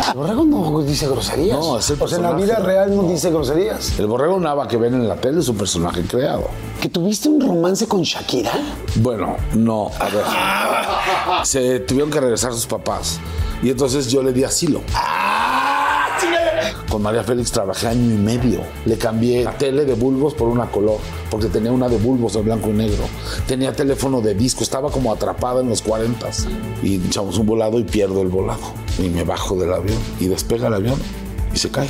El Borrego no dice groserías. No, es el O sea, en la vida real no dice groserías. El borrego Nava que ven en la tele es un personaje creado. ¿Que tuviste un romance con Shakira? Bueno, no, a ver. Se tuvieron que regresar sus papás. Y entonces yo le di asilo. Con María Félix trabajé año y medio. Le cambié tele de bulbos por una color, porque tenía una de bulbos de blanco y negro. Tenía teléfono de disco, estaba como atrapada en los 40 y echamos un volado y pierdo el volado. Y me bajo del avión y despega el avión y se cae.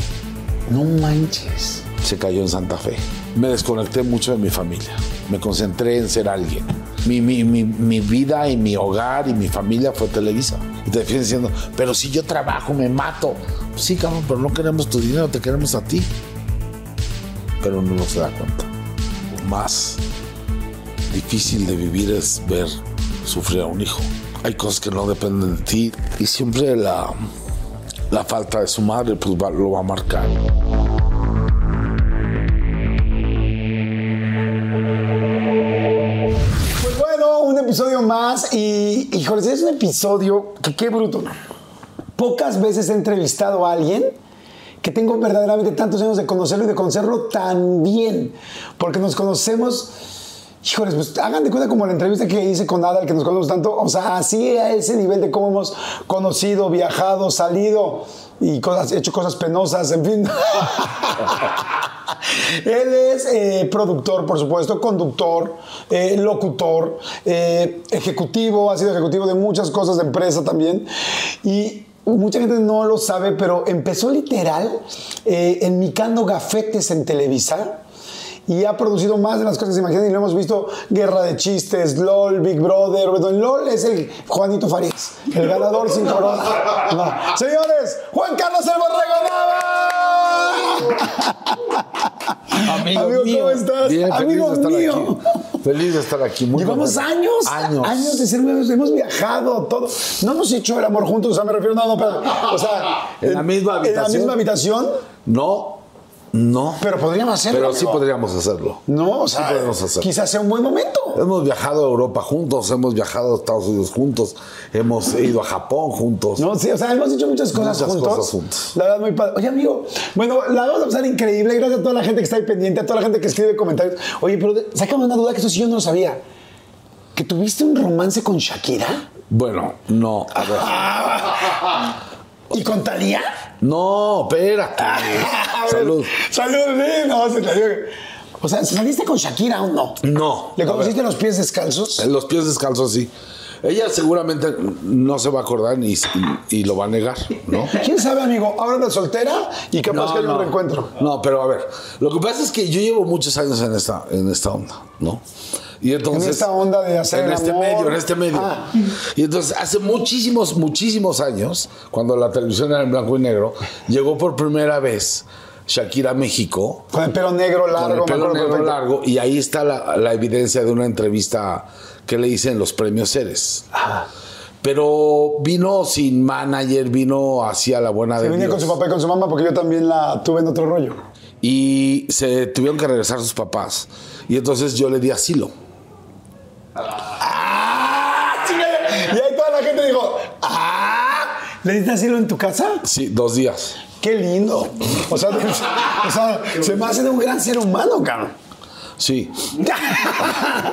No manches. Se cayó en Santa Fe. Me desconecté mucho de mi familia. Me concentré en ser alguien. Mi, mi- mi- mi vida y mi hogar y mi familia fue Televisa. Y te diciendo, pero si yo trabajo, me mato. Sí, cabrón, pero no queremos tu dinero, te queremos a ti. Pero no se da cuenta. Más difícil de vivir es ver sufrir a un hijo. Hay cosas que no dependen de ti y siempre la, la falta de su madre pues, lo va a marcar. Episodio más y, híjoles, es un episodio que qué bruto. Pocas veces he entrevistado a alguien que tengo verdaderamente tantos años de conocerlo y de conocerlo tan bien, porque nos conocemos, híjoles, pues hagan de cuenta como la entrevista que hice con Adal, que nos conocemos tanto, o sea, así a ese nivel de cómo hemos conocido, viajado, salido y cosas, hecho cosas penosas, en fin. Él es eh, productor, por supuesto, conductor, eh, locutor, eh, ejecutivo, ha sido ejecutivo de muchas cosas de empresa también. Y mucha gente no lo sabe, pero empezó literal enmicando gafetes en Televisa. Y ha producido más de las cosas que se imaginan y lo hemos visto Guerra de Chistes, LOL, Big Brother. LOL es el Juanito Farías, el ganador sin corona. No. Señores, Juan Carlos el Borrego. Amigo, Amigo, mío. ¿cómo estás? Bien, feliz Amigo de estar mío. aquí. Feliz de estar aquí. Muy Llevamos contento. años, Años. de ser nuevos, hemos viajado, todo. No hemos hecho el amor juntos, o sea, me refiero, no, no, pero, o sea, ¿En la misma En la habitación? misma habitación, No, no. pero podríamos hacerlo. Pero sí podríamos hacerlo. No, o sea, podemos hacerlo. quizás sea un buen momento. Hemos viajado a Europa juntos, hemos viajado a Estados Unidos juntos, hemos ido a Japón juntos. No, sí, o sea, hemos hecho muchas cosas Muchas juntos. cosas juntos. La verdad, muy padre. Oye, amigo, bueno, la vamos a pasar increíble. Gracias a toda la gente que está ahí pendiente, a toda la gente que escribe comentarios. Oye, pero sácame una duda que eso sí yo no lo sabía. ¿Que tuviste un romance con Shakira? Bueno, no, a ver. ¿Y con Talía? No, espérate. Salud. Salud, sí, no, se te dio. O sea, ¿saliste con Shakira o no? No. ¿Le conociste los pies descalzos? Los pies descalzos, sí. Ella seguramente no se va a acordar ni, y lo va a negar, ¿no? ¿Quién sabe, amigo? Ahora anda soltera y capaz que hay un reencuentro. No, pero a ver, lo que pasa es que yo llevo muchos años en esta, en esta onda, ¿no? Y entonces, En esta onda de hacer en este amor. medio, en este medio. Ah. Y entonces, hace muchísimos, muchísimos años, cuando la televisión era en blanco y negro, llegó por primera vez Shakira a México Con el pelo negro largo. con el pelo negro largo y ahí está la, la evidencia de una entrevista que le hice en los premios Ceres. Pero vino sin manager, vino hacia la buena Se de venía Dios. con su papá y con su mamá porque yo también la tuve en otro rollo. Y se tuvieron que regresar sus papás. Y entonces yo le di asilo. ¡Ah! Y ahí toda la gente dijo, ¡ah! ¿Le diste asilo en tu casa? Sí, dos días. ¡Qué lindo! O sea, o sea, se me hace de un gran ser humano, cabrón. Sí.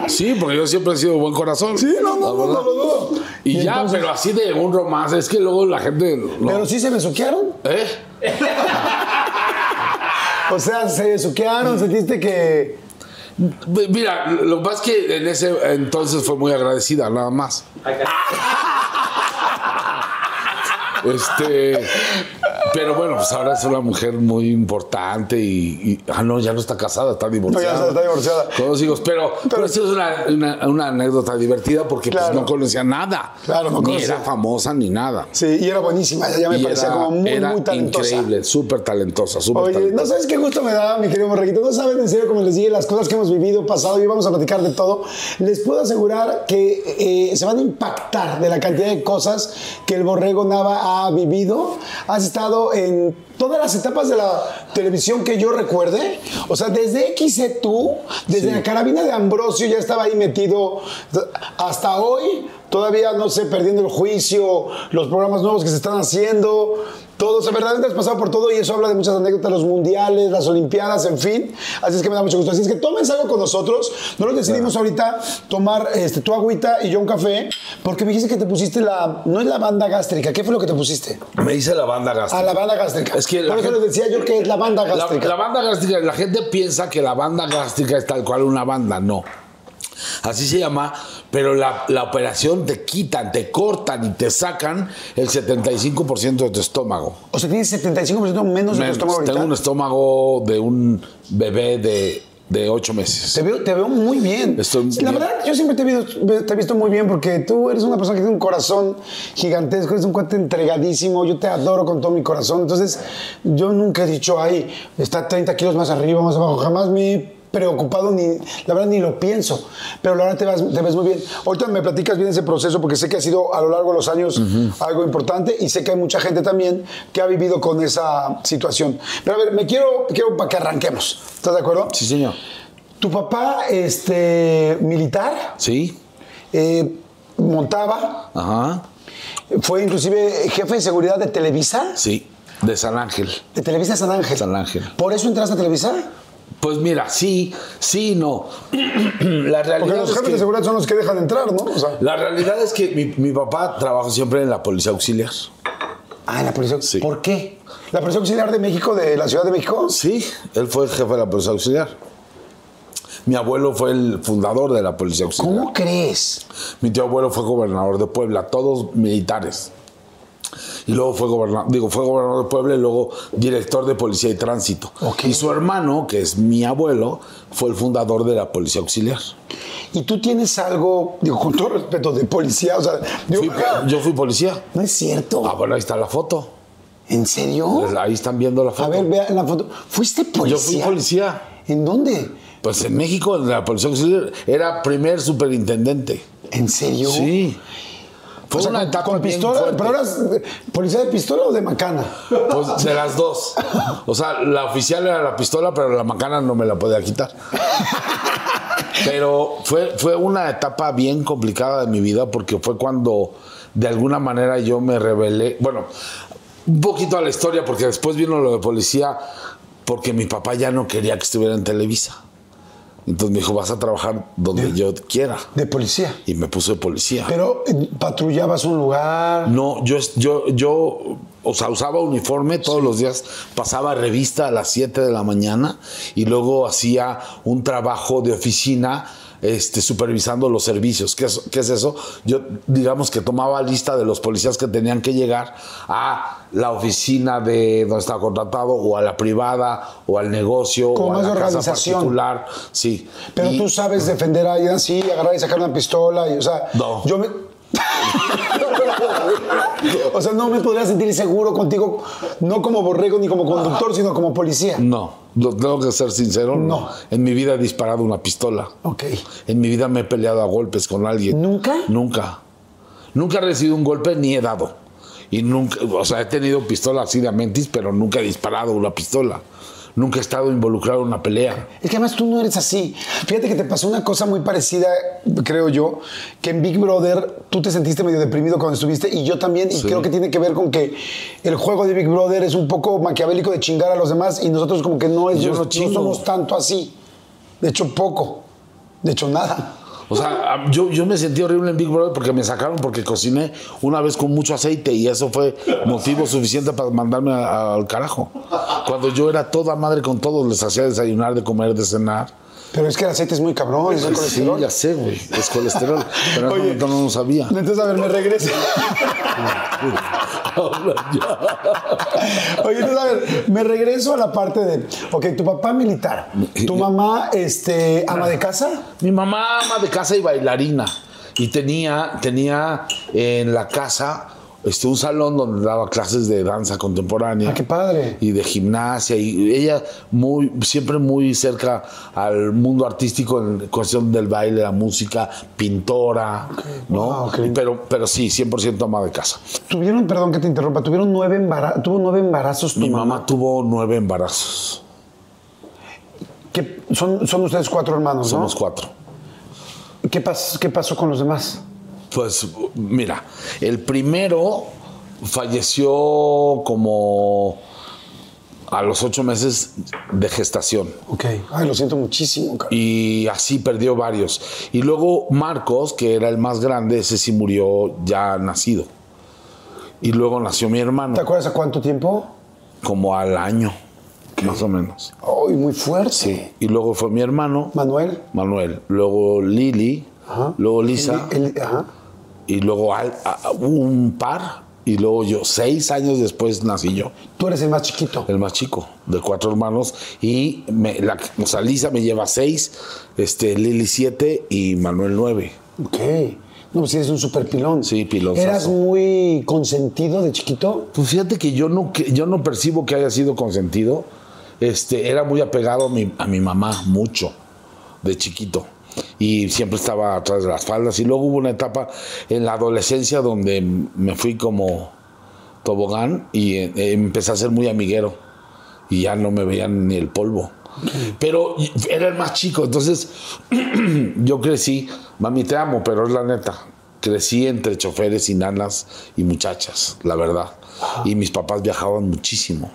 Sí, porque yo siempre he sido buen corazón. Sí, no, no, no, no dudo. Y, ya, pero así de un romance, es que luego la gente. no. Pero sí se besuquearon. ¿Eh? O sea, se besuquearon, sentiste que. Mira, lo es que en ese entonces fue muy agradecida, nada más. Este. Pero bueno, pues ahora es una mujer muy importante y. y- ah, no, ya no está casada, está divorciada. No, ya está divorciada. Con dos hijos. Pero, pero, esto es una, una- una anécdota divertida porque pues, no conocía nada. Claro, no Ni conocía. era famosa ni nada. Sí, y era buenísima, ella me Y parecía era, como muy, era muy talentosa. increíble, súper talentosa, súper Oye, talentosa. no sabes qué gusto me da, mi querido Borreguito. No saben en serio, como les dije, las cosas que hemos vivido, pasado, y vamos a platicar de todo. Les puedo asegurar que eh, se van a impactar de la cantidad de cosas que el Borrego Nava ha vivido. Has estado en todas las etapas de la televisión que yo recuerde. O sea, desde XC tú, desde la carabina de Ambrosio ya estaba ahí metido hasta hoy. Todavía, no sé, perdiendo el juicio, los programas nuevos que se están haciendo, todo. O sea, verdaderamente has pasado por todo y eso habla de muchas anécdotas, los mundiales, las olimpiadas, en fin. Así es que me da mucho gusto. Así es que tómense algo con nosotros. Nosotros decidimos ahorita tomar este, tu agüita y yo un café, porque me dijiste que te pusiste la, no es la banda gástrica, ¿qué fue lo que te pusiste? Me hice la banda gástrica. la banda gástrica. Es que la por eso gente- les decía yo que es la banda La, gástrica. la banda gástrica, la gente piensa que la banda gástrica es tal cual una banda, no. Así se llama, pero la, la operación te quitan, te cortan y te sacan el 75% de tu estómago. O sea, tienes 75% menos de tu estómago ahorita. Tengo un estómago de un bebé de, de 8 meses. Te veo, te veo muy bien. Estoy la bien. verdad, yo siempre te he, visto, te he visto muy bien porque tú eres una persona que tiene un corazón gigantesco, eres un cuate entregadísimo, yo te adoro con todo mi corazón. Entonces, yo nunca he dicho, ay, está 30 kilos más arriba, más abajo. Jamás me he preocupado, ni, la verdad ni lo pienso. Pero la verdad te, vas- te ves muy bien. Ahorita me platicas bien ese proceso porque sé que ha sido a lo largo de los años algo importante y sé que hay mucha gente también que ha vivido con esa situación. Pero a ver, me quiero, quiero para que arranquemos. ¿Estás de acuerdo? Sí, señor. Tu papá, este, militar, Sí. eh, montaba, Ajá. fue inclusive jefe de seguridad de Televisa, Sí. De San Ángel. de Televisa San Ángel. San Ángel. ¿Por eso entraste a Televisa? Pues mira, sí, sí, no. la realidad Porque los es jefes que- de seguridad son los que dejan entrar, ¿no? O sea, La realidad es que mi, mi papá trabajó siempre en la policía auxiliar. ah, en la policía. Sí. ¿Por qué? ¿La policía auxiliar de México, de la Ciudad de México? Sí, él fue el jefe de la policía auxiliar. Mi abuelo fue el fundador de la policía auxiliar. ¿Cómo crees? Mi tío abuelo fue gobernador de Puebla, todos militares. Y luego fue gobernador, digo, fue gobernador de Puebla y luego director de policía y tránsito. Y su hermano, que es mi abuelo, fue el fundador de la policía auxiliar. Y tú tienes algo, digo, con todo respeto, de policía, o sea, digo, Fui- yo fui policía. no es cierto. Ah, bueno, ahí está la foto. ¿En serio? Ahí están viendo la foto. A ver, vean la foto. ¿Fuiste policía? Yo fui policía. ¿En dónde? Pues en México, en la policía auxiliar, era primer superintendente. ¿En serio? Sí. Fue O sea, una con, etapa con bien pistola, fuerte. pero eras policía de pistola o de macana. Pues de las dos. O sea, la oficial era la pistola, pero la macana no me la podía quitar. Pero fue, fue una etapa bien complicada de mi vida porque fue cuando de alguna manera yo me rebelé. Bueno, un poquito a la historia porque después vino lo de policía porque mi papá ya no quería que estuviera en Televisa. Entonces me dijo, vas a trabajar donde yo quiera. De policía. Y me puso de policía. Pero patrullabas un lugar. No, yo, yo, yo, o sea, usaba uniforme todos los días, pasaba revista a las 7 de la mañana y luego hacía un trabajo de oficina este, supervisando los servicios. ¿Qué es, qué es eso? Yo, digamos que tomaba lista de los policías que tenían que llegar a la oficina de donde estaba contratado o a la privada o al negocio Como o a la de casa organización. particular. Sí. Pero Y- tú sabes defender a alguien así, agarrar y sacar una pistola. Y, o sea, No. yo me. o sea, no me podría sentir seguro contigo, no como borrego ni como conductor, sino como policía. No, lo tengo que ser sincero. No. En mi vida he disparado una pistola. Ok. En mi vida me he peleado a golpes con alguien. ¿Nunca? Nunca. Nunca he recibido un golpe ni he dado. Y nunca, o sea, he tenido pistola así de mentis, pero nunca he disparado una pistola. Nunca he estado involucrado en una pelea. Es que además tú no eres así. Fíjate que te pasó una cosa muy parecida, creo yo, que en Big Brother tú te sentiste medio deprimido cuando estuviste y yo también, y Sí. creo que tiene que ver con que el juego de Big Brother es un poco maquiavélico de chingar a los demás y nosotros como que no, es, Yo no, no somos tanto así. De hecho, poco. De hecho, nada. O sea, yo, yo me sentí horrible en Big Brother porque me sacaron porque cociné una vez con mucho aceite y eso fue motivo suficiente para mandarme a- al carajo. Cuando yo era toda madre con todos, les hacía desayunar, de comer, de cenar. Pero es que el aceite es muy cabrón, es el Sí, colesterol. ya sé, güey, es colesterol. Pero Oye. momento no lo sabía. Entonces, a ver, me regreso. Oye, me regreso a la parte de, ok, tu papá militar, tu mamá, este, ama de casa. Mi mamá ama de casa y bailarina. Y tenía, tenía en la casa este, un salón donde daba clases de danza contemporánea. Ah, qué padre. Y de gimnasia. Y ella muy, siempre muy cerca al mundo artístico en cuestión del baile, la música, pintora, ¿no? Wow, qué lindo. pero, pero sí, 100% ama de casa. Tuvieron, perdón que te interrumpa, tuvieron nueve embarazos, tuvo nueve embarazos tu Mi mamá. mamá tuvo nueve embarazos. ¿Qué- son, son ustedes cuatro hermanos, Somos ¿no? cuatro. ¿Qué, pas- ¿Qué pasó con los demás? Pues mira, el primero falleció como a los ocho meses de gestación. Ok. Ay, lo siento muchísimo. Y así perdió varios. Y luego Marcos, que era el más grande, ese sí murió ya nacido. Y luego nació mi hermano, ¿Te acuerdas a cuánto tiempo? como al año, más o menos. Ay, muy fuerte. Y luego fue mi hermano, Manuel. Manuel. Luego Lili. Ajá. Luego Lisa. El- el- ajá. Y luego al- a- un par. Y luego yo, seis años después nací yo. Tú eres el más chiquito. el más chico de cuatro hermanos y me, la, o sea, Lisa me lleva seis, este, Lili siete y Manuel nueve. Ok. No, pues eres un super pilón. Sí, pilonzazo. ¿Eras muy consentido de chiquito? Pues fíjate que yo no, que yo no percibo que haya sido consentido. Este, era muy apegado a mi, a mi mamá, mucho, de chiquito. Y siempre estaba atrás de las faldas. Y luego hubo una etapa en la adolescencia donde me fui como tobogán y eh, empecé a ser muy amiguero. Y ya no me veían ni el polvo. Pero era el más chico, entonces yo crecí, mami te amo, pero es la neta. Crecí entre choferes y nanas y muchachas, la verdad. Y mis papás viajaban muchísimo.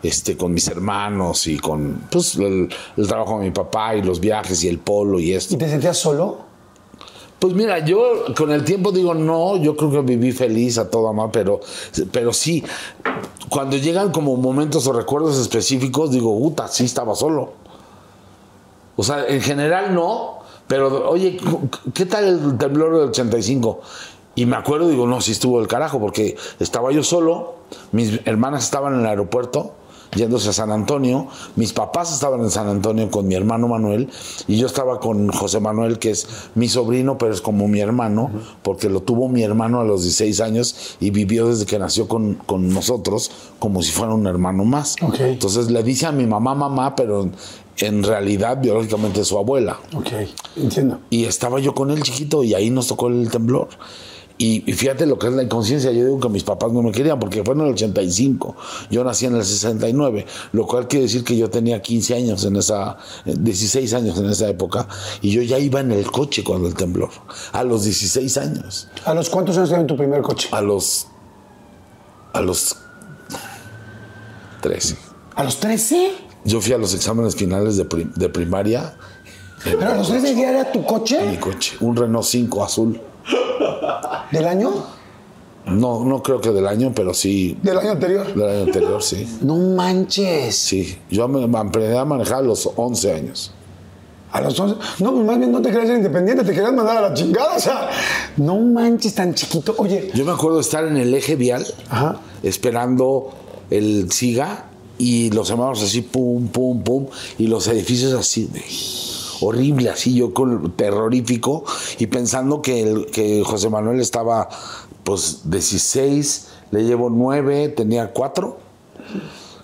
Este, con mis hermanos y con pues, el, el trabajo de mi papá y los viajes y el polo y esto. ¿Y te sentías solo? Pues mira, yo con el tiempo digo no, yo creo que viví feliz a toda madre, pero, pero sí, cuando llegan como momentos o recuerdos específicos, digo, puta, sí estaba solo. O sea, en general no, pero oye, ¿qué tal el temblor del 85? Y me acuerdo, digo, no, sí estuvo del carajo, porque estaba yo solo, mis hermanas estaban en el aeropuerto, yéndose a San Antonio, mis papás estaban en San Antonio con mi hermano Manuel, y yo estaba con José Manuel, que es mi sobrino, pero es como mi hermano, porque lo tuvo mi hermano a los 16 años y vivió desde que nació con, con nosotros como si fuera un hermano más. Entonces le dice a mi mamá mamá, pero en realidad biológicamente es su abuela. Ok, entiendo. Y estaba yo con él chiquito y ahí nos tocó el temblor. Y, y fíjate lo que es la inconsciencia. Yo digo que mis papás no me querían porque fue en el 85. Yo nací en el 69, lo cual quiere decir que yo tenía 15 años en esa, eh, 16 años en esa época. Y yo ya iba en el coche cuando el temblor. A los 16 años. ¿A los cuántos años tenían tu primer coche? A los. A los. 13. ¿A los 13? Yo fui a los exámenes finales de, prim- de primaria. en ¿Pero a los 13 ya era tu mi coche? coche. Un Renault 5 azul. ¿Del año? No, no creo que del año, pero sí Del año anterior. del año anterior, sí. No manches. Sí, yo me, me aprendí a manejar a los 11 años. A los 11. No, pues más bien no te querías ser independiente, te querías mandar a la chingada. O sea, no manches tan chiquito. Oye, Yo me acuerdo de estar en el eje vial, Ajá. esperando el SIGA y los semáforos así, pum, pum, pum, y los edificios así, de- horrible, así yo con terrorífico, y pensando que, el- que José Manuel estaba, pues, 16, le llevo 9, tenía 4,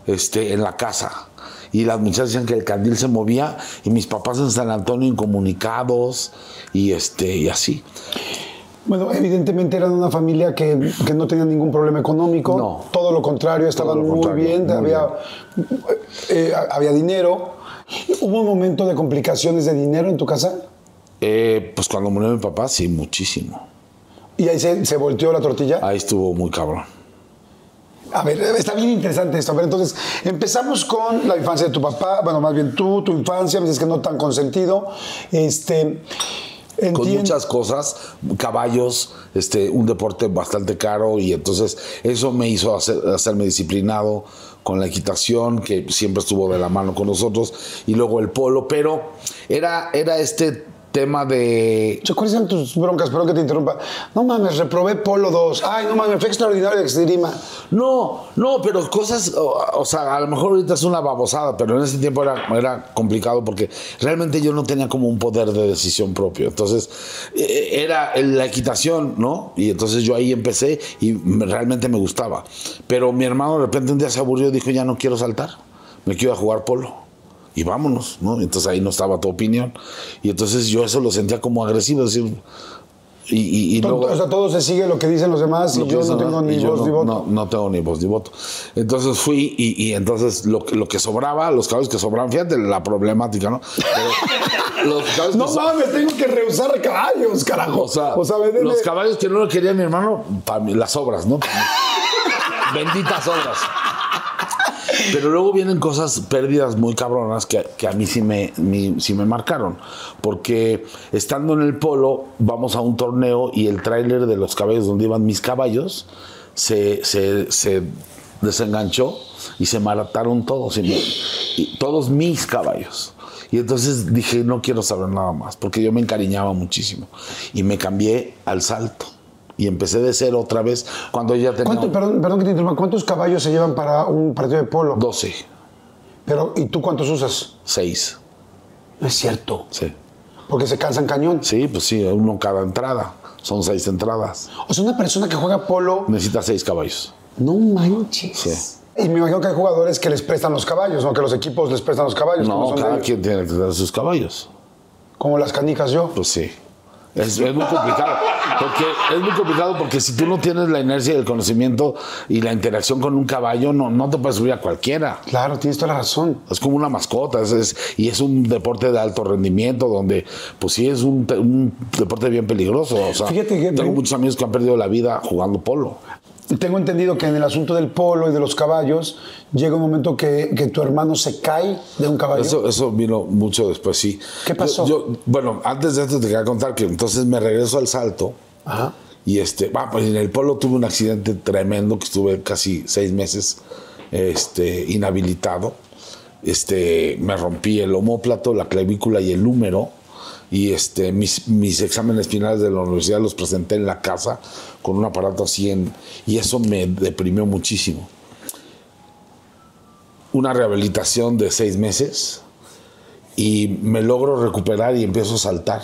este, en la casa. Y las muchachas decían que el candil se movía y mis papás en San Antonio incomunicados y este y así. bueno, evidentemente eran una familia que, que no tenía ningún problema económico. No. Todo lo contrario, estaban lo muy contrario, bien, muy había, eh, había dinero. ¿Hubo un momento de complicaciones de dinero en tu casa? Eh, pues cuando murió mi papá, sí, muchísimo. Y ahí se, se volteó la tortilla. Ahí estuvo muy cabrón. A ver, está bien interesante esto. A ver, entonces, empezamos con la infancia de tu papá, bueno, más bien tú, tu infancia, me dices que no tan consentido. Este, con muchas cosas, caballos, este, un deporte bastante caro y entonces eso me hizo hacer- hacerme disciplinado con la equitación que siempre estuvo de la mano con nosotros y luego el polo, pero era, era este tema de ¿Cuáles eran tus broncas? Perdón que te interrumpa. No mames, reprobé Polo 2. Ay, no mames, fue extraordinario de Extrema. No, no, pero cosas, o, o sea, a lo mejor ahorita es una babosada, pero en ese tiempo era, era complicado porque realmente yo no tenía como un poder de decisión propio. Entonces, eh, era el- la equitación, ¿no? Y entonces yo ahí empecé y me- realmente me gustaba. Pero mi hermano de repente un día se aburrió y dijo, ya no quiero saltar, me quiero a jugar polo. Y vámonos, ¿no? Entonces ahí no estaba tu opinión. Y entonces yo eso lo sentía como agresivo, decir... Y, y- y To- luego, o sea, todo se sigue lo que dicen los demás y yo no tengo ni voz no, ni voto. No, no tengo ni voz ni voto. Entonces fui y, y entonces lo, que- lo que sobraba, los caballos que sobraban, fíjate la problemática, ¿no? Los No mames, tengo que rehusar caballos, carajo. o sea, los caballos que no lo quería mi hermano, para mí, las obras, ¿no? Benditas obras. Pero luego vienen cosas, pérdidas muy cabronas que, que a mí sí me, sí me marcaron. Porque estando en el polo, vamos a un torneo y el tráiler de los caballos donde iban mis caballos se, se- se desenganchó y se mataron todos. Y todos mis caballos. Y entonces dije, no quiero saber nada más, porque yo me encariñaba muchísimo. Y me cambié al salto. Y empecé de cero otra vez cuando ya tenía ¿Cuánto- perdón, perdón que te interrumpa. ¿Cuántos caballos se llevan para un partido de polo? 12, Pero, ¿y tú cuántos usas? 6. No es cierto. Sí. Porque se cansan cañón. Sí, pues sí, uno cada entrada. Son seis entradas. O sea, una persona que juega polo, Necesita seis caballos. no manches. Sí. Y me imagino que hay jugadores que les prestan los caballos, ¿no? Que los equipos les prestan los caballos. No, cada ellos. quien tiene que tener sus caballos. Como las canicas yo. Pues sí. Es, es muy complicado. Porque es muy complicado porque si tú no tienes la inercia y el conocimiento y la interacción con un caballo, no, no te puedes subir a cualquiera. Claro, tienes toda la razón. Es como una mascota, es, es- y es un deporte de alto rendimiento donde, pues sí, es un deporte bien peligroso. O sea, Fíjate que- tengo muchos amigos que han perdido la vida jugando polo. Tengo entendido que en el asunto del polo y de los caballos, llega un momento que, que tu hermano se cae de un caballo. Eso, eso vino mucho después, sí. ¿Qué pasó? Yo, yo- bueno, antes de esto te quería contar que entonces me regreso al salto Ajá. y este, pues en el polo tuve un accidente tremendo que estuve casi seis meses este, inhabilitado. Este, me rompí el homóplato, la clavícula y el húmero. Y este, mis, mis exámenes finales de la universidad los presenté en la casa con un aparato así en, y eso me deprimió muchísimo. Una rehabilitación de seis meses y me logro recuperar y empiezo a saltar.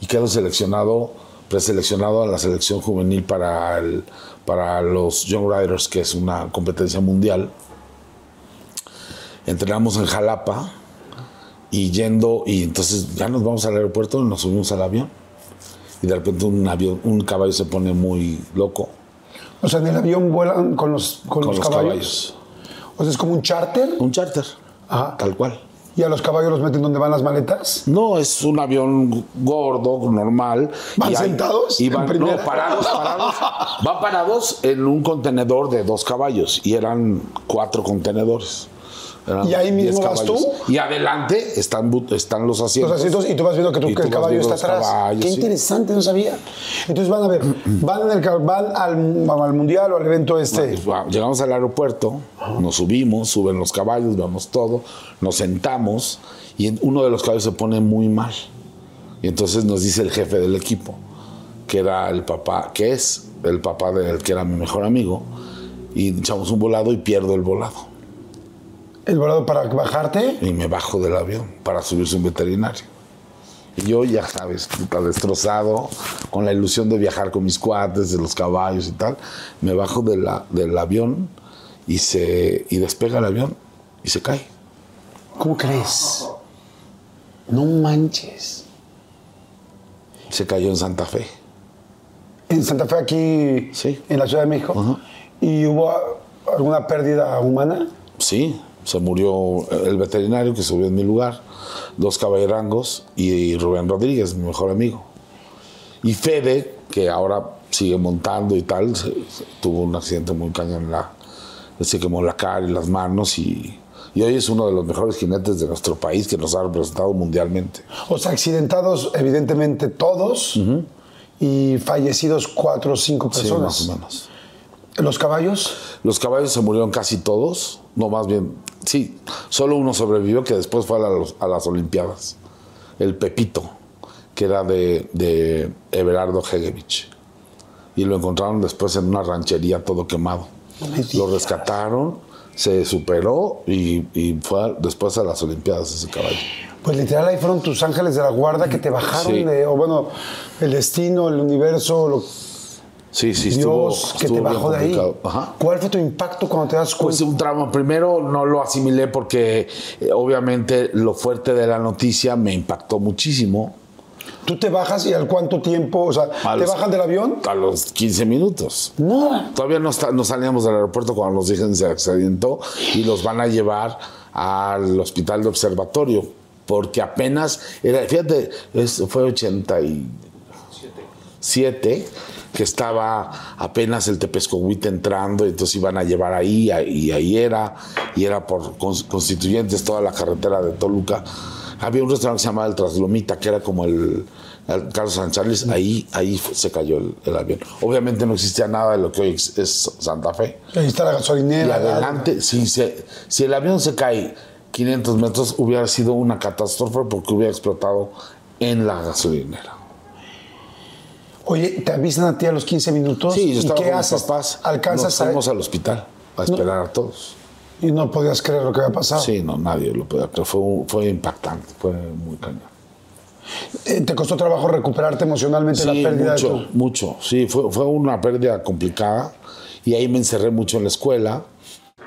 Y quedo seleccionado, preseleccionado a la selección juvenil para, el- para los Young Riders, que es una competencia mundial. Entrenamos en Jalapa y yendo, y entonces ya nos vamos al aeropuerto y nos subimos al avión. Y de repente un avión, un caballo se pone muy loco O sea, en el avión vuelan con los, con con los, los caballos. caballos. O sea, es como un charter Un charter, Ajá. tal cual. y a los caballos los meten donde van las maletas. No, es un avión gordo, normal. ¿Van Y hay- sentados Y van, no, parados, parados. Van parados en un contenedor de dos caballos y eran cuatro contenedores. ¿Y ahí mismo vas tú? Y adelante están, están los asientos. Los asientos y tú vas viendo que, el caballo está atrás. caballos, Qué sí. interesante, no sabía. Entonces van a ver, van, en el, van al, al mundial o al evento este. Llegamos al aeropuerto, nos subimos, suben los caballos, vemos todo, nos sentamos y uno de los caballos se pone muy mal. Y entonces nos dice el jefe del equipo, que era el papá, que es el papá del que era mi mejor amigo, y echamos un volado y pierdo el volado. El volado para bajarte. Y me bajo del avión para subirse un veterinario. Y yo, ya sabes, puta, destrozado, con la ilusión de viajar con mis cuates, de los caballos y tal, me bajo de la- del avión y, se, y despega el avión y se cae. ¿Cómo crees? No manches. Se cayó en Santa Fe. En Santa Fe, aquí, Sí. en la Ciudad de México. ¿Y hubo alguna pérdida humana? Sí, se murió el veterinario que subió en mi lugar, dos caballerangos y Rubén Rodríguez, mi mejor amigo. Y Fede, que ahora sigue montando y tal, se- se- tuvo un accidente muy cañón en la. Se quemó la cara y las manos y Y hoy es uno de los mejores jinetes de nuestro país que nos ha representado mundialmente. O sea, accidentados, evidentemente todos, y fallecidos cuatro o cinco Sí, personas. más o menos. ¿Los caballos? Los caballos se murieron casi todos, no más bien, sí, solo uno sobrevivió que después fue a, las Olimpiadas, el Pepito, que era de, de Everardo Hegevich. Y lo encontraron después en una ranchería todo quemado. Lo rescataron, se superó y, y fue a- después a las Olimpiadas ese caballo. Pues literal ahí fueron tus ángeles de la guarda que te bajaron Sí. de, o bueno, el destino, el universo, lo- Sí, sí, estuvo, Dios que estuvo te bajó de ahí. Ajá. ¿Cuál fue tu impacto cuando te das Pues cuenta? un trauma. Primero no lo asimilé porque eh, obviamente lo fuerte de la noticia me impactó muchísimo. Tú te bajas y al cuánto tiempo, o sea, A ¿te los- bajan del avión? A los 15 minutos. No. Todavía no, está- no salíamos del aeropuerto cuando nos dijeron se accidentó y los van a llevar al hospital de observatorio. Porque apenas, era, fíjate, es- fue 87 que estaba apenas el Tepescohuite entrando, y entonces iban a llevar ahí, y ahí era, y era por cons- constituyentes toda la carretera de Toluca. Había un restaurante que se llamaba El Traslomita, que era como el, el Carlos San Charles, ahí, ahí fue- se cayó el, el avión. Obviamente no existía nada de lo que hoy es, Santa Fe. Ahí está la Y gasolinera. adelante, si, se- si el avión se cae 500 metros, hubiera sido una catástrofe porque hubiera explotado en la gasolinera. Oye, ¿te avisan a ti a los 15 minutos? Sí, yo ¿Y estaba qué con mis haces? papás. ¿Alcanzas Nos fuimos al hospital a esperar a todos. Y no podías creer lo que había pasado. Sí, no, nadie lo podía creer. Fue, impactante, fue muy cañón. Eh, ¿Te costó trabajo recuperarte emocionalmente la Sí, pérdida mucho, de tu... mucho. Sí, fue, fue una pérdida complicada. Y ahí me encerré mucho en la escuela.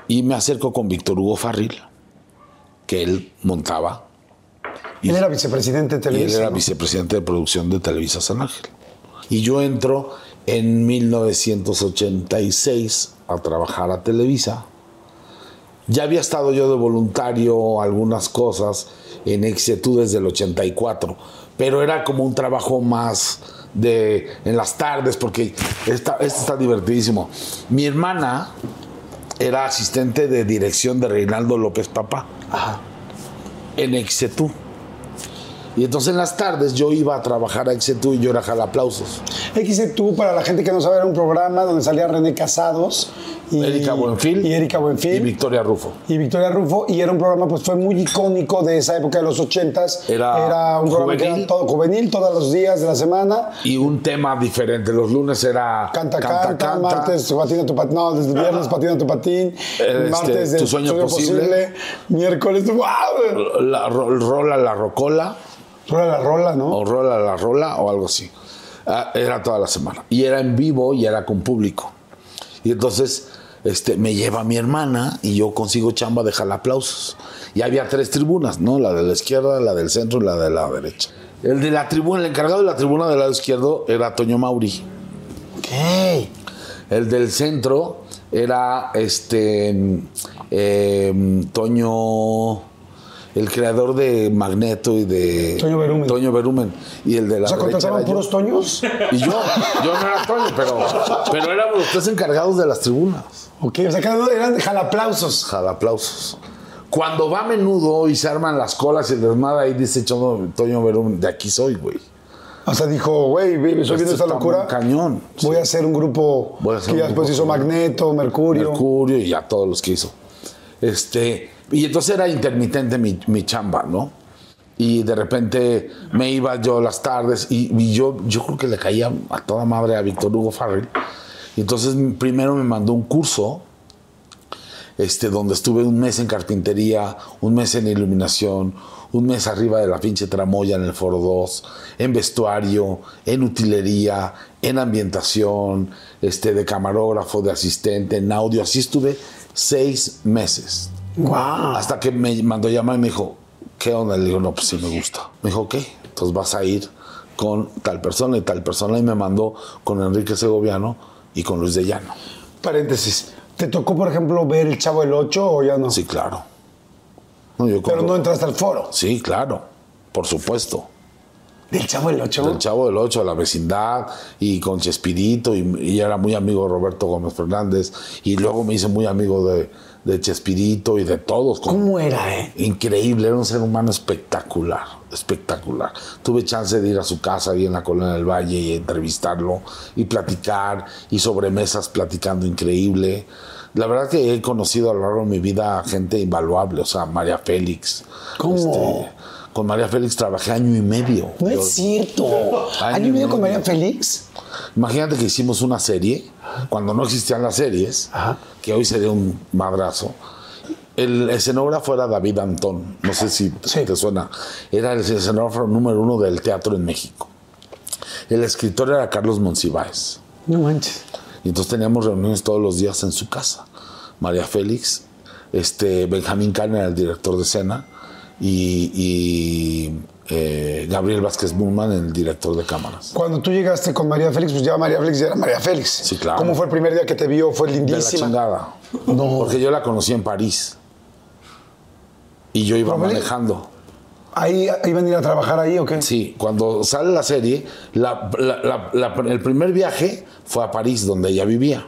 Y me acerco con Víctor Hugo Farril, que él montaba. Él era vicepresidente de Y él Televisa. era ¿no? vicepresidente de producción de Televisa San Ángel. Y yo entro en 1986 a trabajar a Televisa. Ya había estado yo de voluntario algunas cosas en Exetú desde el 84, pero era como un trabajo más de en las tardes, porque esta, esto está divertidísimo. Mi hermana era asistente de dirección de Reinaldo López Papá en Exetú. Y entonces en las tardes yo iba a trabajar a Exetú y yo era jalaplausos. XC tú, para la gente que no sabe, era un programa donde salía René Casados y Erika Buenfil. y Erika Buenfil Y Victoria Rufo. y Victoria Rufo y era un programa pues fue muy icónico de esa época de los ochentas Era un programa que juvenil. era todo juvenil todos los días de la semana Y un tema diferente. Los lunes era canta canta, martes patina tu patín no desde viernes patina tu patín Este, martes de Tu sueño posible. miércoles wow La, ro- rola la rocola rola la rola no o rola la rola o algo así. Ah, Era toda la semana. Y era en vivo y era con público. Y entonces este, me lleva mi hermana y yo consigo chamba de jalaplausos. Y había tres tribunas, ¿no? La de la izquierda, la del centro y la de la derecha. El de la tribuna, el encargado de la tribuna del lado izquierdo era Toño Mauri. ¿Qué? El del centro era este eh, Toño, el creador de Magneto y de Toño Berumen. Toño Berumen. Y el de la o sea contrataban puros toños Y yo, yo no era Toño, pero, pero éramos los tres encargados de las tribunas. ok o sea cada uno eran jalaplausos Jalaplausos. Cuando va a menudo y se arman las colas y el desmadre ahí dice Toño, Toño Berumen, de aquí soy, güey. o sea dijo güey estoy viendo esta locura cañón. voy a hacer un grupo hacer que ya un después grupo hizo con- Magneto Mercurio Mercurio y a todos los que hizo. Este, y entonces era intermitente mi, mi chamba, ¿no? Y de repente me iba yo las tardes y, y yo, yo creo que le caía a toda madre a Víctor Hugo Farrell. Y entonces primero me mandó un curso este, donde estuve un mes en carpintería, un mes en iluminación, un mes arriba de la pinche tramoya en el Foro 2, en vestuario, en utilería, en ambientación, este, de camarógrafo, de asistente, en audio. Así estuve seis meses. Hasta que me mandó llamar y me dijo, ¿qué onda? Le digo, no, pues sí me gusta. Me dijo, ¿qué? Entonces vas a ir con tal persona y tal persona. Y me mandó con Enrique Segoviano y con Luis de Llano. Paréntesis. ¿Te tocó, por ejemplo, ver el Chavo del 8 o ya no? Sí, claro. No, yo Pero no entraste al foro. Sí, claro, por supuesto. ¿Del Chavo del 8? Del Chavo del Ocho, la vecindad, y con Chespirito, y, y era muy amigo de Roberto Gómez Fernández, y luego me hice muy amigo de, de Chespirito y de todos. ¿Cómo era, eh? Increíble, era un ser humano espectacular, espectacular. Tuve chance de ir a su casa ahí en la Colonia del Valle y entrevistarlo y platicar y sobremesas platicando increíble. La verdad que he conocido a lo largo de mi vida gente invaluable, o sea, María Félix. ¿Cómo? Este, con María Félix trabajé año y medio. No Yo- es cierto. Año ¿Año y medio con. María Félix? Imagínate que hicimos una serie, cuando no existían las series, Ajá. que hoy sería un madrazo. El escenógrafo era David Antón, no sé si Sí. te suena. Era el escenógrafo número uno del teatro en México. El escritor era Carlos Monsiváis. No manches. Y entonces teníamos reuniones todos los días en su casa. María Félix, este, Benjamín Carne era el director de escena y, y, eh, Gabriel Vázquez Burman el director de cámaras. Cuando tú llegaste con María Félix, pues ya María Félix ya era María Félix. Sí, claro. ¿Cómo fue el primer día que te vio? Fue De la lindísima. chingada. No. Porque yo la conocí en París. Y yo iba manejando. ¿Ahí iban a ir a trabajar ahí o qué? Sí, cuando sale la serie, la- la- la- la- el primer viaje fue a París, donde ella vivía.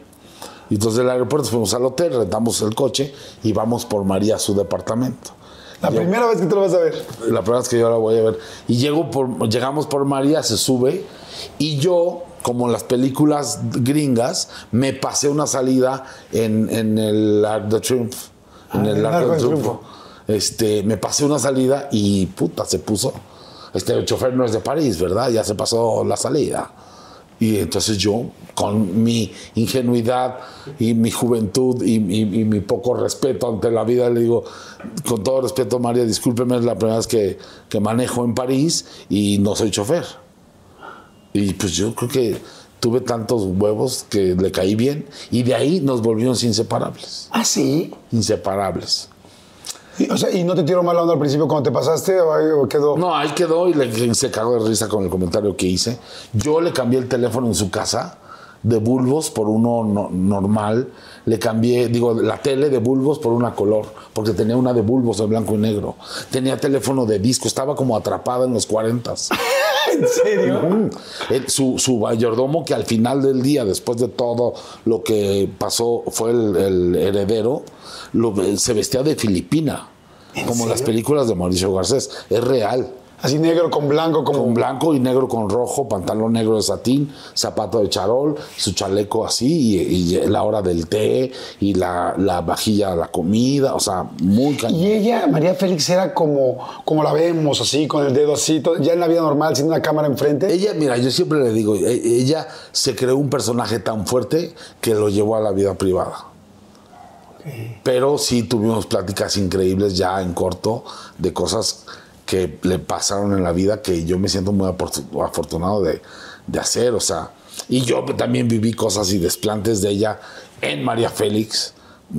Y entonces del aeropuerto fuimos al hotel, rentamos el coche y vamos por María a su departamento. La Yo- primera vez que te lo vas a ver. La primera vez que yo la voy a ver. Y llego por, llegamos por María, se sube, y yo, como en las películas gringas, me pasé una salida en, en el Arc de Triumph. En Ah, el Arco de Triunfo. Este, me pasé una salida y puta, se puso. Este el chofer no es de París, ¿verdad? Ya se pasó la salida. Y entonces yo, con mi ingenuidad y mi juventud y, y- y mi poco respeto ante la vida, le digo, con todo respeto, María, discúlpeme, es la primera vez que, que manejo en París y no soy chofer. Y pues yo creo que tuve tantos huevos que le caí bien y de ahí nos volvimos inseparables. Ah, sí. Inseparables. Y, o sea, ¿y no te tiró mal onda al principio cuando te pasaste o quedó? No, ahí quedó y le, se cagó de risa con el comentario que hice. Yo le cambié el teléfono en su casa de bulbos por uno no- normal. Le cambié, digo, la tele de bulbos por una color, porque tenía una de bulbos de blanco y negro. Tenía teléfono de disco, estaba como atrapada en los 40. ¿En serio? Mm. El- su, su mayordomo, que al final del día, después de todo lo que pasó, fue el, el heredero, lo- se vestía de filipina, ¿En como las películas de Mauricio Garcés. Es real. Así negro con blanco, como. Con blanco y negro con rojo, pantalón negro de satín, zapato de charol, su chaleco así, y, y la hora del té, y la, la vajilla de la comida, o sea, muy cañón. Y ella, María Félix, era como, como la vemos, así, con el dedo así, todo- ya en la vida normal, sin una cámara enfrente. Ella, mira, yo siempre le digo, e- ella se creó un personaje tan fuerte que lo llevó a la vida privada. Pero sí tuvimos pláticas increíbles ya en corto de cosas que le pasaron en la vida que yo me siento muy afortunado de, de hacer. O sea, y yo también viví cosas y desplantes de ella en María Félix,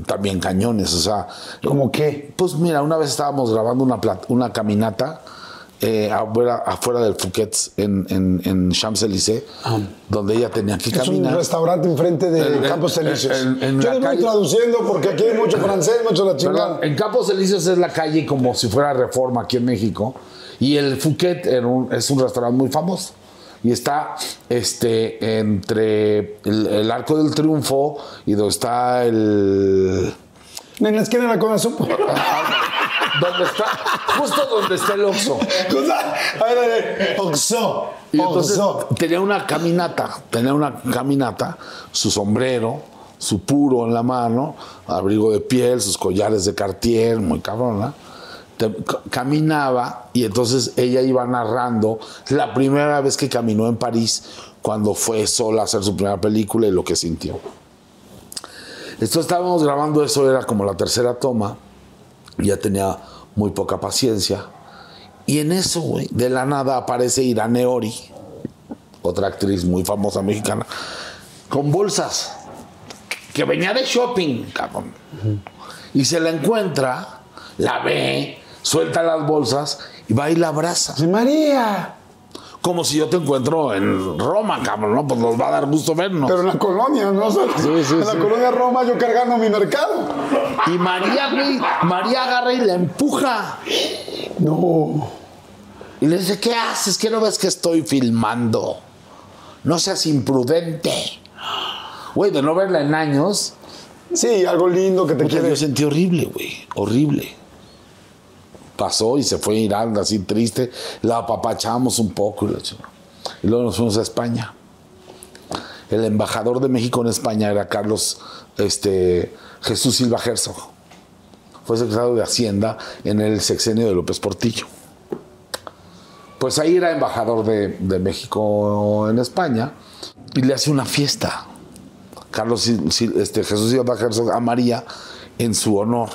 también cañones. O sea, ¿Cómo qué? pues mira, una vez estábamos grabando una, una caminata eh, afuera, afuera del Fouquet en, en, en Champs-Élysées, donde ella tenía que Es un caminar. restaurante enfrente de Campos Elíseos. en- en Yo les voy calle- traduciendo porque aquí hay mucho francés, mucho la chingada. En Campos Elíseos es la calle como si fuera Reforma aquí en México. Y el Fouquet era un- es un restaurante muy famoso. Y está este, entre el, el Arco del Triunfo y donde está el... En la esquina de la Cona Supo. Donde está, justo donde está el Oxxo. A ver, a ver. Oxo. Y entonces Oxo. tenía una caminata, tenía una caminata, su sombrero, su puro en la mano, abrigo de piel, sus collares de Cartier, muy cabrona. Te- ca- caminaba y entonces ella iba narrando la primera vez que caminó en París, cuando fue sola a hacer su primera película y lo que sintió. Entonces estábamos grabando eso, era como la tercera toma, ya tenía muy poca paciencia. Y en eso, güey, de la nada aparece Irane Ori, otra actriz muy famosa mexicana, con bolsas, que venía de shopping, cabrón. Y se la encuentra, la ve, suelta las bolsas y va y la abraza. María. Como si yo te encuentro en Roma, cabrón, ¿no? Pues nos va a dar gusto vernos. Pero en la colonia, ¿no? sí, en la sí. colonia Roma yo cargando mi mercado. Y María, güey, María agarra y la empuja. No. Y le dice, ¿qué haces? ¿Qué no ves que estoy filmando? No seas imprudente. Güey, de no verla en años, Sí, algo lindo que te Puta, quiere. Yo sentí horrible, güey. Horrible. Pasó y se fue a Irán así triste. La apapachamos un poco y, luego nos fuimos a España. El embajador de México en España era Carlos este, Jesús Silva Herzog. Fue secretario de Hacienda en el sexenio de López Portillo. Pues ahí era embajador de, de México en España y le hace una fiesta. Carlos este, Jesús Silva Herzog a María en su honor.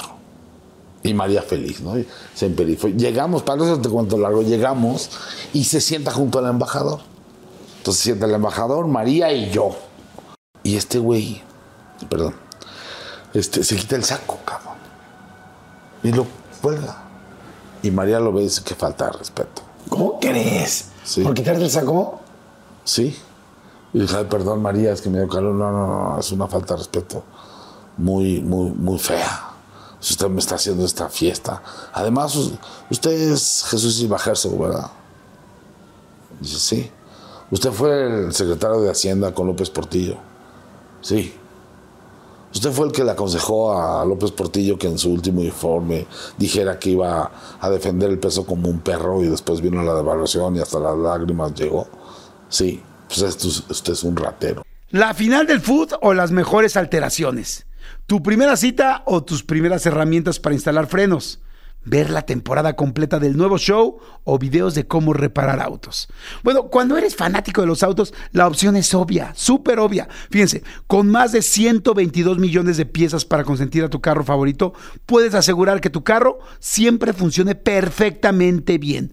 Y María feliz, ¿no? Y se empelifó. Llegamos, para eso te cuento largo, llegamos y se sienta junto al embajador. Entonces se sienta el embajador, María y yo. Y este güey, perdón, este, se quita el saco, cabrón. Y lo cuelga. Y María lo ve y dice que falta de respeto. ¿Cómo crees? Sí. ¿Por quitarte el saco? Sí. Y dije, "Ay, perdón, María, es que me dio calor. No, no, no, es una falta de respeto muy, muy, muy fea. Si usted me está haciendo esta fiesta. Además, us- usted es Jesús Herzog, ¿verdad? Dice, sí. Usted fue el secretario de Hacienda con López Portillo. Sí. Usted fue el que le aconsejó a López Portillo que en su último informe dijera que iba a defender el peso como un perro y después vino la devaluación y hasta las lágrimas llegó. Sí, pues esto es- usted es un ratero. La final del food o las mejores alteraciones. Tu primera cita o tus primeras herramientas para instalar frenos. Ver la temporada completa del nuevo show o videos de cómo reparar autos. Bueno, cuando eres fanático de los autos, la opción es obvia, súper obvia. Fíjense, con más de 122 millones de piezas para consentir a tu carro favorito, puedes asegurar que tu carro siempre funcione perfectamente bien.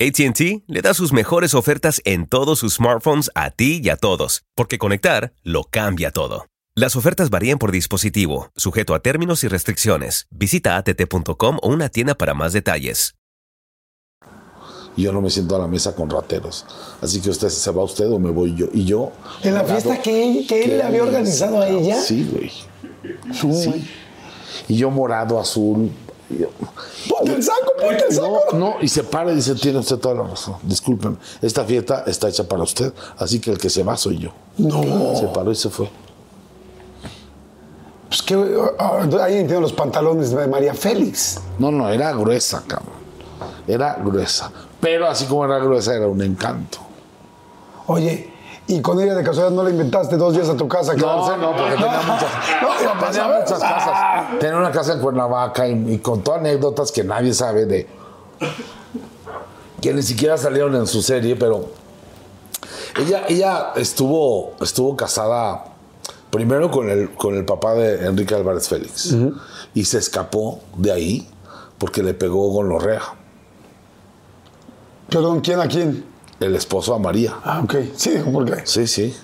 ATT le da sus mejores ofertas en todos sus smartphones a ti y a todos, porque conectar lo cambia todo. Las ofertas varían por dispositivo, sujeto a términos y restricciones. Visita att.com o una tienda para más detalles. Yo no me siento a la mesa con rateros. Así que usted se va usted o me voy yo. Y yo. ¿En la fiesta que él, que él le había organizado a ella? Sí, güey. Sí. Y yo morado, azul. Y yo- Ponte el saco, ponte el saco. No, no, y se para y dice, tiene usted toda la razón. Discúlpeme, esta fiesta está hecha para usted, así que el que se va soy yo. No. Se paró y se fue. Pues que ah, ahí entiendo los pantalones de María Félix. No, no, era gruesa, cabrón. Era gruesa. Pero así como era gruesa, era un encanto. Oye, y con ella de casualidad no le inventaste dos días a tu casa. No, no, porque tenía muchas, No, tenía muchas Ah. casas. Tenía una casa en Cuernavaca y, y contó anécdotas que nadie sabe de. que ni siquiera salieron en su serie, pero. Ella, ella estuvo, estuvo casada primero con el, con el papá de Enrique Álvarez Félix y se escapó de ahí porque le pegó gonorrea, Perdón, ¿quién a quién? El esposo a María. Ah, ok. Sí, ¿por qué? Sí, sí.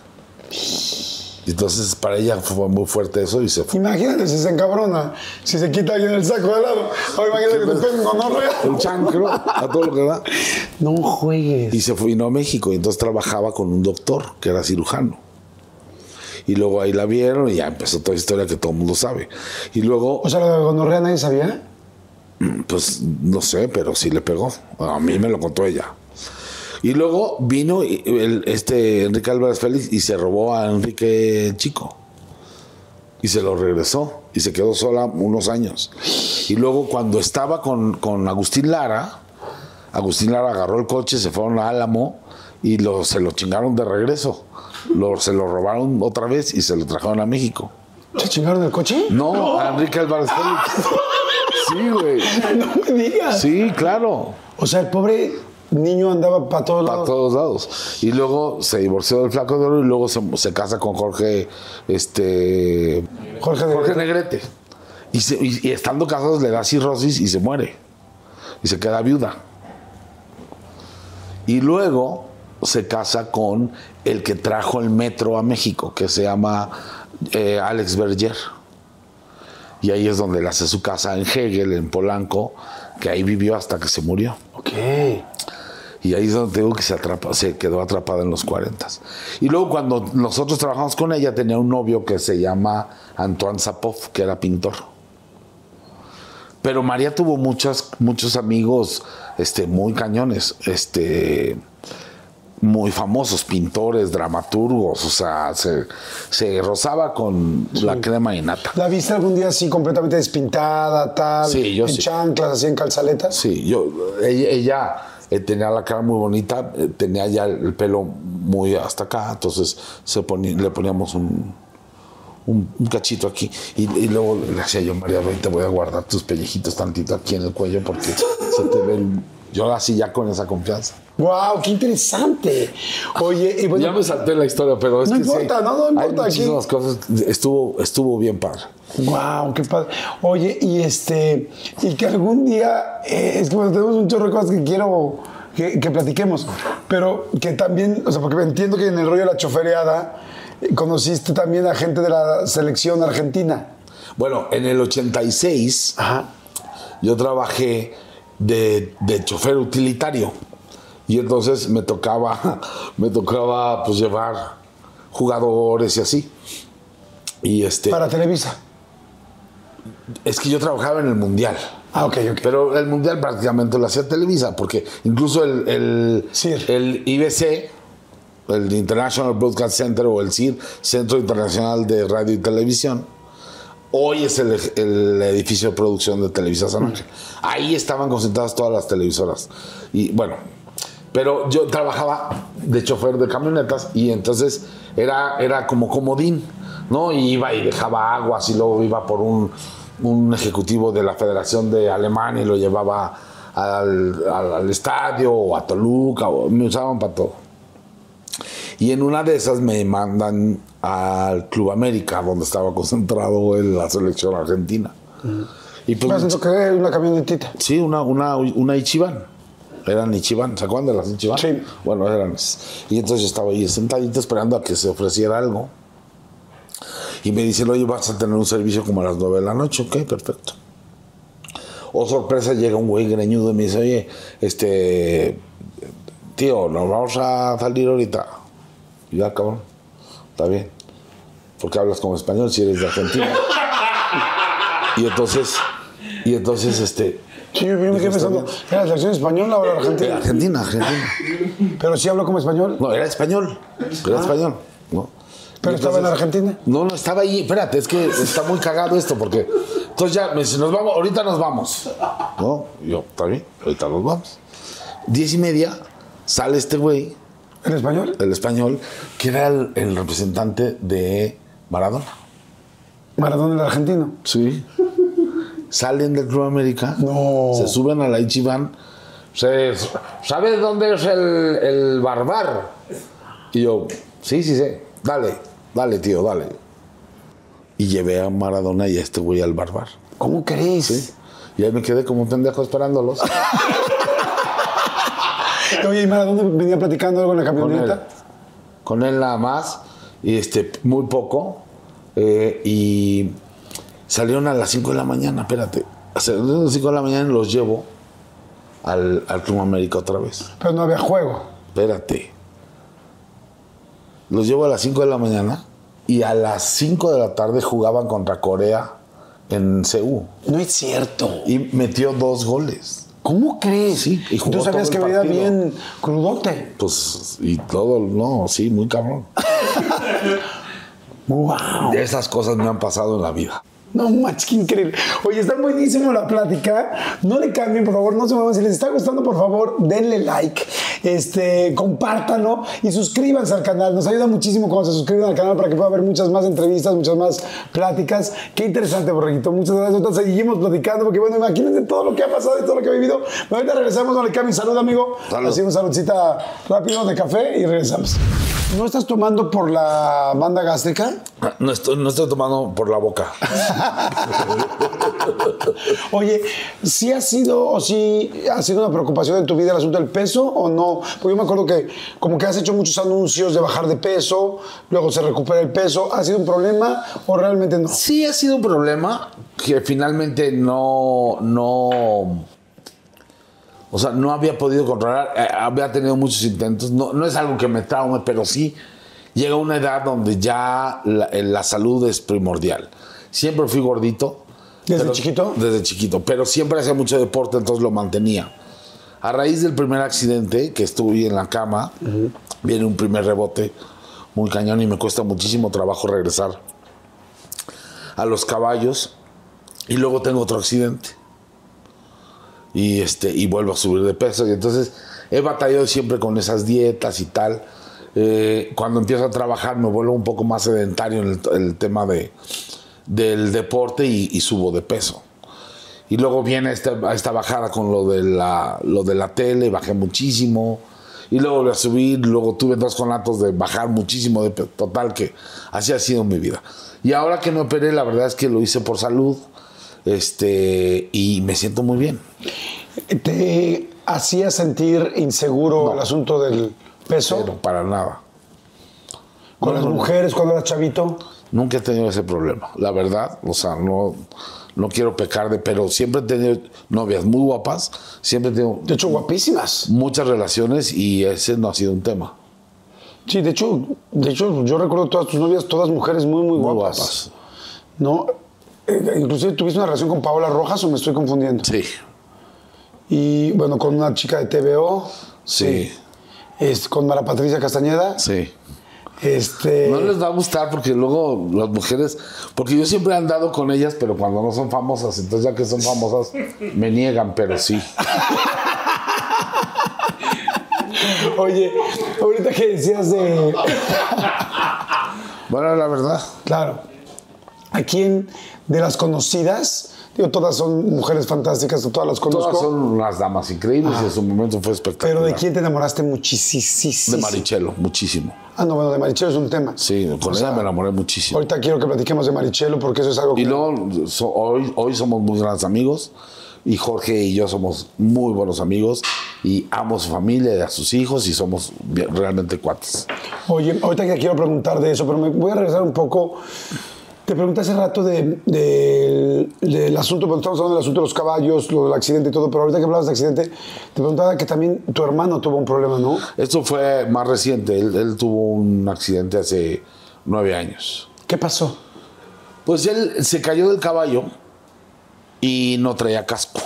Entonces para ella fue muy fuerte eso y se fue. Imagínate si se encabrona, si se quita alguien el saco de lado. O imagínate que te peguen con El chancro, a todo lo que da. No juegues. Y se fue vino a México y entonces trabajaba con un doctor que era cirujano. Y luego ahí la vieron y ya empezó toda la historia que todo el mundo sabe. Y luego, O sea, lo de gonorrea nadie sabía. pues no sé, pero sí le pegó. A mí me lo contó ella. Y luego vino el- este Enrique Álvarez Félix y se robó a Enrique Chico. Y se lo regresó. Y se quedó sola unos años. Y luego cuando estaba con, con Agustín Lara, Agustín Lara agarró el coche, se fueron a Álamo y lo, se lo chingaron de regreso. Lo, se lo robaron otra vez y se lo trajeron a México. ¿Se chingaron el coche? No, a Enrique Álvarez Félix. Sí, güey. no me digas. Sí, claro. O sea, el pobre niño andaba para todos Para lados. todos lados. Y luego se divorció del flaco de oro y luego se, se casa con Jorge, este, Jorge Jorge Negrete. Y, se- y- y estando casados le da cirrosis y se muere. Y se queda viuda. Y luego se casa con el que trajo el metro a México, que se llama eh, Alex Berger. Y ahí es donde le hace su casa en Hegel, en Polanco, que ahí vivió hasta que se murió. Ok. Y ahí es donde digo que se, atrapa, se quedó atrapada en los 40. Y luego cuando nosotros trabajamos con ella, tenía un novio que se llama Antoine Sapov, que era pintor. Pero María tuvo muchas, muchos amigos este, muy cañones, este, muy famosos, pintores, dramaturgos, o sea, se, se rozaba con la crema y nata. ¿La viste algún día así completamente despintada, tal? Sí, yo en sí. chanclas, así en calzaletas. Sí, yo, ella, ella, eh, tenía la cara muy bonita, eh, tenía ya el pelo muy hasta acá, entonces se le poníamos un, cachito aquí y, luego le decía yo, María, te voy a guardar tus pellejitos tantito aquí en el cuello porque se te ve el- Yo así ya con esa confianza. ¡Wow! ¡Qué interesante! Oye, y bueno, ya me salté la historia, pero es No que sí, importa, no, no hay importa, aquí- muchísimas cosas. Estuvo, estuvo bien padre. ¡Wow! ¡Qué padre! Oye, y este, y que algún día, eh, es que bueno, tenemos un chorro de cosas que quiero que, que platiquemos, pero que también, o sea, porque entiendo que en el rollo de la chofereada eh, conociste también a gente de la selección argentina. Bueno, en el 86 Ajá. yo trabajé de, de chofer utilitario y entonces me tocaba me tocaba pues llevar jugadores y así y este Para Televisa. es que yo trabajaba en el mundial Ah, ok, ok. pero el mundial prácticamente lo hacía Televisa porque incluso el el, IBC el International Broadcast Center o el CIR Centro Internacional de Radio y Televisión Hoy es el, el edificio de producción de Televisa San Ángel. Ahí estaban concentradas todas las televisoras. Y bueno, pero yo trabajaba de chofer de camionetas y entonces era, era como comodín, ¿no? Y iba y dejaba aguas y luego iba por un, un ejecutivo de la Federación de Alemania y lo llevaba al, al- al estadio o a Toluca, o, me usaban para todo. Y en una de esas me mandan al Club América, donde estaba concentrado en la selección argentina. Y pues, Me siento que era una camionetita. sí, una, una, una Ichiban. Eran Ichiban, ¿se acuerdan de las Ichiban? Sí. Bueno, eran. Y entonces yo estaba ahí sentadito esperando a que se ofreciera algo. Y me dicen, oye, vas a tener un servicio como a las 9 de la noche. Ok, perfecto. O sorpresa, llega un güey greñudo y me dice, oye, este, tío, nos vamos a salir ahorita. Y ya, cabrón, está bien. Porque hablas como español si eres de Argentina. y entonces, y entonces, este, Sí, yo me quedé pensando, ¿era la selección española o la argentina? Argentina, Argentina. Pero sí hablo como español. No, era español. Era español. ¿no? ¿Pero estaba en Argentina? No, no, estaba ahí. Espérate, es que está muy cagado esto porque. Entonces ya me dice, nos vamos, ahorita nos vamos. ¿No? Yo, está bien, ahorita nos vamos. Diez y media sale este güey, ¿En español? el español, que era el, el representante de Maradona. Maradona el argentino. Sí. Salen del Club América, No. se suben a la Ichiban. Se, ¿Sabes dónde es el, el barbar? Y yo, sí, sí, sí. Dale, dale, tío, dale. Y llevé a Maradona y a este güey al barbar. ¿Cómo crees? ¿sí? Y ahí me quedé como un pendejo esperándolos. Oye, ¿y Maradona venía platicando algo en la con él. camioneta? Con él nada más. Y este, muy poco. eh, y salieron a las 5 de la mañana, espérate. Salieron a las 5 de la mañana y los llevo al, al Club América otra vez. Pero no había juego. Espérate. Los llevo a las 5 de la mañana y a las 5 de la tarde jugaban contra Corea en Seúl. No es cierto. Y metió dos goles. ¿Cómo crees? Sí, y jugó Tú sabías todo que venía bien crudote. Pues, y todo, no, sí, muy cabrón. ¡Wow! De esas cosas me han pasado en la vida. No manches, qué increíble. Oye, está buenísimo la plática. No le cambien, por favor, no se muevan. Si les está gustando, por favor, denle like, este, compártanlo y suscríbanse al canal. Nos ayuda muchísimo cuando se suscriban al canal para que pueda haber muchas más entrevistas, muchas más pláticas. Qué interesante, Borreguito. Muchas gracias. Entonces, seguimos platicando porque, bueno, imagínense todo lo que ha pasado y todo lo que ha vivido. Pero ahorita regresamos, no le cambien. Salud, amigo. Salud. Así un saludcita rápido de café y regresamos. ¿No estás tomando por la banda gástrica? No estoy, no estoy tomando por la boca. Oye, ¿sí ha sido o sí ha sido una preocupación en tu vida el asunto del peso o no? Porque yo me acuerdo que como que has hecho muchos anuncios de bajar de peso, luego se recupera el peso. ¿Ha sido un problema o realmente no? Sí ha sido un problema que finalmente no, no, o sea, no había podido controlar. Eh, había tenido muchos intentos. No, no es algo que me traume, pero sí llega una edad donde ya la, eh, la salud es primordial. Siempre fui gordito. ¿Desde pero- chiquito? Desde chiquito, pero siempre hacía mucho deporte, entonces lo mantenía. A raíz del primer accidente, que estuve en la cama, viene un primer rebote muy cañón y me cuesta muchísimo trabajo regresar a los caballos. Y luego tengo otro accidente. Y, este, y vuelvo a subir de peso. Y entonces he batallado siempre con esas dietas y tal. Eh, cuando empiezo a trabajar me vuelvo un poco más sedentario en el, el tema de, del deporte y, y subo de peso. Y luego viene esta, esta bajada con lo de, la, lo de la tele, bajé muchísimo. Y luego volví a subir, luego tuve dos conatos de bajar muchísimo de peso. Total, que así ha sido mi vida. Y ahora que me operé, la verdad es que lo hice por salud. Este, y me siento muy bien. ¿Te hacía sentir inseguro el asunto del peso Pero para nada. con las mujeres cuando eras chavito? Nunca he tenido ese problema, la verdad. O sea, no, no quiero pecar de, pero siempre he tenido novias muy guapas, siempre he tenido De hecho, guapísimas. muchas relaciones y ese no ha sido un tema. Sí, de hecho, de hecho, yo recuerdo todas tus novias, todas mujeres muy, muy, Muy guapas. guapas. ¿No? Eh, inclusive tuviste una relación con Paola Rojas o me estoy confundiendo. Sí, Y bueno, con una chica de TVO. sí, Es, con Mara Patricia Castañeda. sí. Este. No les va a gustar porque luego las mujeres, porque yo siempre he andado con ellas, pero cuando no son famosas, entonces ya que son famosas, me niegan, pero sí. Oye, ahorita que decías de. Bueno, la verdad. Claro. ¿A quién de las conocidas? Digo, todas son mujeres fantásticas, todas las conozco. Todas son unas damas increíbles y en su momento fue espectacular. Pero ¿de quién te enamoraste muchísimo? De Marichelo, muchísimo. Ah, no, bueno, de Marichelo es un tema. Sí, con O ella sea, me enamoré muchísimo. Ahorita quiero que platiquemos de Marichelo porque eso es algo que... Y luego, so- hoy, hoy somos muy grandes amigos y Jorge y yo somos muy buenos amigos y amo a su familia y a sus hijos y somos realmente cuates. Oye, ahorita que quiero preguntar de eso, pero me voy a regresar un poco. Te pregunté hace rato de- del- del asunto, cuando estamos hablando del asunto de los caballos, lo del accidente y todo, pero ahorita que hablabas de accidente, te preguntaba que también tu hermano tuvo un problema, ¿no? Esto fue más reciente, él, él tuvo un accidente hace nueve años. ¿Qué pasó? Pues él se cayó del caballo y no traía casco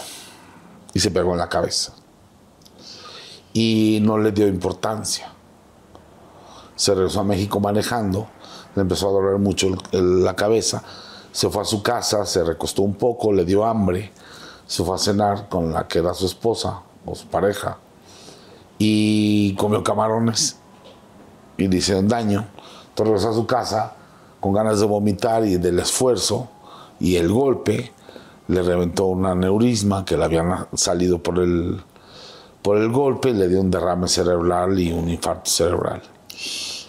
y se pegó en la cabeza. Y no le dio importancia. Se regresó a México manejando, le empezó a doler mucho el- el- la cabeza, se fue a su casa, se recostó un poco, le dio hambre, se fue a cenar con la que era su esposa o su pareja y comió camarones y le hicieron daño. Entonces regresó a su casa con ganas de vomitar y del esfuerzo y el golpe le reventó un aneurisma que le habían salido por el, por el golpe, le dio un derrame cerebral y un infarto cerebral.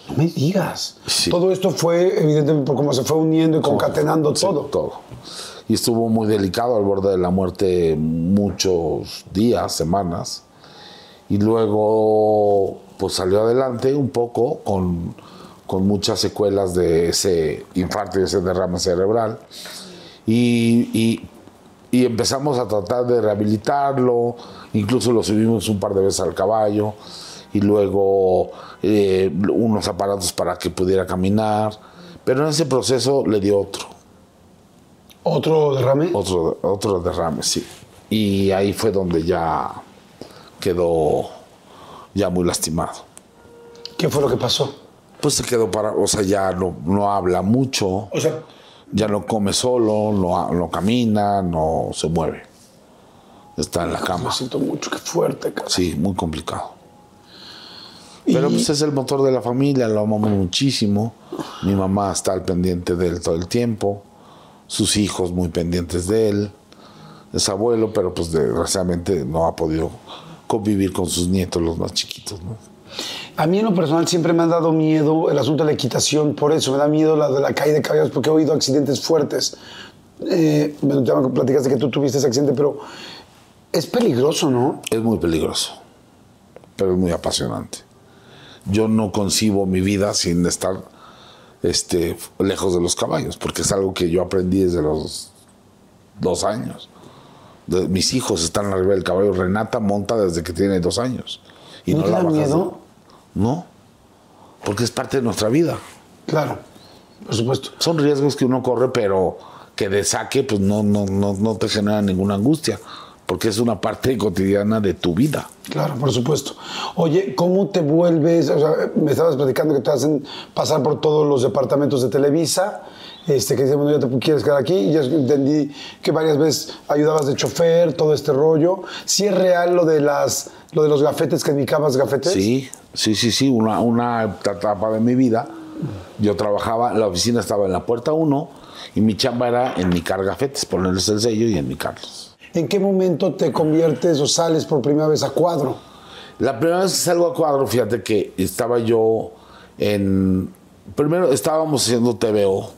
No me digas. Sí. Todo esto fue, evidentemente, por cómo se fue uniendo y concatenando Sí, todo. todo. Y estuvo muy delicado al borde de la muerte muchos días, semanas. Y luego pues salió adelante un poco con, con muchas secuelas de ese infarto y ese derrame cerebral. Y, y- y empezamos a tratar de rehabilitarlo, incluso lo subimos un par de veces al caballo y luego eh, unos aparatos para que pudiera caminar. Pero en ese proceso le dio otro. Otro derrame. Otro, otro derrame, sí. Y ahí fue donde ya quedó ya muy lastimado. ¿Qué fue lo que pasó? Pues se quedó para, o sea, ya no, no habla mucho. O sea, Ya no come solo, no, no camina, no se mueve. Está en la Lo cama. siento mucho, qué fuerte, cara. Sí, muy complicado. Pero pues es el motor de la familia, lo amamos muchísimo. Mi mamá está al pendiente de él todo el tiempo. Sus hijos muy pendientes de él. Es abuelo, pero pues desgraciadamente no ha podido convivir con sus nietos, los más chiquitos. ¿no? A mí en lo personal siempre me han dado miedo el asunto de la equitación, por eso me da miedo la de la caída de caballos, porque he oído accidentes fuertes. Eh, ya me platicaste que tú tuviste ese accidente, pero es peligroso, ¿no? Es muy peligroso, pero es muy apasionante. Yo no concibo mi vida sin estar este, lejos de los caballos, porque es algo que yo aprendí desde los dos años. De- mis hijos están arriba del caballo. Renata monta desde que tiene dos años. ¿No te la da bajas de- miedo? No, porque es parte de nuestra vida. Claro, por supuesto. Son riesgos que uno corre, pero que de saque pues no, no, no, no te genera ninguna angustia, porque es una parte cotidiana de tu vida. Claro, por supuesto. Oye, ¿cómo te vuelves? O sea, me estabas platicando que te hacen pasar por todos los departamentos de Televisa. Este, que dice, bueno, ya te quieres quedar aquí. Y ya entendí que varias veces ayudabas de chofer, todo este rollo. ¿Sí es real lo de, las, lo de los gafetes que indicabas gafetes? Sí, sí, sí, sí, una, una etapa de mi vida. Yo trabajaba, la oficina estaba en la puerta 1 y mi chamba era en mi cargafetes, ponerles el sello y enmicarlos. ¿En qué momento te conviertes o sales por primera vez a cuadro? La primera vez que salgo a cuadro, fíjate que estaba yo en. Primero estábamos haciendo TVO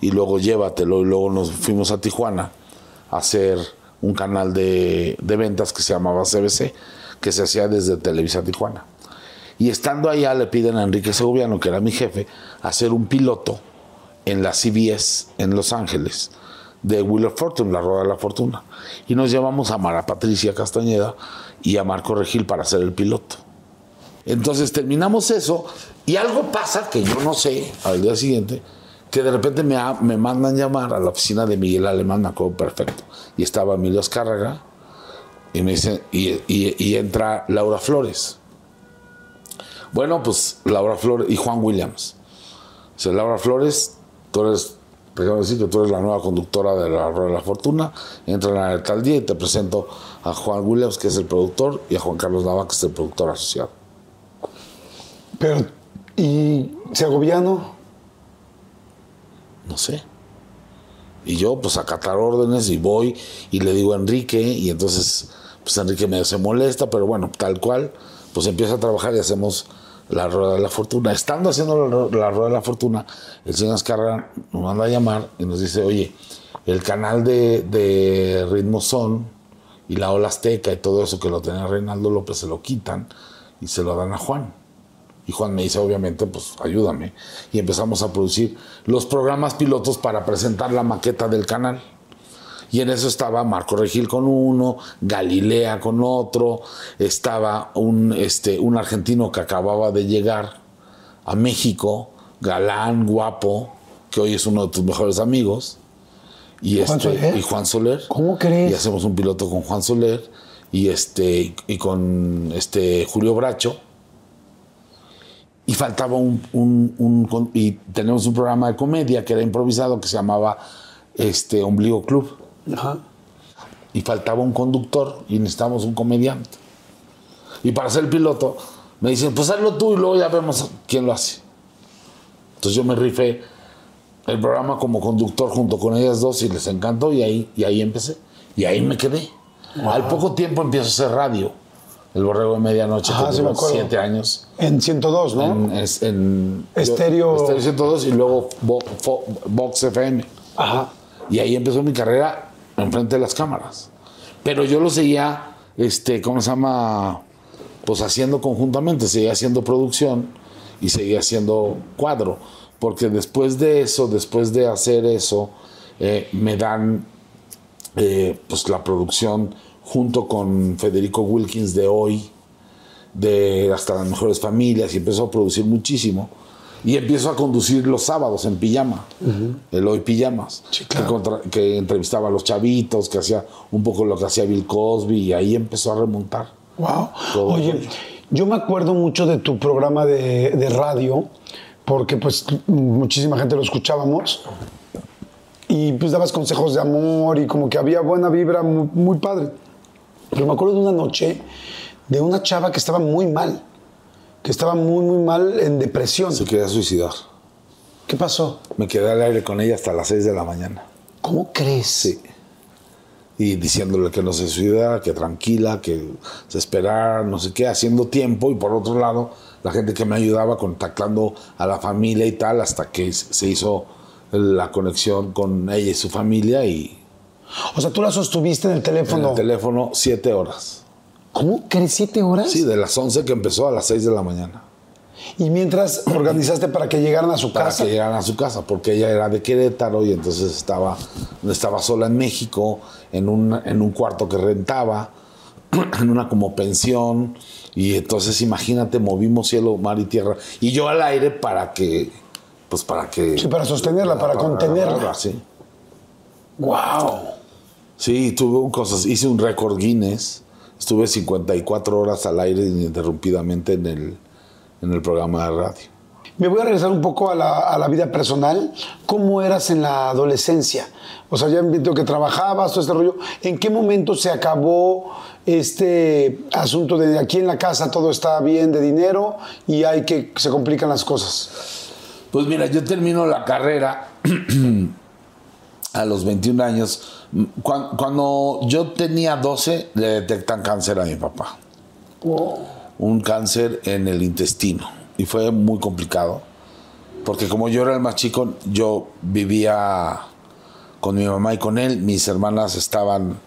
y luego llévatelo y luego nos fuimos a Tijuana a hacer un canal de, de ventas que se llamaba CBC, que se hacía desde Televisa Tijuana. Y estando allá le piden a Enrique Segoviano, que era mi jefe, hacer un piloto en la CBS en Los Ángeles de Wheel of Fortune, la rueda de la fortuna. Y nos llevamos a Mara Patricia Castañeda y a Marco Regil para hacer el piloto. Entonces terminamos eso y algo pasa que yo no sé al día siguiente, que de repente me, me mandan llamar a la oficina de Miguel Alemán, me acuerdo perfecto. Y estaba Emilio Azcárraga y me dicen, y, y- entra Laura Flores. Bueno, pues Laura Flores y Juan Williams. Sea, Laura Flores, tú eres, decir que tú eres la nueva conductora de la Rueda de la Fortuna, entran a tal día y te presento a Juan Williams, que es el productor, y a Juan Carlos Nava, que es el productor asociado. Pero, ¿y Segoviano? No sé. Y yo, pues, acatar órdenes y voy y le digo a Enrique, y entonces, pues, Enrique medio se molesta, pero bueno, tal cual, pues empieza a trabajar y hacemos la Rueda de la Fortuna. Estando haciendo la, Rueda de la Fortuna, el señor Azcarra nos manda a llamar y nos dice, oye, el canal de, de Ritmo Son y la Ola Azteca y todo eso que lo tenía Reinaldo López se lo quitan y se lo dan a Juan. Y Juan me dice, obviamente, pues ayúdame. Y empezamos a producir los programas pilotos para presentar la maqueta del canal. Y en eso estaba Marco Regil con uno, Galilea con otro, estaba un, este, un argentino que acababa de llegar a México, galán, guapo, que hoy es uno de tus mejores amigos. Y, ¿Juan este, Soler? y Juan Soler. ¿Cómo crees? Y hacemos un piloto con Juan Soler y, este, y con este, Julio Bracho y faltaba un, un- y tenemos un programa de comedia que era improvisado que se llamaba este Ombligo Club Ajá. y faltaba un conductor y necesitamos un comediante y para el piloto me dicen pues hazlo tú y luego ya vemos quién lo hace entonces yo me rifé el programa como conductor junto con ellas dos y les encantó y ahí y ahí empecé y ahí me quedé al poco tiempo empiezo a hacer radio el borrego de medianoche Ajá, que sí me siete años En 102, ¿no? en, es- en Estéreo. yo- Estéreo 102 y luego Fo- Vox FM. Ajá. Y ahí empezó mi carrera enfrente de las cámaras. Pero yo lo seguía, este, ¿cómo se llama? Pues haciendo conjuntamente, seguía haciendo producción y seguía haciendo cuadro. Porque después de eso, después de hacer eso, eh, me dan eh, pues la producción junto con Federico Wilkins de hoy, de hasta las mejores familias, y empezó a producir muchísimo. Y empiezo a conducir los sábados en pijama, el hoy pijamas, Sí, que, contra- que entrevistaba a los chavitos, que hacía un poco lo que hacía Bill Cosby, y ahí empezó a remontar. Wow. Oye, yo me acuerdo mucho de tu programa de, de radio, porque pues muchísima gente lo escuchábamos. y pues dabas consejos de amor y como que había buena vibra muy, muy padre. Pero me acuerdo de una noche de una chava que estaba muy mal, que estaba muy, muy mal en depresión. Se quería suicidar. ¿Qué pasó? Me quedé al aire con ella hasta las 6 de la mañana. ¿Cómo crees? Sí. Y diciéndole que no se suicidara, que tranquila, que se esperara, no sé qué, haciendo tiempo. Y por otro lado, la gente que me ayudaba contactando a la familia y tal, hasta que se hizo la conexión con ella y su familia. Y O sea, tú la sostuviste en el en teléfono. el teléfono, siete horas. ¿Cómo crees? ¿Siete horas? Sí, de las 11 que empezó a las 6 de la mañana. Y mientras organizaste para que llegaran a su para casa. que llegaran a su casa, porque ella era de Querétaro y entonces estaba, estaba sola en México, en un, en un cuarto que rentaba, en una como pensión, y entonces imagínate, movimos cielo, mar y tierra, y yo al aire para que, pues para que... Sí, para sostenerla, para contenerla. Sí, ¡Wow! sí, tuve cosas, hice un récord Guinness, estuve 54 horas al aire ininterrumpidamente en el, en el programa de radio. Me voy a regresar un poco a la, a la vida personal. ¿Cómo eras en la adolescencia? O sea, ya visto que trabajabas, todo este rollo. ¿En qué momento se acabó este asunto de aquí en la casa todo está bien de dinero y hay que se complican las cosas? Pues mira, yo termino la carrera a los 21 años. Cuan- Cuando, yo tenía 12, le detectan cáncer a mi papá. Un cáncer en el intestino. Y fue muy complicado. Porque como yo era el más chico, yo vivía con mi mamá y con él. Mis hermanas estaban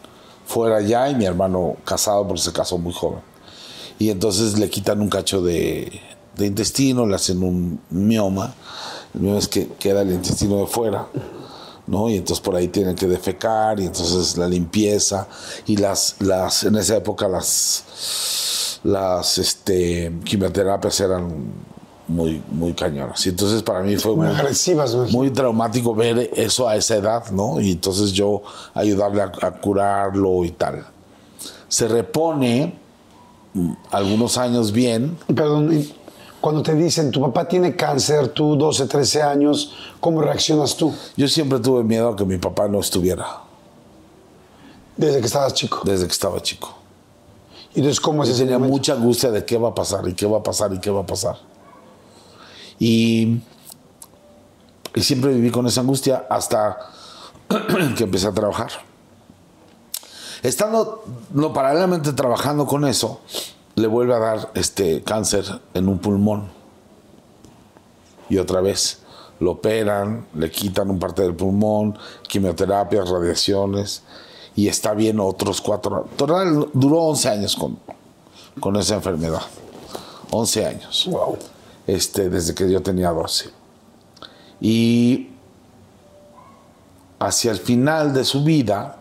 fuera ya y mi hermano casado porque se casó muy joven. Y entonces le quitan un cacho de, de intestino, le hacen un mioma. El mioma es que queda el intestino de fuera. ¿No? Y entonces por ahí tienen que defecar y entonces la limpieza y las, las en esa época las, las este, quimioterapias eran muy, muy cañonas. Y entonces para mí fue Muy muy, agresivas, muy traumático ver eso a esa edad, ¿no? Y entonces yo ayudarle a, a curarlo y tal. Se repone mm, algunos años bien, Perdón, cuando te dicen tu papá tiene cáncer, tú 12, 13 años, ¿cómo reaccionas tú yo siempre tuve miedo a que mi papá no estuviera desde que estabas chico? desde que estaba chico. Y entonces, ¿cómo es Yo ese tenía momento? mucha angustia de qué va a pasar y qué va a pasar y qué va a pasar. Y, y siempre viví con esa angustia hasta que empecé a trabajar. Estando no, paralelamente trabajando con eso, le vuelve a dar este cáncer en un pulmón. Y otra vez lo operan, le quitan un parte del pulmón, quimioterapias, radiaciones, y está bien otros cuatro. Total, duró 11 años con, con esa enfermedad. 11 años. Wow. Este, desde que yo tenía 12. Y hacia el final de su vida,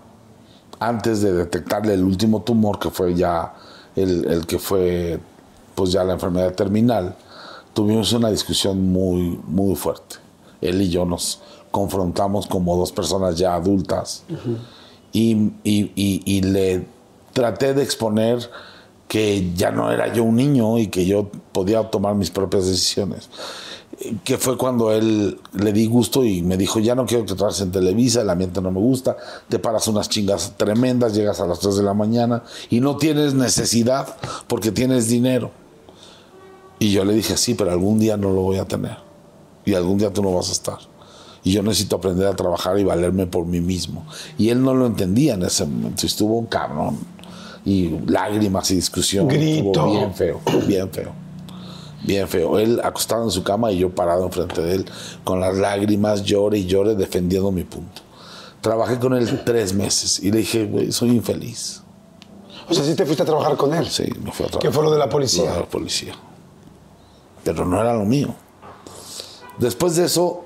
antes de detectarle el último tumor, que fue ya el, el que fue pues ya la enfermedad terminal, tuvimos una discusión muy, muy fuerte. Él y yo nos confrontamos como dos personas ya adultas y, y- y- y le traté de exponer que ya no era yo un niño y que yo podía tomar mis propias decisiones. Que fue cuando él le di gusto y me dijo, ya no quiero que trabajes en Televisa, el ambiente no me gusta, te paras unas chingas tremendas, llegas a las 3 de la mañana y no tienes necesidad porque tienes dinero. Y yo le dije, sí, pero algún día no lo voy a tener. Y algún día tú no vas a estar. Y yo necesito aprender a trabajar y valerme por mí mismo. Y él no lo entendía en ese momento. Estuvo un cabrón. Y lágrimas y discusión. Grito. Bien feo, bien feo. Bien feo. Él acostado en su cama y yo parado enfrente de él con las lágrimas, llore y llore defendiendo mi punto. Trabajé con él tres meses y le dije, güey, soy infeliz. O sea, sí te fuiste a trabajar con él. Sí, me fui a trabajar. ¿Qué fue lo de la policía? Lo de la policía. Pero no era lo mío. Después de eso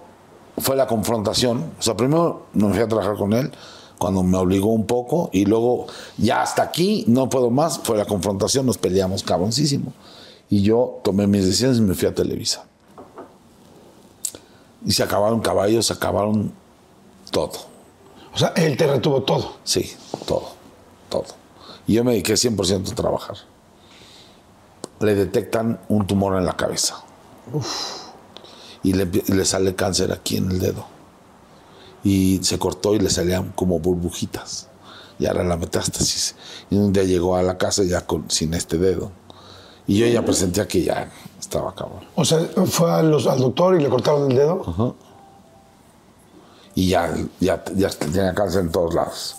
fue la confrontación. O sea, primero me fui a trabajar con él cuando me obligó un poco y luego ya hasta aquí no puedo más. Fue la confrontación, nos peleamos cabroncísimo. Y yo tomé mis decisiones y me fui a Televisa. Y se acabaron caballos, se acabaron todo. O sea, él te retuvo todo. Sí, todo, todo. Y yo me dediqué 100% a trabajar. Le detectan un tumor en la cabeza. Y le, y le sale cáncer aquí en el dedo. y se cortó y le salían como burbujitas. Ya era la metástasis. Y un día llegó a la casa ya con, sin este dedo. Y yo ya presentía que ya estaba cabrón. O sea, fue a los- al doctor y le cortaron el dedo. Y ya, ya, ya tenía cáncer en todos lados.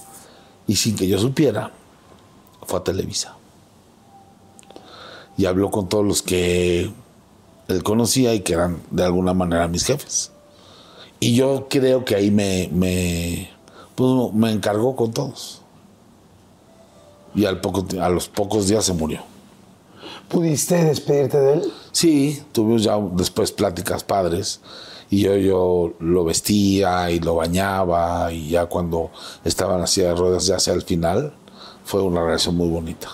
Y sin que yo supiera, fue a Televisa. Y habló con todos los que él conocía y que eran de alguna manera mis jefes. Y yo creo que ahí me, me, pues, me encargó con todos. Y al poco, a los pocos días se murió. ¿Pudiste despedirte de él? Sí, tuvimos ya después pláticas padres y yo, yo lo vestía y lo bañaba y ya cuando estaba en la silla de ruedas ya hacia el final fue una relación muy bonita.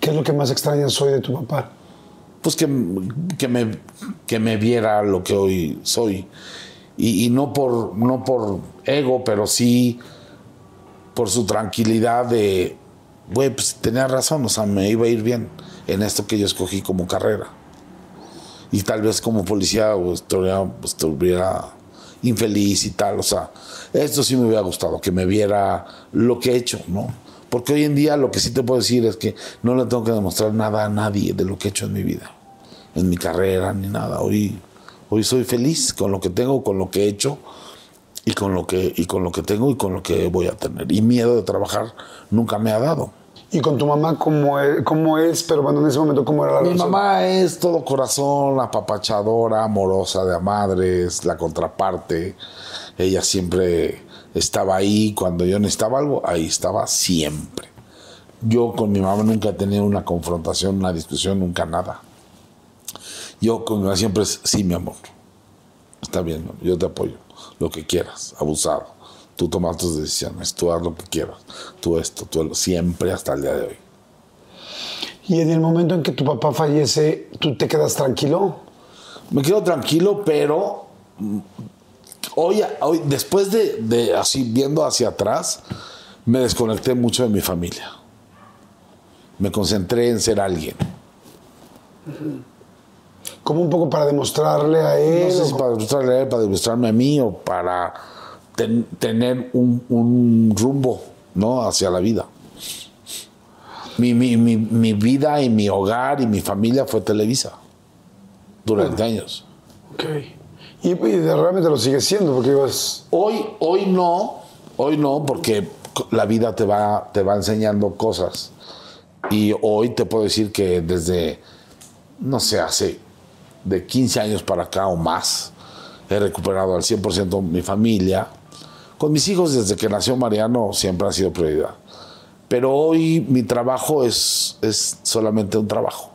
¿Qué es lo que más extrañas hoy de tu papá? Pues que, que, me, que me viera lo que hoy soy y, y no, por, no por ego, pero sí por su tranquilidad de, güey, pues tenía razón, o sea, me iba a ir bien en esto que yo escogí como carrera. Y tal vez como policía o estuviera, estuviera infeliz y tal, o sea, esto sí me hubiera gustado, que me viera lo que he hecho, ¿no? Porque hoy en día lo que sí te puedo decir es que no le tengo que demostrar nada a nadie de lo que he hecho en mi vida, en mi carrera, ni nada. Hoy, hoy soy feliz con lo que tengo, con lo que he hecho y con lo que, y con lo que tengo y con lo que voy a tener. Y miedo de trabajar nunca me ha dado. ¿Y con tu mamá cómo es? Cómo es pero bueno, en ese momento, ¿cómo era la Mi relación? mamá es todo corazón, apapachadora, amorosa de a madres, la contraparte. Ella siempre estaba ahí cuando yo necesitaba algo, ahí estaba siempre. Yo con mi mamá nunca he tenido una confrontación, una discusión, nunca nada. Yo con mi mamá siempre es, sí, mi amor. Está bien, yo te apoyo. Lo que quieras, abusado. Tú tomas tus decisiones, tú haz lo que quieras. Tú esto, tú lo, siempre hasta el día de hoy. Y en el momento en que tu papá fallece, ¿tú te quedas tranquilo? Me quedo tranquilo, pero mm, hoy, hoy después de, de así viendo hacia atrás, me desconecté mucho de mi familia. Me concentré en ser alguien. Como un poco para demostrarle a él. No sé si para demostrarle a él, para demostrarme a mí o para ten- tener un, un rumbo ¿no? hacia la vida. Mi, mi- mi- mi vida y mi hogar y mi familia fue Televisa durante años. Ok. Y, y realmente lo sigue siendo, porque ibas. Hoy, hoy no, hoy no, porque la vida te va, te va enseñando cosas. Y hoy te puedo decir que desde, no sé, hace de 15 años para acá o más, he recuperado al 100% mi familia. Con mis hijos desde que nació Mariano siempre ha sido prioridad. Pero hoy mi trabajo es, es solamente un trabajo,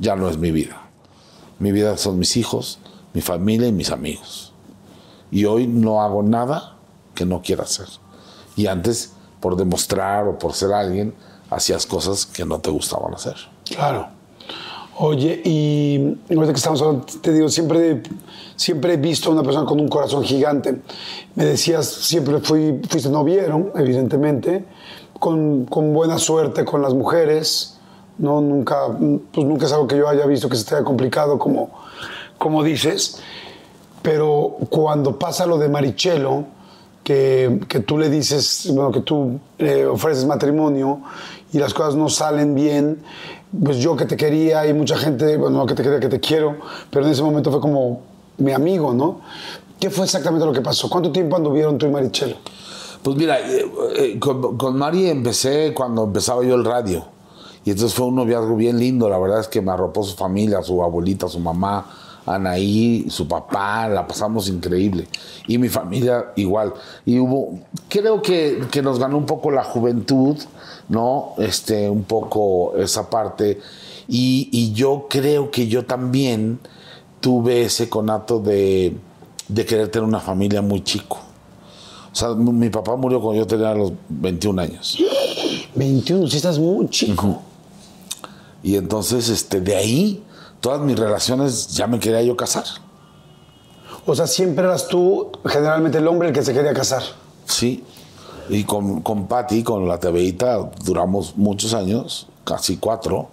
ya no es mi vida. Mi vida son mis hijos, mi familia y mis amigos. Y hoy no hago nada que no quiera hacer. Y antes, por demostrar o por ser alguien, hacías cosas que no te gustaban hacer. Claro. Oye, y ahorita que estamos hablando, te digo, siempre, siempre he visto a una persona con un corazón gigante. Me decías, siempre fui, fuiste noviero, evidentemente, con, con buena suerte con las mujeres. No, nunca, pues nunca es algo que yo haya visto que se te haya complicado, como, como dices. Pero cuando pasa lo de Marichelo, que, que tú le dices, bueno, que tú le ofreces matrimonio y las cosas no salen bien, pues yo que te quería y mucha gente, bueno, no que te quería, que te quiero, pero en ese momento fue como mi amigo, ¿no? ¿Qué fue exactamente lo que pasó? ¿Cuánto tiempo anduvieron tú y Marichelo? Pues mira, eh, eh, con, con Mari empecé cuando empezaba yo el radio. Y entonces fue un noviazgo bien lindo. La verdad es que me arropó su familia, su abuelita, su mamá, Anaí, su papá. La pasamos increíble. Y mi familia igual. Y hubo, creo que, que nos ganó un poco la juventud, ¿no? Este, un poco esa parte. Y, y yo creo que yo también tuve ese conato de, de querer tener una familia muy chico. O sea, mi mi papá murió cuando yo tenía los 21 años. 21, si estás muy chico. Y entonces, este, de ahí, todas mis relaciones ya me quería yo casar. O sea, siempre eras tú, generalmente el hombre, el que se quería casar. Sí. Y con, con Patty, con la TVita, duramos muchos años, casi cuatro.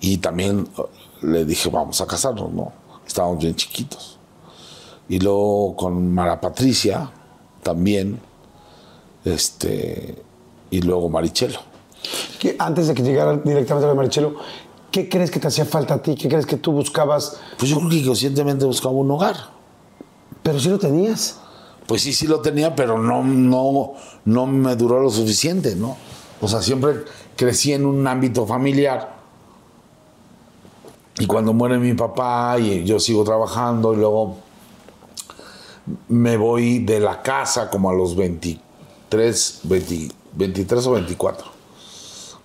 Y también eh, le dije, vamos a casarnos, ¿no? Estábamos bien chiquitos. Y luego con Mara Patricia, también. Este, y luego Marichelo. Que antes de que llegara directamente a Marichelo, ¿qué crees que te hacía falta a ti? ¿Qué crees que tú buscabas? Pues yo creo que conscientemente buscaba un hogar. Pero sí lo tenías. Pues sí, sí lo tenía, pero no, no, no me duró lo suficiente, ¿no? O sea, siempre crecí en un ámbito familiar. Y cuando muere mi papá y yo sigo trabajando y luego me voy de la casa como a los 23, 20 23 o 24.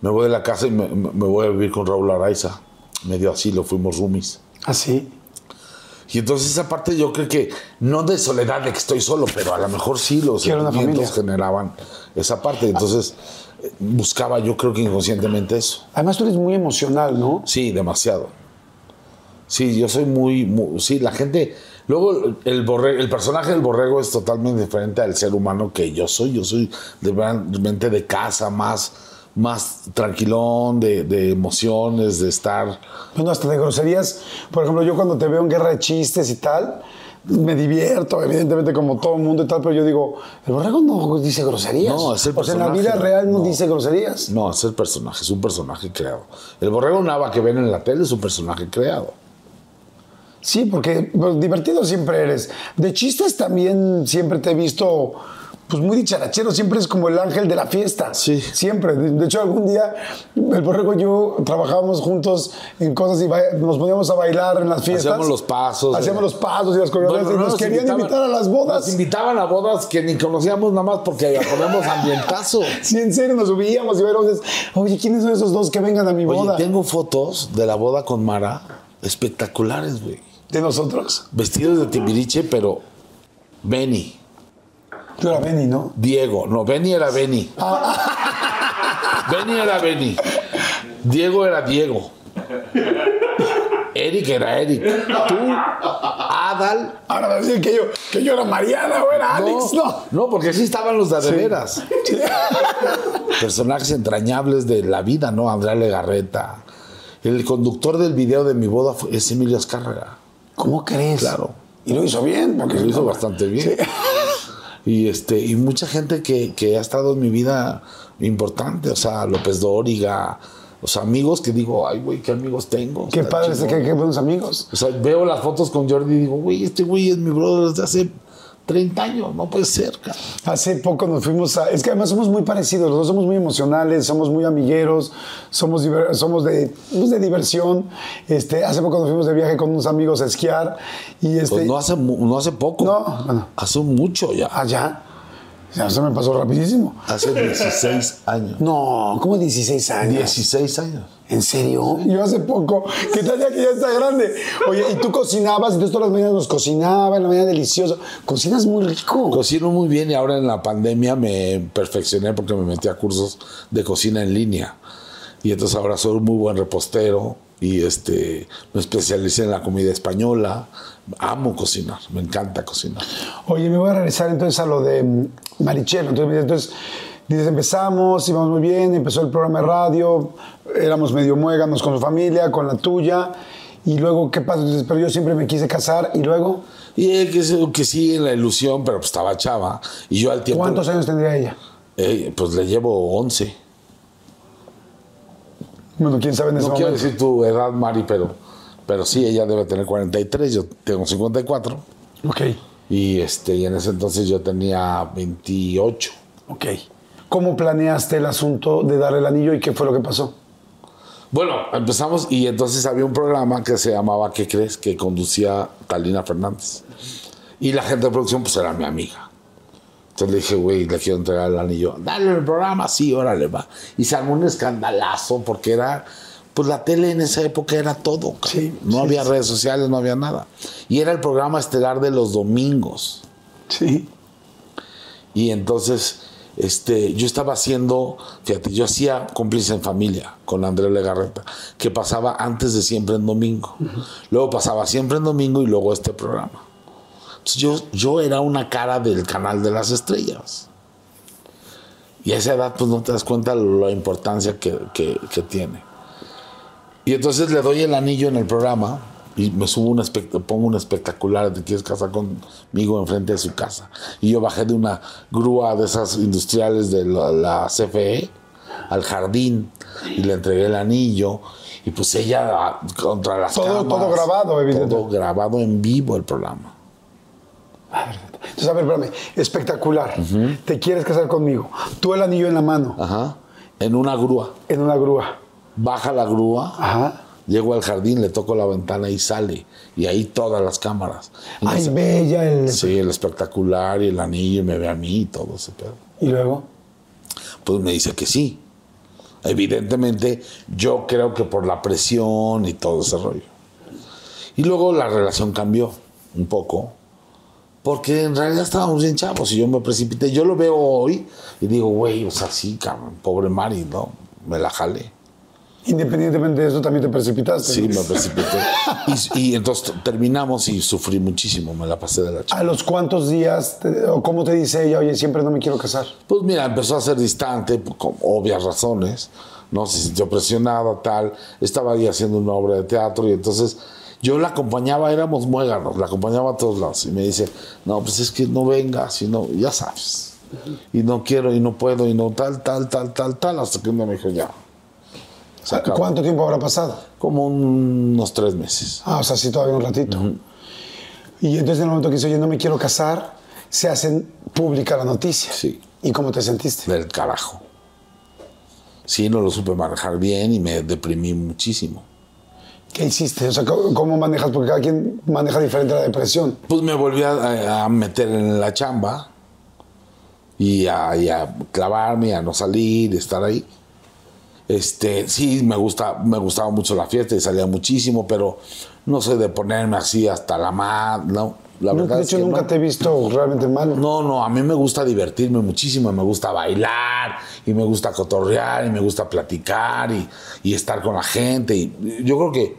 Me voy de la casa y me, voy a vivir con Raúl Araiza. Me dio asilo, fuimos roomies. Así. Y entonces esa parte yo creo que no de soledad de que estoy solo, pero a lo mejor sí los sentimientos generaban esa parte. Entonces buscaba yo creo que inconscientemente eso. Además, tú eres muy emocional, ¿no? Sí, demasiado. Sí, yo soy muy, muy- sí, la gente. Luego el borre- el personaje del borrego es totalmente diferente al ser humano que yo soy. Yo soy de realmente de casa, más, más tranquilón, de, de emociones, de estar. Bueno, hasta de groserías. Por ejemplo, yo cuando te veo en guerra de chistes y tal, me divierto, evidentemente, como todo el mundo y tal, pero yo digo, el borrego no dice groserías. No, es el O sea, en la personaje. vida real no, No. dice groserías. No, es el personaje, es un personaje creado. El borrego Nava que ven en la tele es un personaje creado. Sí, porque pues, divertido siempre eres. De chistes también siempre te he visto, pues muy dicharachero, siempre es como el ángel de la fiesta. Sí. Siempre. De, hecho, algún día el borrego y yo trabajábamos juntos en cosas y nos poníamos a bailar en las fiestas. Hacíamos los pasos. Hacíamos eh. los pasos y las coreografías y no nos, querían invitar a las bodas. Nos invitaban a bodas que ni conocíamos nada más porque ponemos ambientazo. Sí, en serio, nos subíamos y veíamos, oye, ¿quiénes son esos dos que vengan a mi Oye, boda? tengo fotos de la boda con Mara espectaculares, güey. De nosotros. Vestidos de timbiriche, pero Benny, Tú era Benny, ¿no? Diego, no, Benny era Benny. Benny era Benny. Diego era Diego. Eric era Eric. Tú, Adal. Ahora me decir que yo, que yo era Mariana o era Alex, no. no, porque sí estaban los de veras. Personajes entrañables de la vida, ¿no? Andrea Legarreta. El conductor del video de mi boda fue- es Emilio Azcárraga. ¿Cómo crees? Claro. Y lo hizo bien, porque Lo hizo bastante bien. Y este, y mucha gente que, que ha estado en mi vida importante, o sea, López Dóriga, o sea, amigos que digo, ay, güey, qué amigos tengo. Qué padre, qué buenos amigos. O sea, veo las fotos con Jordi y digo, güey, este güey es mi brother desde hace 30 años, no puede ser, cabrón. Hace poco nos fuimos a. Es que además somos muy parecidos, los dos somos muy emocionales, somos muy amigueros, somos, diver- somos de, pues, de diversión. Este, hace poco nos fuimos de viaje con unos amigos a esquiar y este. Pues no hace, no hace poco. No, bueno. Hace mucho ya. Allá. Ya se me pasó rapidísimo. Hace 16 años. No, como 16 años. 16 años. ¿En serio? Yo hace poco, ¿qué tal ya que ya está grande? Oye, y tú cocinabas, entonces todas las mañanas nos cocinaba, en la mañana delicioso. Cocinas muy rico. Cocino muy bien y ahora en la pandemia me perfeccioné porque me metí a cursos de cocina en línea. Y entonces ahora soy un muy buen repostero y este, me especialicé en la comida española. Amo cocinar, me encanta cocinar. Oye, me voy a regresar entonces a lo de mm, Marichelo. Entonces, entonces dices, empezamos, íbamos muy bien, empezó el programa de radio, éramos medio muéganos con su familia, con la tuya. Y luego, ¿qué pasa? Entonces, pero yo siempre me quise casar y luego, Y él que, sí, en la ilusión, pero pues estaba chava. Y yo al tiempo... ¿cuántos años tendría ella? Eh, pues le llevo 11. Bueno, quién sabe en ese No quiero momento. decir tu edad, Mari, pero, pero sí, ella debe tener 43, yo tengo 54. Ok, Y, este, y en ese entonces yo tenía 28. ok. ¿Cómo planeaste el asunto de darle el anillo y qué fue lo que pasó? Bueno, empezamos y entonces había un programa que se llamaba ¿Qué crees? que conducía Talina Fernández. Y la gente de producción pues era mi amiga. Entonces le dije, güey, le quiero entregar el anillo. Dale el programa, sí, órale, va. Y se armó un escandalazo porque era, pues la tele en esa época era todo. Sí, no sí, había sí. redes sociales, no había nada. Y era el programa estelar de los domingos. Sí. Y entonces, este, yo estaba haciendo, fíjate, yo hacía cómplice en familia con Andrés Legarreta, que pasaba antes de siempre en domingo. Luego pasaba siempre en domingo y luego este programa. Entonces yo, yo era una cara del canal de las estrellas. Y a esa edad, pues no te das cuenta la importancia que, que- que tiene. Y entonces le doy el anillo en el programa y me subo un pongo un espectacular te quieres casar conmigo enfrente de su casa y yo bajé de una grúa de esas industriales de la, la CFE al jardín y le entregué el anillo y pues ella ah, contra las Todo- camas, todo grabado, evidentemente. todo grabado en vivo el programa Entonces, a ver, espérame. Espectacular. Te quieres casar conmigo. Tú el anillo en la mano, ajá en una grúa en una grúa. baja la grúa Ajá. Llego al jardín le toco la ventana y sale y ahí todas las cámaras Y Ay, no bella el. Sí, el espectacular y el anillo y me ve a mí y todo ese pedo. Y luego. Pues me dice que sí. Evidentemente, yo creo que por la presión y todo ese rollo. Y luego la relación cambió un poco. Porque en realidad estábamos bien chavos y yo me precipité. Yo lo veo hoy y digo, güey, o sea, sí, cabrón, pobre Mari, ¿no? Me la jalé. Independientemente de eso, también te precipitaste. Sí, me precipité. Y, y entonces terminamos y sufrí muchísimo, me la pasé de la chica. ¿A los cuántos días, te- o cómo te dice ella, oye, siempre no me quiero casar? Pues mira, empezó a ser distante, por con obvias razones, ¿no? Se sintió presionada, tal. Estaba ahí haciendo una obra de teatro y entonces yo la acompañaba, éramos muéganos, la acompañaba a todos lados. Y me dice, no, pues es que no venga, sino, ya sabes. Y no quiero, y no puedo, y no tal, tal, tal, tal, tal, hasta que un día me dijo, ya. Se acabó. ¿Cuánto tiempo habrá pasado? Como unos tres meses. Ah, o sea, sí, todavía un ratito. Y entonces en el momento que dice, oye, no me quiero casar, se hace pública la noticia. Sí. ¿Y cómo te sentiste? Del carajo. Sí, no lo supe manejar bien y me deprimí muchísimo. ¿Qué hiciste? O sea, ¿cómo manejas? Porque cada quien maneja diferente la depresión. Pues me volví a, a meter en la chamba y a, y a clavarme, a no salir, estar ahí. Este, sí, me gusta, me gustaba mucho la fiesta y salía muchísimo, pero no sé de ponerme así hasta la madre, no. La No, verdad de es hecho, que nunca no. te he visto realmente mal. No, no, a mí me gusta divertirme muchísimo, me gusta bailar y me gusta cotorrear y me gusta platicar y, y estar con la gente. Y yo creo que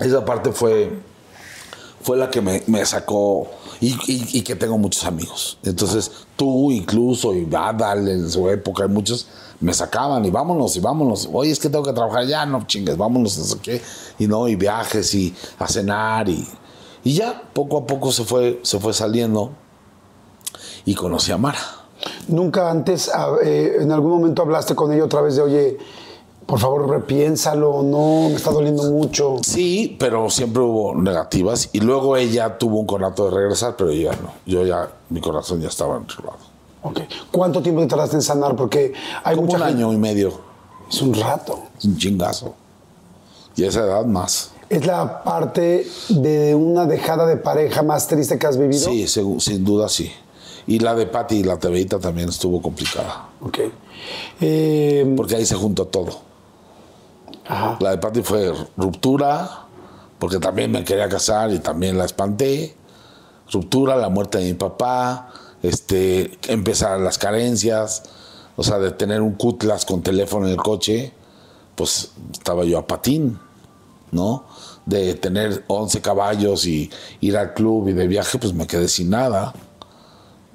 esa parte fue, fue la que me, me sacó y, y- y que tengo muchos amigos. Entonces tú incluso y Adal en su época hay muchos me sacaban y vámonos y vámonos. Oye, es que tengo que trabajar ya, no chingues, vámonos, no sé qué. Y no, y viajes y a cenar y, y ya poco a poco se fue, se fue saliendo y conocí a Mara. Nunca antes, a- eh, en algún momento hablaste con ella otra vez de, oye, por favor, repiénsalo, no, me está doliendo mucho. Sí, pero siempre hubo negativas y luego ella tuvo un conato de regresar, pero ya no. Yo ya, mi corazón ya estaba en otro lado. Ok. ¿Cuánto tiempo te tardaste en sanar? Porque hay Como mucha un gente- año y medio, Es un rato. un chingazo. Y a esa edad más. ¿Es la parte de una dejada de pareja más triste que has vivido? Sí, sin duda sí. Y la de Patti y la TVita también estuvo complicada. Ok. Eh, Porque ahí se juntó todo. ajá. La de Patti fue ruptura, porque también me quería casar y también la espanté. Ruptura, la muerte de mi papá, este, empezar las carencias, o sea, de tener un cutlas con teléfono en el coche, pues estaba yo a patín, ¿no? De tener 11 caballos y ir al club y de viaje, pues me quedé sin nada.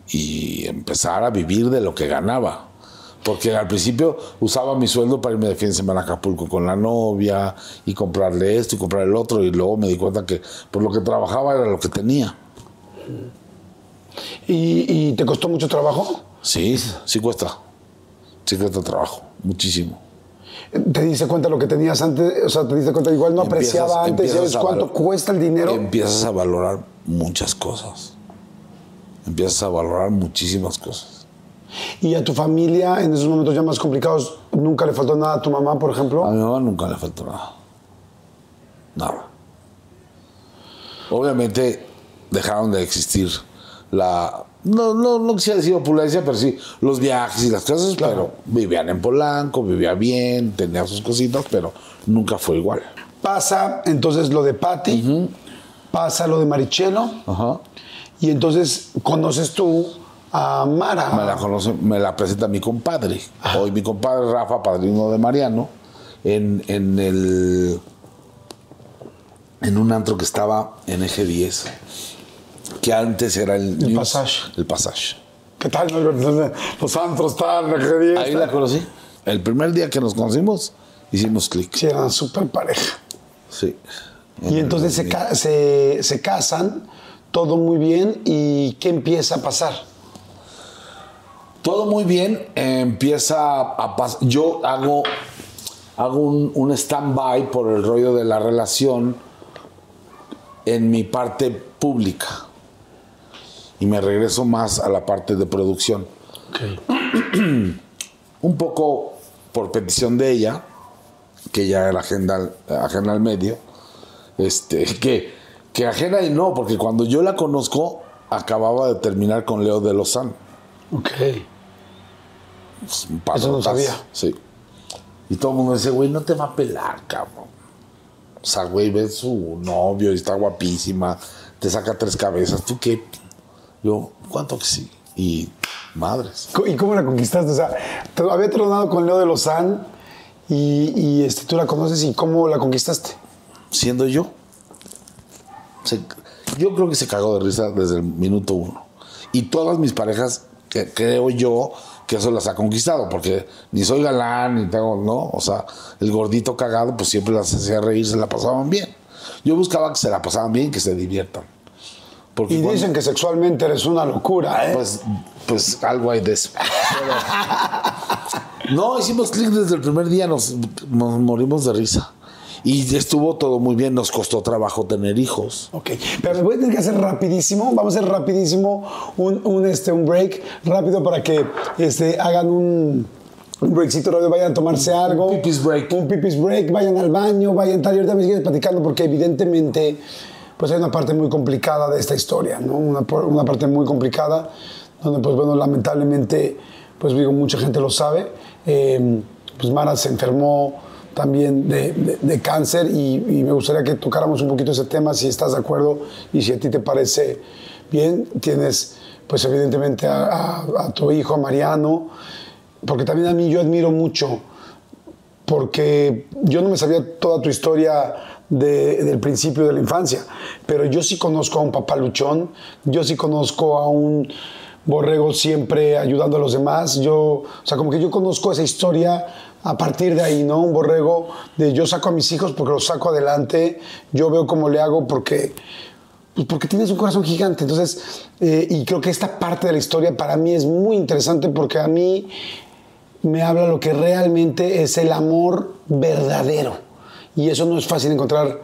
Y empezar a vivir de lo que ganaba. Porque al principio usaba mi sueldo para irme de fin de semana a Acapulco con la novia y comprarle esto y comprar el otro. Y luego me di cuenta que por lo que trabajaba era lo que tenía. ¿Y, y te costó mucho trabajo? Sí, sí cuesta. Sí cuesta trabajo, muchísimo. ¿Te diste cuenta lo que tenías antes? O sea, ¿te diste cuenta? Igual no apreciaba antes. ¿Sabes cuánto cuesta el dinero? Empiezas a valorar muchas cosas. Empiezas a valorar muchísimas cosas. Y a tu familia, en esos momentos ya más complicados, ¿nunca le faltó nada a tu mamá, por ejemplo? A mi mamá nunca le faltó nada. Nada. Obviamente dejaron de existir la... No, no, no quisiera decir opulencia, pero sí los viajes y las cosas, pero vivían en Polanco, vivía bien, tenía sus cositas, pero nunca fue igual. Pasa entonces lo de Patty, pasa lo de Marichelo, y entonces conoces tú a Mara. Me la conoce, me la presenta mi compadre. Hoy mi compadre Rafa, padrino de Mariano, en, en el en un antro que estaba en Eje 10, que antes era el, El News, Passage. El Passage. ¿Qué tal? Los antros tal, la Ahí la conocí. El primer día que nos conocimos, hicimos clic. Sí, eran súper pareja. Sí. Y entonces se, ca- se, se casan, todo muy bien, ¿y qué empieza a pasar? Todo muy bien, eh, empieza a pasar. Yo hago, hago un, un stand-by por el rollo de la relación en mi parte pública. Y me regreso más a la parte de producción. Un poco por petición de ella, que ya era agenda, ajena al medio. Este, que, que ajena y no, porque cuando yo la conozco, acababa de terminar con Leo de Lozano. Ok. Un Eso no sabía. Sí. Y todo el mundo dice, güey, no te va a pelar, cabrón. O sea, güey, ves su novio y está guapísima, te saca tres cabezas, ¿tú qué? Yo, ¿cuánto que sí? Y madres. ¿Y cómo la conquistaste? O sea, te había tronado con Leo de Lozán y, y, este, tú la conoces y cómo la conquistaste. Siendo yo. Se- yo creo que se cagó de risa desde el minuto uno. Y todas mis parejas, que creo yo que eso las ha conquistado, porque ni soy galán, ni tengo, ¿no? O sea, el gordito cagado, pues siempre las hacía reír, se la pasaban bien. Yo buscaba que se la pasaban bien, que se diviertan. Porque Y cuando- dicen que sexualmente eres una locura, ¿eh? pues, pues algo hay de eso. Pero- no, hicimos clic desde el primer día, nos, nos morimos de risa. Y estuvo todo muy bien, nos costó trabajo tener hijos. Ok, pero voy a tener que hacer rapidísimo, vamos a hacer rapidísimo un, un, este, un break rápido para que este, hagan un, un breakcito rápido, vayan a tomarse algo. Un pipis break. Un pipis break, vayan al baño, vayan tal. Y ahorita me sigues platicando porque evidentemente pues hay una parte muy complicada de esta historia, ¿no? Una, una parte muy complicada donde pues bueno, lamentablemente pues digo, mucha gente lo sabe. Eh, pues Mara se enfermó también de, de- de cáncer y, y me gustaría que tocáramos un poquito ese tema, si estás de acuerdo y si a ti te parece bien. Tienes, pues evidentemente, a, a- a tu hijo, a Mariano, porque también a mí yo admiro mucho, porque yo no me sabía toda tu historia de- del principio de la infancia, pero yo sí conozco a un papá luchón, yo sí conozco a un borrego siempre ayudando a los demás, yo, o sea, como que yo conozco esa historia a partir de ahí, ¿no? Un borrego de yo saco a mis hijos porque los saco adelante, yo veo cómo le hago porque pues porque tienes un corazón gigante. Entonces, eh, y creo que esta parte de la historia para mí es muy interesante porque a mí me habla lo que realmente es el amor verdadero. Y eso no es fácil encontrar.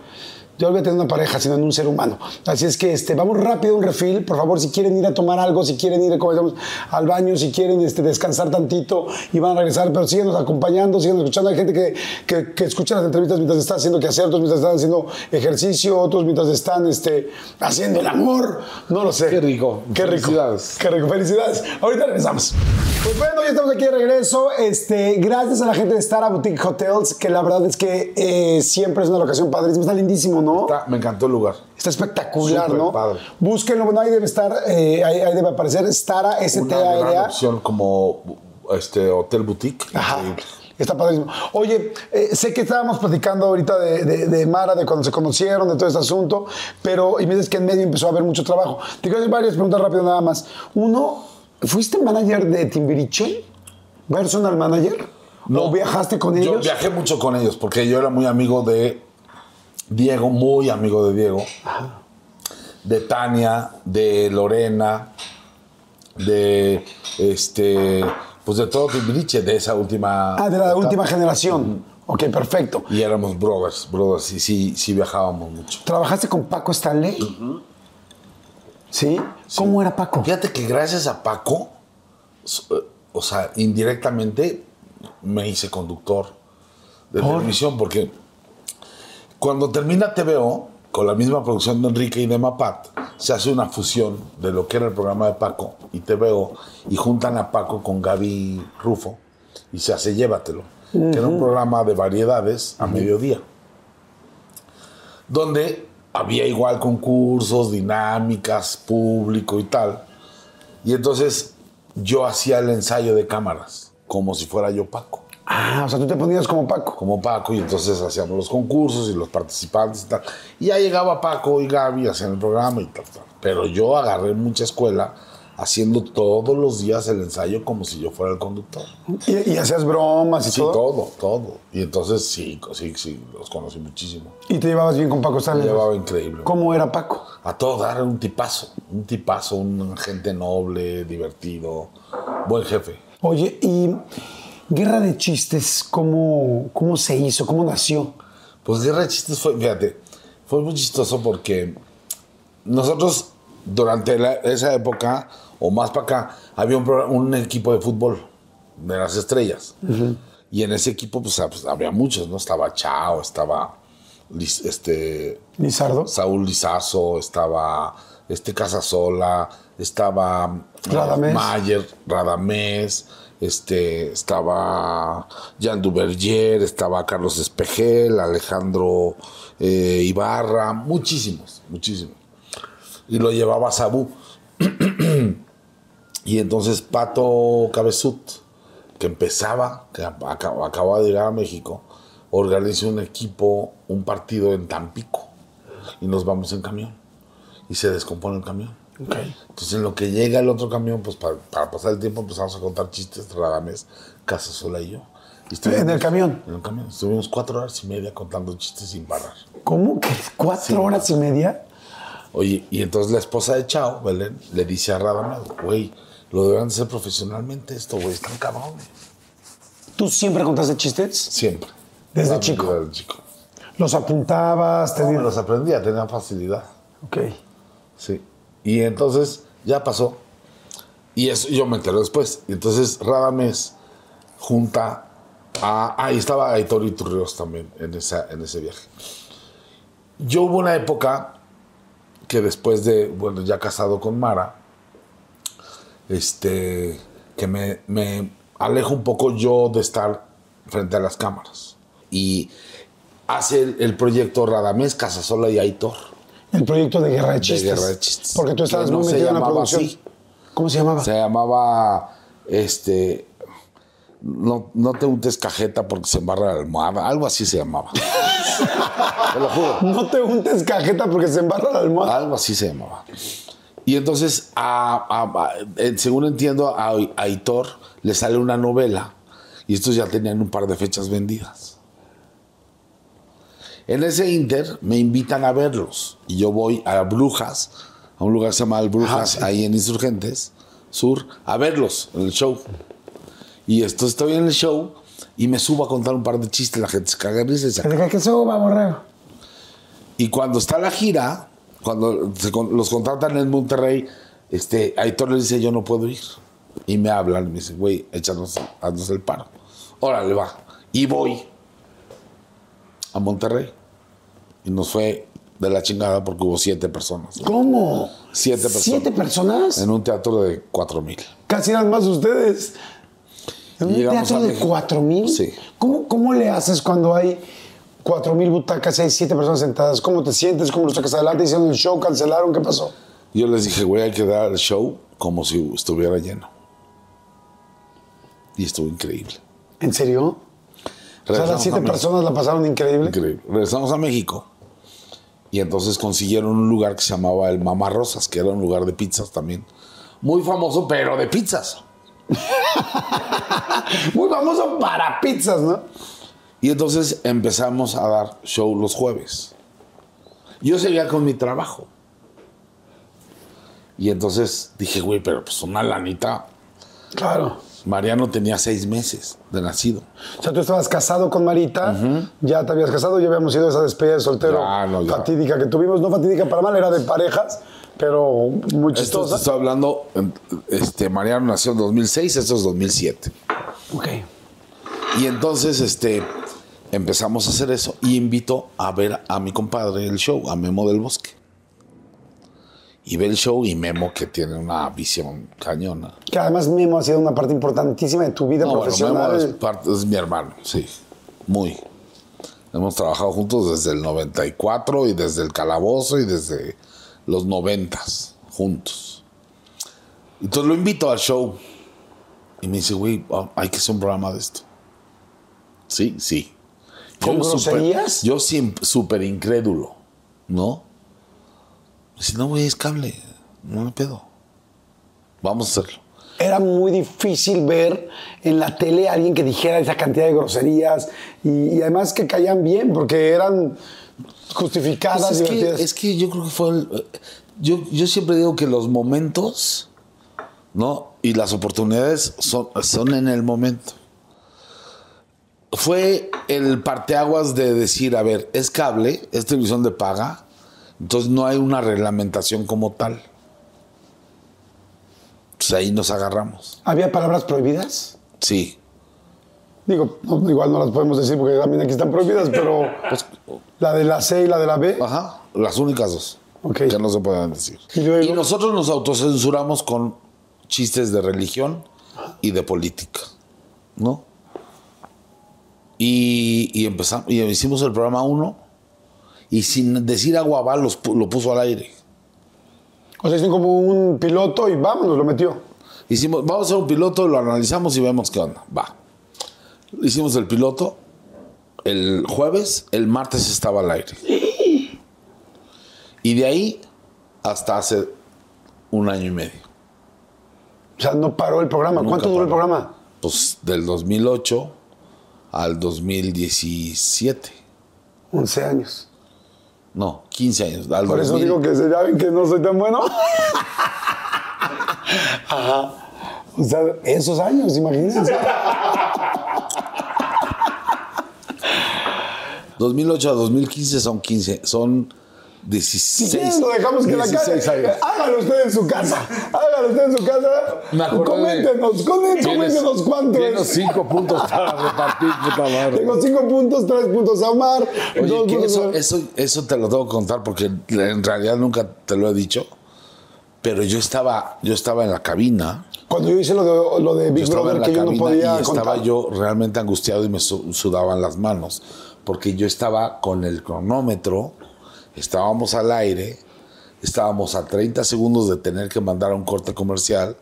Yo no voy a tener una pareja, sino en un ser humano. Así es que este, vamos rápido a un refill. Por favor, si quieren ir a tomar algo, si quieren ir decíamos, al baño, si quieren este, descansar tantito y van a regresar, pero síguenos acompañando, síguenos escuchando. Hay gente que, que, que escucha las entrevistas mientras está haciendo que hacer, otros mientras están haciendo ejercicio, otros mientras están este, haciendo el amor. No lo sé. Qué rico. Qué rico. Felicidades. Qué rico, felicidades. Ahorita regresamos. Pues bueno, ya estamos aquí de regreso. Este, gracias a la gente de Stara Boutique Hotels, que la verdad es que eh, siempre es una locación padrísima. Está lindísimo, ¿no? Está- me encantó el lugar. Está espectacular, Súper ¿no? padre. Búsquenlo, bueno, ahí debe estar, eh, ahí, ahí debe aparecer Stara, Una gran opción como este hotel boutique. Ajá. Increíble. Está padrísimo. Oye, eh, sé que estábamos platicando ahorita de, de- de Mara, de cuando se conocieron, de todo este asunto, pero y me dices que en medio empezó a haber mucho trabajo. Te quiero hacer varias preguntas rápido nada más. Uno, ¿fuiste manager de Timbiriche? ¿Personal manager? ¿O viajaste con Yo ellos? viajé mucho con ellos porque yo era muy amigo de Diego, muy amigo de Diego, de Tania, de Lorena, de este, pues de todo Timbiriche, de esa última. Ah, de la etapa. última generación. Ok, perfecto. Y éramos brothers, brothers, y sí, sí viajábamos mucho. ¿Trabajaste con Paco Stanley? ¿Sí? ¿Cómo era Paco? Fíjate que gracias a Paco, eh, o sea, indirectamente me hice conductor de televisión porque cuando termina TVO, con la misma producción de Enrique y de Mapat, se hace una fusión de lo que era el programa de Paco y TVO y juntan a Paco con Gaby Rufo y se hace Llévatelo, que era un programa de variedades a mediodía donde había igual concursos, dinámicas, público y tal. Y entonces yo hacía el ensayo de cámaras, como si fuera yo Paco. Ah, o sea, tú te ponías como Paco. Como Paco, y entonces hacíamos los concursos y los participantes y tal. Y ya llegaba Paco y Gaby, hacían el programa y tal, tal. Pero yo agarré mucha escuela haciendo todos los días el ensayo como si yo fuera el conductor. ¿Y, y hacías bromas y Sí, todo? todo, todo. Y entonces sí, sí, sí, los conocí muchísimo. ¿Y te llevabas bien con Paco Me Stanley? llevaba increíble. ¿Cómo era Paco? A todo dar un tipazo, un tipazo, un gente noble, divertido, buen jefe. Oye, y Guerra de Chistes, ¿cómo, cómo se hizo? ¿Cómo nació? Pues Guerra de Chistes fue, fíjate, fue muy chistoso porque nosotros durante la- esa época, o más para acá, había un, equipo de fútbol de las estrellas. Y en ese equipo pues, ah, pues, había muchos, ¿no? Estaba Chao, estaba este, Lizardo. Saúl Lizazo, estaba este Casasola, estaba Radamés. Mayer, Radamés, este, estaba Jean Duverger, estaba Carlos Espejel, Alejandro eh, Ibarra, muchísimos, muchísimos. Y lo llevaba Sabú. y entonces Pato Cabezut, que empezaba, que acaba- acababa de llegar a México, organiza un equipo, un partido en Tampico. Y nos vamos en camión. Y se descompone el camión. Entonces, en lo que llega el otro camión, pues para, para pasar el tiempo empezamos a contar chistes, Radames, Casasola y yo. Y estuvimos- ¿En el camión? En el camión. Estuvimos cuatro horas y media contando chistes sin parar. ¿Cómo que cuatro horas y media? Oye, y entonces la esposa de Chao, Belén, le dice a Radamés, güey, lo deberán de hacer profesionalmente esto, güey, están cabrones. ¿Tú siempre contaste chistes? Siempre. Desde chico. Desde chico. ¿Los apuntabas? No, me tenías- los aprendía, tenía facilidad. Ok. Sí. Y entonces ya pasó. Y eso yo me entero después. Y entonces Radamés junta a. Ah, y estaba Aitor Iturrios también en, esa, en ese viaje. Yo hubo una época que después de, bueno, ya casado con Mara, este, que me, alejo un poco yo de estar frente a las cámaras. Y hace el, el proyecto Radamés, Casasola y Aitor. El proyecto de Guerra de Chistes. Guerra de Chistes. Porque tú estabas no muy metido en la producción. así. ¿Cómo se llamaba? Se llamaba, este, no, no te untes cajeta porque se embarra la almohada, algo así se llamaba. te lo juro, No te untes cajeta porque se embarra la almohada. algo así se llamaba. Y entonces, a- a- a- según entiendo, a, a Aitor le sale una novela y estos ya tenían un par de fechas vendidas. En ese inter me invitan a verlos y yo voy a Brujas, a un lugar que se llama Brujas, ahí en Insurgentes Sur, a verlos en el show. Y esto estoy en el show y me subo a contar un par de chistes, la gente se caga y se Que diga que suba, borrego. y cuando está la gira, cuando se con- los contratan en Monterrey, este, Aitor le dice, yo no puedo ir. Y me hablan, me dice, güey, échanos, haznos el paro. Órale, va. Y voy a Monterrey. Y nos fue de la chingada porque hubo siete personas. ¿Cómo? Siete personas. ¿Siete personas? En un teatro de cuatro mil. Casi eran más ustedes. ¿En un teatro a de cuatro mil? Sí. ¿Cómo, ¿Cómo le haces cuando hay cuatro mil butacas y hay siete personas sentadas? ¿Cómo te sientes? ¿Cómo lo sacas adelante? ¿Hicieron el show? ¿Cancelaron? ¿Qué pasó? Yo les dije, güey, hay que dar el show como si estuviera lleno. Y estuvo increíble. ¿En serio? O sea, las siete personas la pasaron increíble. Increíble. Regresamos a México y entonces consiguieron un lugar que se llamaba el Mamá Rosas, que era un lugar de pizzas también. Muy famoso, pero de pizzas. Muy famoso para pizzas, ¿no? Y entonces empezamos a dar show los jueves. Yo seguía con mi trabajo. Y entonces dije, güey, pero pues una lanita. Claro. Mariano tenía seis meses de nacido. O sea, tú estabas casado con Marita, ya te habías casado, ya habíamos ido a esa despedida de soltero Ya, no, ya. fatídica que tuvimos, no fatídica para mal, era de parejas, pero muy Esto chistosa. estoy hablando, este, Mariano nació en 2006, esto es 2007. Ok. Y entonces este, empezamos a hacer eso y invito a ver a mi compadre el show, a Memo del Bosque. Y ve el show y Memo que tiene una visión cañona. Que además Memo ha sido una parte importantísima de tu vida No, bueno, profesional. Memo es, parte- es mi hermano, sí, muy. Hemos trabajado juntos desde el 94 y desde el calabozo y desde los 90 juntos. Entonces lo invito al show y me dice, güey, ah, hay que hacer un programa de esto. Sí, sí. ¿Con Yo groserías? Yo siempre súper incrédulo, ¿no? Dice, no, güey, es cable, no me pedo. vamos a hacerlo. Era muy difícil ver en la tele a alguien que dijera esa cantidad de groserías y, y además que caían bien porque eran justificadas, Pues es, que, divertidas. es que yo creo que fue. el- yo, yo siempre digo que los momentos, ¿no? Y las oportunidades son, son en el momento. Fue el parteaguas de decir, a ver, es cable, es televisión de paga, entonces no hay una reglamentación como tal. Pues ahí nos agarramos. ¿Había palabras prohibidas? Sí. Digo, no, igual no las podemos decir porque también aquí están prohibidas, pero Pues, la de la C y la de la B. Ajá, las únicas dos Ok. que no se pueden decir. Y luego- nosotros nos autocensuramos con chistes de religión y de política, ¿no? Y, y empezamos, y hicimos el programa uno y sin decir agua los, pu- lo puso al aire. O sea, hicieron como un piloto y vámonos, lo metió. Hicimos, vamos a hacer un piloto, lo analizamos y vemos qué onda. Va. Hicimos el piloto el jueves, el martes estaba al aire. Y de ahí hasta hace un año y medio. O sea, no paró el programa. Nunca ¿Cuánto duró el programa? Pues del 2008 al 2017. 11 años. No, 15 años. Al Por eso 2000. digo que se ya ven que no soy tan bueno. Ajá. O sea, esos años, imagínense. 2008 a 2015 son 15, son 16. quieren, lo dejamos que la casa. 16 años. Hágalo usted en su casa. Hágalo usted en su casa. Coméntenos, coméntenos, coméntenos cuánto es. cinco puntos para repartir, puta madre. Tengo cinco puntos, tres puntos a Omar. Oye, dos que eso, eso, eso te lo tengo que contar porque en realidad nunca te lo he dicho. Pero yo estaba, yo estaba en la cabina. Cuando yo hice lo de, lo de Big Brother la que yo no podía y estaba contar. yo realmente angustiado y me su- sudaban las manos. Porque yo estaba con el cronómetro, estábamos al aire, estábamos a 30 segundos de tener que mandar a un corte comercial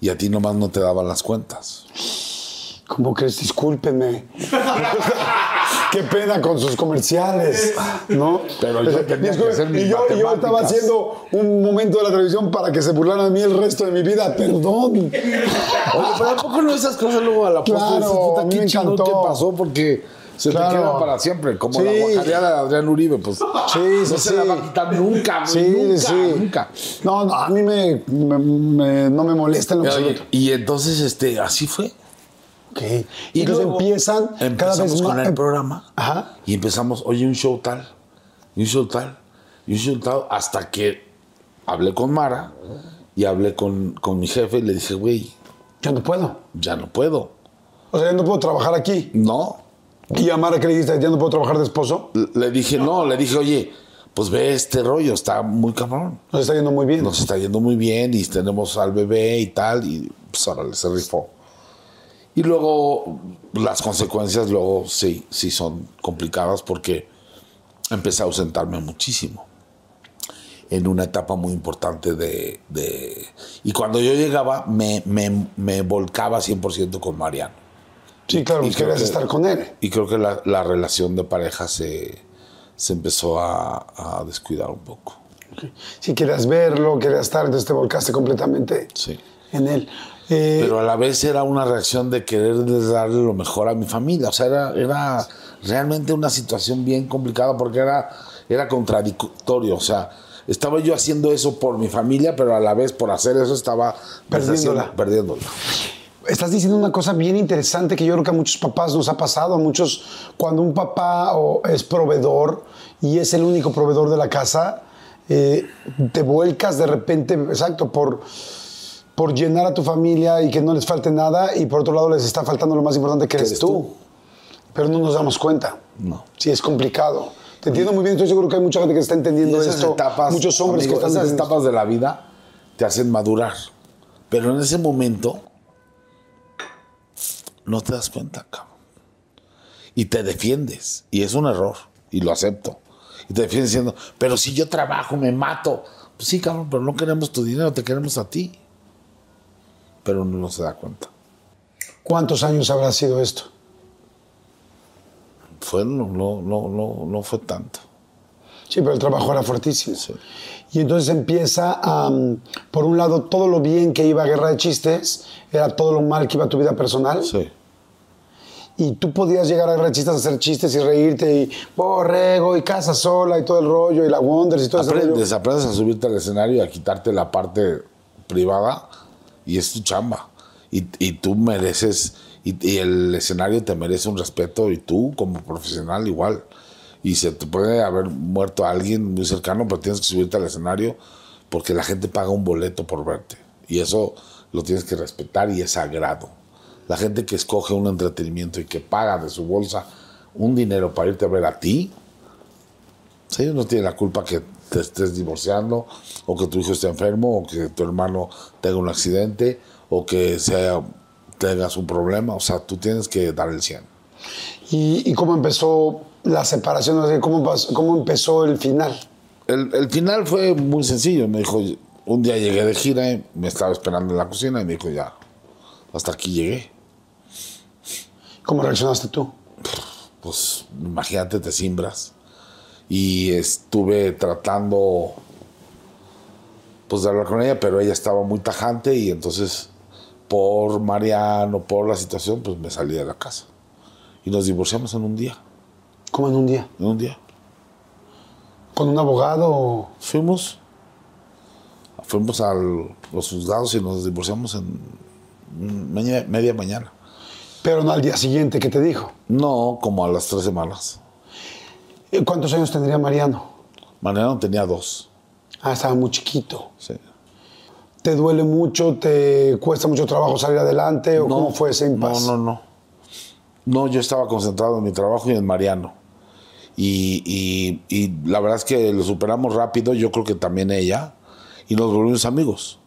y a ti nomás no te daban las cuentas. ¿Cómo crees? Discúlpenme. Qué pena con sus comerciales, ¿no? Pero yo tenía que hacer mis y yo, y yo estaba haciendo un momento de la televisión para que se burlaran de mí el resto de mi vida. Perdón. Oye, pero ¿a poco no esas cosas luego a la Claro, puta, a mí qué me encantó. que pasó? Porque se Claro. te queda para siempre, como Sí. la guacareada de Adrián Uribe, pues Sí, no sí, se la va a quitar nunca, Sí, nunca, sí. nunca. No, no, a mí me, me- me- no me molesta en lo absoluto. y entonces, este, así fue. Ok. Y entonces luego empiezan cada empezamos vez con más. el programa Ajá. y empezamos, oye, un show tal, un show tal, y un show tal, hasta que hablé con Mara y hablé con, con mi jefe y le dije, güey, Yo no puedo. ya no puedo. O sea, ya no puedo trabajar aquí. No. Y a Mara que le dijiste, ya no puedo trabajar de esposo. Le- Le dije, no, le dije, oye, pues ve este rollo, está muy cabrón. Nos está yendo muy bien. Nos está yendo muy bien y tenemos al bebé y tal, y pues órale, se rifó. Y luego las consecuencias luego sí, sí son complicadas porque empecé a ausentarme muchísimo en una etapa muy importante de... de- y cuando yo llegaba me, me, me volcaba 100% con Mariano. Sí, claro, Y pues querías que- estar con él. Y creo que la, la relación de pareja se, se empezó a, a descuidar un poco. Si querías verlo, querías estar, entonces te volcaste completamente Sí. en él. Eh, Pero a la vez era una reacción de querer darle lo mejor a mi familia. O sea, era, era realmente una situación bien complicada porque era, era contradictorio. O sea, estaba yo haciendo eso por mi familia, pero a la vez por hacer eso estaba perdiéndola. Estás diciendo una cosa bien interesante que yo creo que a muchos papás nos ha pasado, a muchos, cuando un papá es proveedor y es el único proveedor de la casa, eh, te vuelcas de repente, exacto, por, por llenar a tu familia y que no les falte nada y por otro lado les está faltando lo más importante que eres, eres tú. tú. Pero no nos damos cuenta. No. Sí, es complicado. Te entiendo muy bien, estoy seguro que hay mucha gente que está entendiendo esas esto. etapas, muchos hombres que están esas etapas de la vida te hacen madurar. Pero en ese momento no te das cuenta, cabrón. Y te defiendes. Y es un error. Y lo acepto. Y te defiendes diciendo, pero si yo trabajo, me mato. Pues sí, cabrón, pero no queremos tu dinero, te queremos a ti. Pero no se da cuenta. ¿Cuántos años habrá sido esto? Fue, no, no, no, no, no fue tanto. Sí, pero el trabajo era fuertísimo. Y entonces empieza a, mm, por un lado, todo lo bien que iba a Guerra de Chistes, era todo lo mal que iba a tu vida personal. Sí. Y tú podías llegar a Guerra de Chistes a hacer chistes y reírte y borrego y casa sola y todo el rollo y la Wonders y todo rollo. Aprendes, aprendes a subirte al escenario y a quitarte la parte privada y es tu chamba. Y, y tú mereces, y, y el escenario te merece un respeto y tú como profesional igual. Y se te puede haber muerto alguien muy cercano, pero tienes que subirte al escenario porque la gente paga un boleto por verte. Y eso lo tienes que respetar y es sagrado. La gente que escoge un entretenimiento y que paga de su bolsa un dinero para irte a ver a ti, pues ellos no tienen la culpa que te estés divorciando, o que tu hijo esté enfermo, o que tu hermano tenga un accidente, o que sea, tengas un problema. O sea, tú tienes que dar el 100. ¿Y, y cómo empezó la separación? O sea, ¿Cómo, cómo empezó el final? El, el final fue muy sencillo. Me dijo, un día llegué de gira, y me estaba esperando en la cocina y me dijo, ya, hasta aquí llegué. ¿Cómo reaccionaste tú? Pues imagínate, te simbras. Y estuve tratando pues de hablar con ella, pero ella estaba muy tajante y entonces por Mariano, por la situación, pues me salí de la casa. Y nos divorciamos en un día, ¿Cómo en un día? en un día. ¿Con un abogado? Fuimos, fuimos a los juzgados y nos divorciamos en media, media mañana. Pero no al día siguiente, ¿qué te dijo? No, como a las tres semanas. Eh, ¿Cuántos años tendría Mariano? Mariano tenía dos. Ah, estaba muy chiquito. Sí. ¿Te duele mucho? ¿Te cuesta mucho trabajo salir adelante? ¿O cómo fue ese impasse? No, no, no. No, yo estaba concentrado en mi trabajo y en Mariano. Y, y- y la verdad es que lo superamos rápido, yo creo que también ella, y nos volvimos amigos.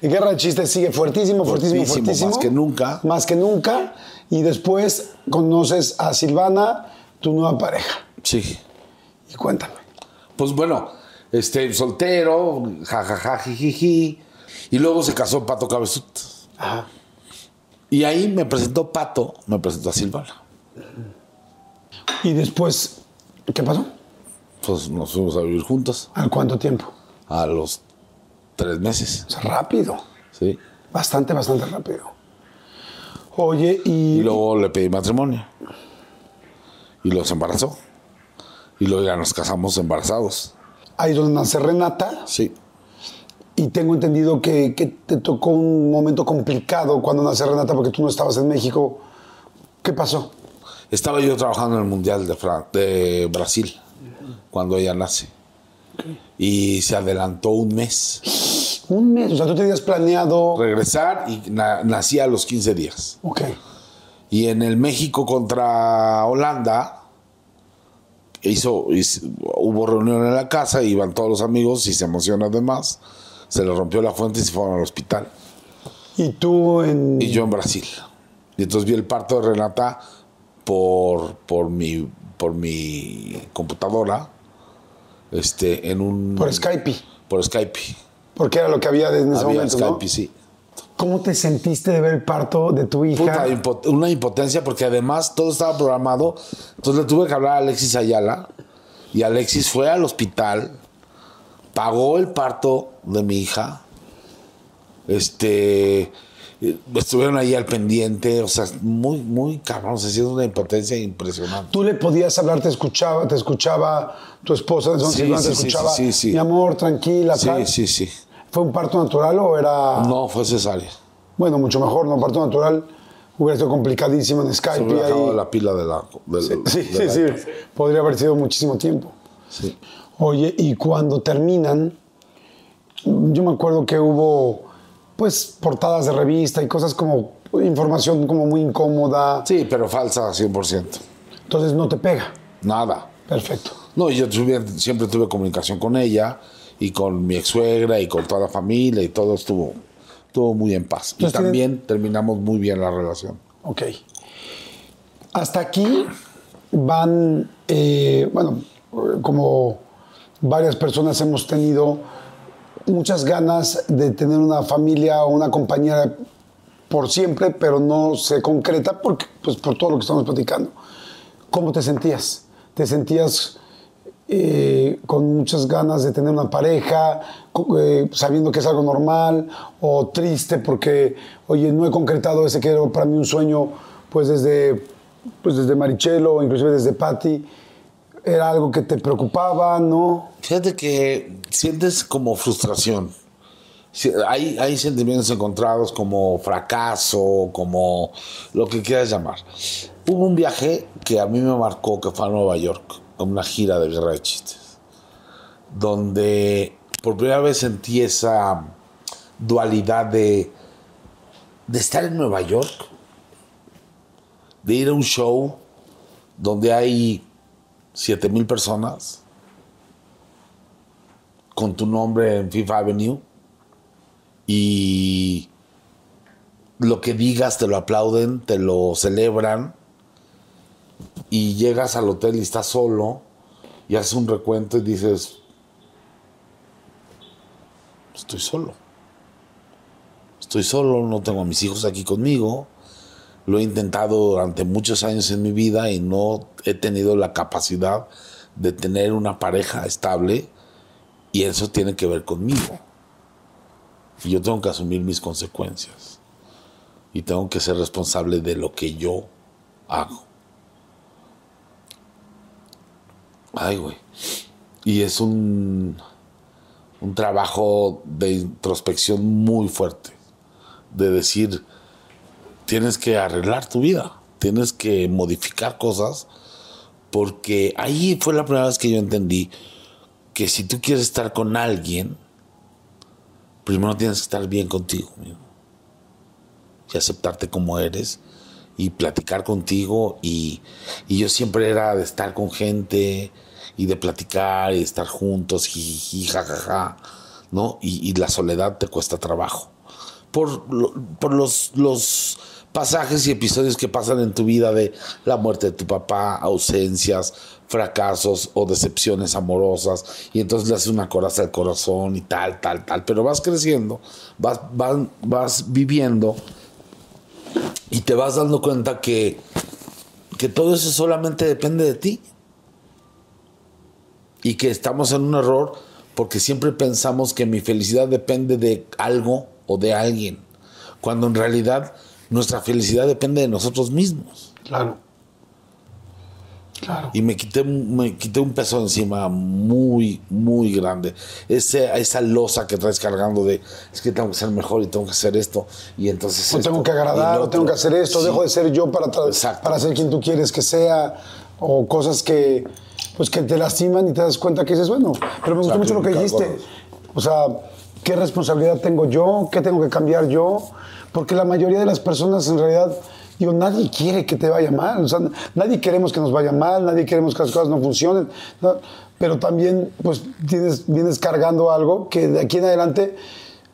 Y Guerra de Chistes sigue fuertísimo, fuertísimo, Fuertísimo, fuertísimo. más que nunca. Más que nunca. Y después conoces a Silvana, tu nueva pareja. Sí. Y cuéntame. Pues bueno, este, soltero, jajaja, jijiji. Y luego se casó Pato Cabezut. Ajá. Y ahí me presentó Pato, me presentó a Silvana. Y después, ¿qué pasó? Pues nos fuimos a vivir juntos ¿Al cuánto tiempo? a los tres meses. O sea, rápido. Sí. Bastante, bastante rápido. Oye, y, Y luego le pedí matrimonio. Y los embarazó. Y luego ya nos casamos embarazados. ahí donde nace Renata. Sí. Y tengo entendido que, que te tocó un momento complicado cuando nace Renata porque tú no estabas en México. ¿Qué pasó? Estaba yo trabajando en el Mundial de, Fran- de Brasil cuando ella nace. Y se adelantó un mes. Un mes. O sea, tú tenías planeado. Regresar y na- nací a los 15 días. Ok. Y en el México contra Holanda, hizo, hizo- hubo reunión en la casa, iban todos los amigos y se emociona además. Se le rompió la fuente y se fueron al hospital. Y tú en. Y yo en Brasil. Y entonces vi el parto de Renata por, por, mi, por mi computadora, este, en un... Por Skype. Por Skype. Porque era lo que había en ese Había momento. Skype, ¿no? sí. ¿Cómo te sentiste de ver el parto de tu hija? Puta, una impotencia porque además todo estaba programado. Entonces le tuve que hablar a Alexis Ayala y Alexis fue al hospital, pagó el parto de mi hija. Este estuvieron ahí al pendiente, o sea, muy, muy cabrón, se siente una impotencia impresionante. Tú le podías hablar, te escuchaba, te escuchaba tu esposa, Sí, Silvana, te sí, sí, escuchaba. sí, sí. Mi amor, tranquila, Sí, tal. sí, sí. ¿Fue un parto natural o era.? No, fue cesárea. Bueno, mucho mejor, ¿no? Parto natural hubiera sido complicadísimo en Se Skype. hubiera ahí. acabado la pila de la. Sí, de sí, la- sí. Podría haber sido muchísimo tiempo. sí. Oye, y cuando terminan, yo me acuerdo que hubo, pues, portadas de revista y cosas como información como muy incómoda. Sí, pero falsa 100%. Entonces no te pega. Nada. Perfecto. No, yo tuve- siempre tuve comunicación con ella y con mi ex suegra y con toda la familia y todo estuvo, estuvo muy en paz. Y también terminamos muy bien la relación. Ok. Hasta aquí van, eh, bueno, como varias personas hemos tenido muchas ganas de tener una familia o una compañera por siempre, pero no se concreta porque, pues, por todo lo que estamos platicando. ¿Cómo te sentías? ¿Te sentías eh, con muchas ganas de tener una pareja, eh, sabiendo que es algo normal, o triste porque, oye, no he concretado ese que era para mí un sueño, pues desde, pues desde Marichelo, inclusive desde Patti, era algo que te preocupaba, ¿no? Fíjate que sientes como frustración. Hay, hay sentimientos encontrados como fracaso, como lo que quieras llamar. Hubo un viaje que a mí me marcó, que fue a Nueva York, una gira de guerra de chistes, donde por primera vez sentí esa dualidad de, de estar en Nueva York, de ir a un show donde hay 7 mil personas con tu nombre en Fifth Avenue y lo que digas te lo aplauden, te lo celebran y llegas al hotel y estás solo y haces un recuento y dices, estoy solo. Estoy solo, no tengo a mis hijos aquí conmigo. Lo he intentado durante muchos años en mi vida y no he tenido la capacidad de tener una pareja estable y eso tiene que ver conmigo. Y yo tengo que asumir mis consecuencias. Y tengo que ser responsable de lo que yo hago. Ay, güey. Y es un, un trabajo de introspección muy fuerte. De decir, tienes que arreglar tu vida. Tienes que modificar cosas. Porque ahí fue la primera vez que yo entendí que si tú quieres estar con alguien, primero tienes que estar bien contigo. Y aceptarte como eres y platicar contigo. Y, y yo siempre era de estar con gente y de platicar y de estar juntos, jiji, jajaja, ¿no? Y, y la soledad te cuesta trabajo. Por, lo- por los, los pasajes y episodios que pasan en tu vida de la muerte de tu papá, ausencias, fracasos o decepciones amorosas, y entonces le haces una coraza al corazón y tal, tal, tal, pero vas creciendo, vas, vas, vas viviendo y te vas dando cuenta que, que todo eso solamente depende de ti y que estamos en un error porque siempre pensamos que mi felicidad depende de algo o de alguien, cuando en realidad nuestra felicidad depende de nosotros mismos. Claro. Claro. Y me quité, me quité un peso encima muy, muy grande. Ese, esa losa que traes cargando de, es que tengo que ser mejor y tengo que hacer esto. Y entonces... O esto, tengo que agradar, o tengo que hacer esto, Sí. dejo de ser yo para, para ser quien tú quieres que sea, o cosas que, pues, que te lastiman y te das cuenta que dices, bueno, pero me gustó mucho lo que dijiste. O sea, ¿qué responsabilidad tengo yo? ¿Qué tengo que cambiar yo? Porque la mayoría de las personas en realidad, digo, nadie quiere que te vaya mal. O sea, nadie queremos que nos vaya mal, nadie queremos que las cosas no funcionen. ¿no? Pero también, pues, tienes, vienes cargando algo que de aquí en adelante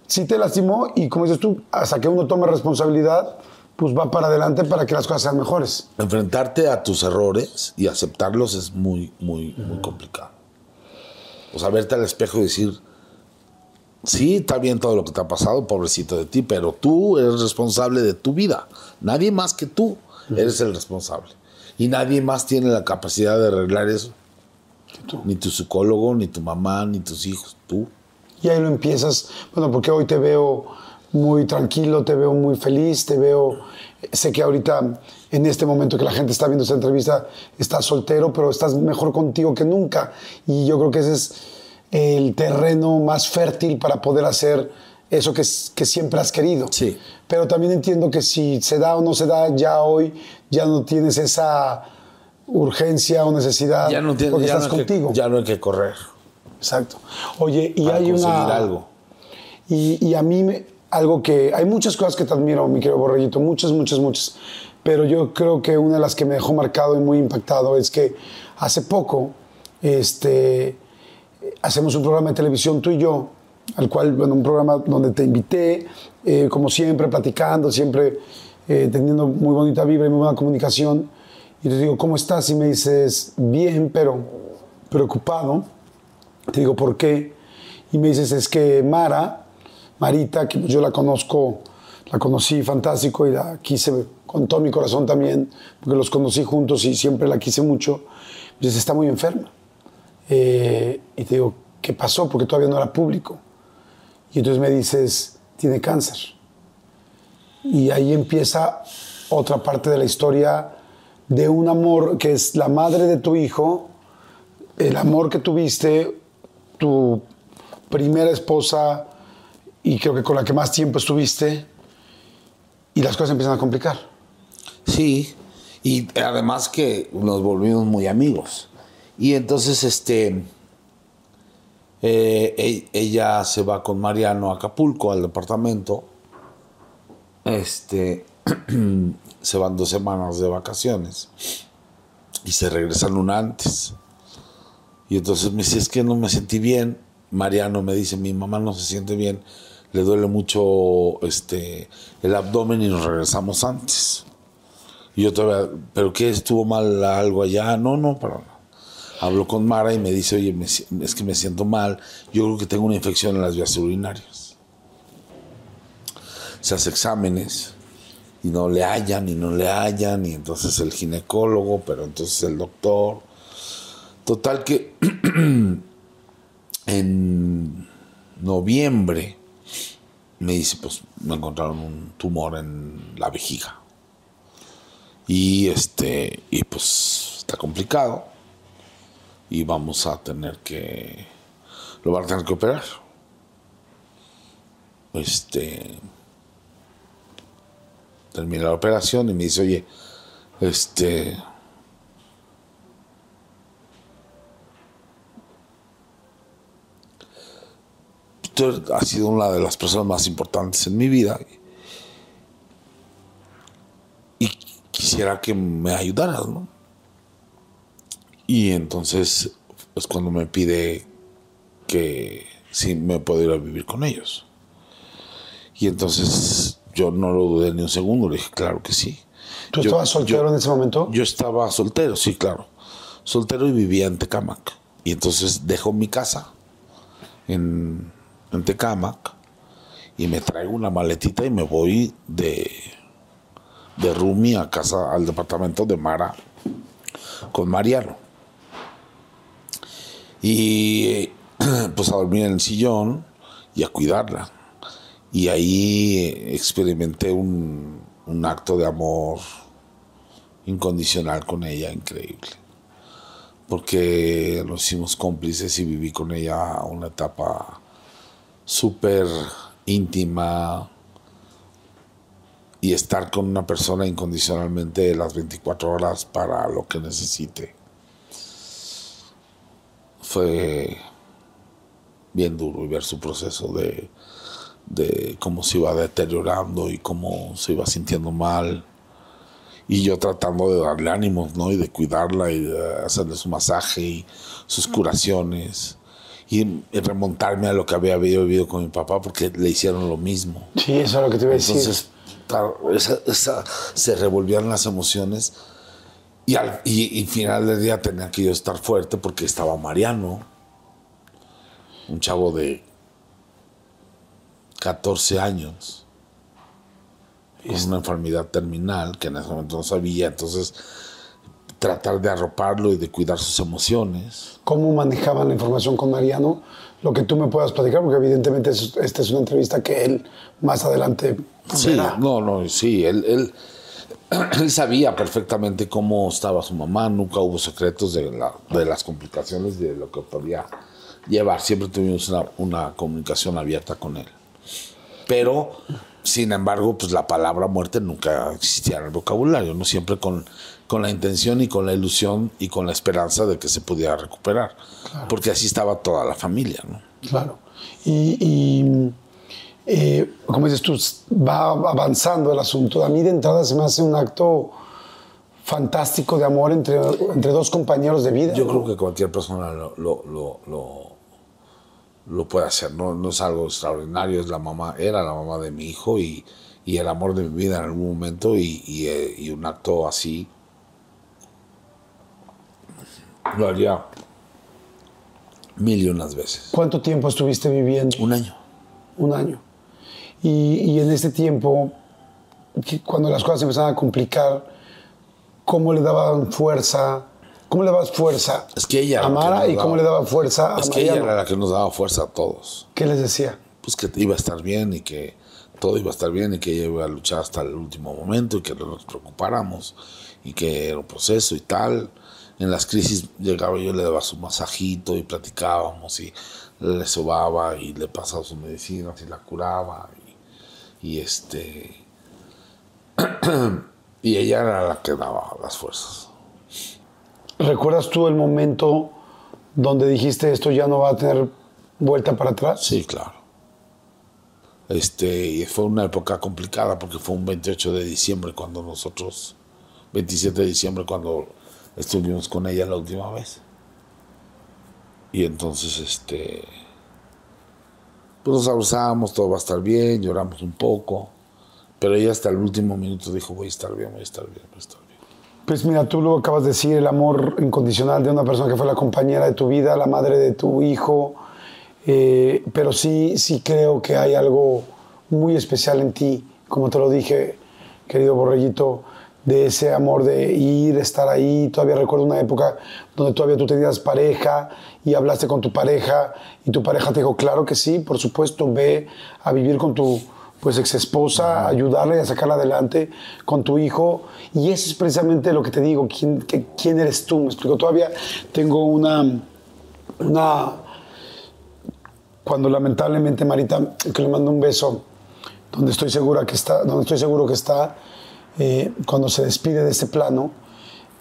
sí te lastimó y como dices tú, hasta que uno tome responsabilidad, pues va para adelante para que las cosas sean mejores. Enfrentarte a tus errores y aceptarlos es muy, muy, muy complicado. O sea, verte al espejo y decir, sí, está bien todo lo que te ha pasado, pobrecito de ti, pero tú eres responsable de tu vida. Nadie más que tú eres el responsable. Y nadie más tiene la capacidad de arreglar eso. Ni tu psicólogo, ni tu mamá, ni tus hijos, tú. Y ahí lo empiezas, bueno, porque hoy te veo muy tranquilo, te veo muy feliz, te veo, sé que ahorita en este momento que la gente está viendo esta entrevista, estás soltero, pero estás mejor contigo que nunca. Y yo creo que ese es el terreno más fértil para poder hacer eso que, siempre has querido. Sí. Pero también entiendo que si se da o no se da, ya hoy ya no tienes esa urgencia o necesidad Ya no, tienes- porque ya estás no hay que- contigo. ya no hay que correr Exacto. Oye, y para hay una... algo. Y, y a mí, me- algo que. Hay muchas cosas que te admiro, mi querido Borreguito, muchas, muchas, muchas. Pero yo creo que una de las que me dejó marcado y muy impactado es que hace poco este, hacemos un programa de televisión tú y yo, al cual, bueno, un programa donde te invité, eh, como siempre, platicando, siempre eh, teniendo muy bonita vibra y muy buena comunicación. Y te digo, ¿cómo estás? Y me dices, bien, pero preocupado. Te digo, ¿por qué? Y me dices, es que Mara, Marita, que yo la conozco, la conocí fantástico y la quise con todo mi corazón también, porque los conocí juntos y siempre la quise mucho, me dices, está muy enferma. Eh, y te digo, ¿qué pasó? Porque todavía no era público. Y entonces me dices, tiene cáncer. Y ahí empieza otra parte de la historia de un amor que es la madre de tu hijo, el amor que tuviste, tu primera esposa y creo que con la que más tiempo estuviste, y las cosas empiezan a complicar. Sí, y además que nos volvimos muy amigos. Y entonces, este, eh, e- ella se va con Mariano a Acapulco, al departamento. Este, se van dos semanas de vacaciones y se regresan una antes. Y entonces me dice, es que no me sentí bien. Mariano me dice, mi mamá no se siente bien, le duele mucho este, el abdomen y nos regresamos antes. Y yo todavía, ¿pero qué? ¿Estuvo mal algo allá? No, no, para nada. Hablo con Mara y me dice, oye, es que me siento mal, yo creo que tengo una infección en las vías urinarias. Se hace exámenes y no le hallan y no le hallan y entonces el ginecólogo, pero entonces el doctor. Total que en noviembre me dice, pues me encontraron un tumor en la vejiga. Y este, y pues está complicado. Y vamos a tener que, lo van a tener que operar. Este, termina la operación y me dice, oye, este, tú has sido una de las personas más importantes en mi vida y quisiera que me ayudaras, ¿no? Y entonces es cuando me pide que si me puedo ir a vivir con ellos. Y entonces yo no lo dudé ni un segundo, le dije, claro que sí. ¿Tú Yo- estabas soltero yo- en ese momento? Yo estaba soltero, sí, claro. Soltero y vivía en Tecámac. Y entonces dejo mi casa en, en Tecámac y me traigo una maletita y me voy de, de Rumi a casa, al departamento de Mara con Mariano. Y pues a dormir en el sillón y a cuidarla. Y ahí experimenté un, un acto de amor incondicional con ella, increíble. Porque nos hicimos cómplices y viví con ella una etapa súper íntima y estar con una persona incondicionalmente las 24 horas para lo que necesite. Fue bien duro y ver su proceso de, de cómo se iba deteriorando y cómo se iba sintiendo mal. Y yo tratando de darle ánimos, ¿no? Y de cuidarla y de hacerle su masaje y sus curaciones. Y, y remontarme a lo que había vivido con mi papá porque le hicieron lo mismo. Sí, eso es lo que te iba a decir. Entonces, esa- esa- se revolvían las emociones. Y al y, y final del día tenía que yo estar fuerte porque estaba Mariano, un chavo de 14 años, con una enfermedad terminal que en ese momento no sabía. Entonces, tratar de arroparlo y de cuidar sus emociones. ¿Cómo manejaban la información con Mariano? Lo que tú me puedas platicar, porque evidentemente es- esta es una entrevista que él más adelante Sí, verá. no, no, sí, él, él, él sabía perfectamente cómo estaba su mamá, nunca hubo secretos de, la- de las complicaciones de lo que podía llevar, siempre tuvimos una, una comunicación abierta con él. Pero, sin embargo, pues la palabra muerte nunca existía en el vocabulario, ¿no? Siempre con, con la intención y con la ilusión y con la esperanza de que se pudiera recuperar, porque así estaba toda la familia, ¿no? Claro. Y, y, eh, como dices tú, va avanzando el asunto. A mí de entrada se me hace un acto fantástico de amor entre, entre dos compañeros de vida. Yo creo que cualquier persona lo, lo, lo, lo- lo puede hacer, no, no es algo extraordinario, es la mamá, era la mamá de mi hijo y, y el amor de mi vida en algún momento y, y, eh, y un acto así lo haría mil y unas veces. ¿Cuánto tiempo estuviste viviendo? Un año. Un año. Y, y en este tiempo, cuando las cosas empezaban a complicar, ¿cómo le daban fuerza ¿Cómo le dabas fuerza Es que ella a Mara y cómo daba- le daba fuerza a Es que ella era la que nos daba fuerza a todos. ¿Qué les decía? Pues que iba a estar bien y que todo iba a estar bien y que ella iba a luchar hasta el último momento y que no nos preocupáramos y que era un proceso y tal. En las crisis llegaba yo, le daba su masajito y platicábamos y le sobaba y le pasaba sus medicinas y la curaba y, este y ella era la que daba las fuerzas. ¿Recuerdas tú el momento donde dijiste esto ya no va a tener vuelta para atrás? Sí, claro. Este, y fue una época complicada porque fue un 28 de diciembre cuando nosotros, 27 de diciembre cuando estuvimos con ella la última vez. Y entonces, este, pues nos abrazábamos, todo va a estar bien, lloramos un poco, pero ella hasta el último minuto dijo, voy a estar bien, voy a estar bien, voy a estar bien. Pues mira, tú lo acabas de decir, el amor incondicional de una persona que fue la compañera de tu vida, la madre de tu hijo, eh, pero sí, sí creo que hay algo muy especial en ti, como te lo dije, querido Borreguito, de ese amor de ir, estar ahí. Todavía recuerdo una época donde todavía tú tenías pareja y hablaste con tu pareja y tu pareja te dijo, claro que sí, por supuesto, ve a vivir con tu pues ex esposa, ayudarle a sacarla adelante con tu hijo. Y eso es precisamente lo que te digo, quién, quién eres tú. Me explico, todavía tengo una, una, cuando lamentablemente Marita, que le mando un beso, donde estoy segura que está, donde estoy seguro que está, eh, cuando se despide de este plano,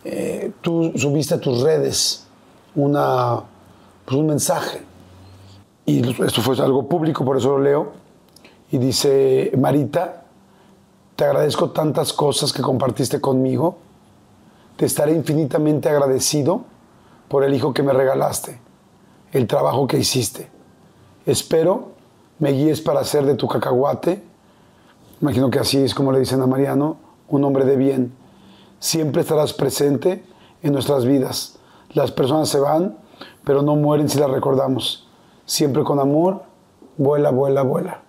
eh, tú subiste a tus redes una, pues un mensaje. Y esto fue algo público, por eso lo leo. Y dice, Marita, te agradezco tantas cosas que compartiste conmigo. Te estaré infinitamente agradecido por el hijo que me regalaste, el trabajo que hiciste. Espero me guíes para hacer de tu cacahuate, imagino que así es como le dicen a Mariano, un hombre de bien. Siempre estarás presente en nuestras vidas. Las personas se van, pero no mueren si las recordamos. Siempre con amor, vuela, vuela, vuela.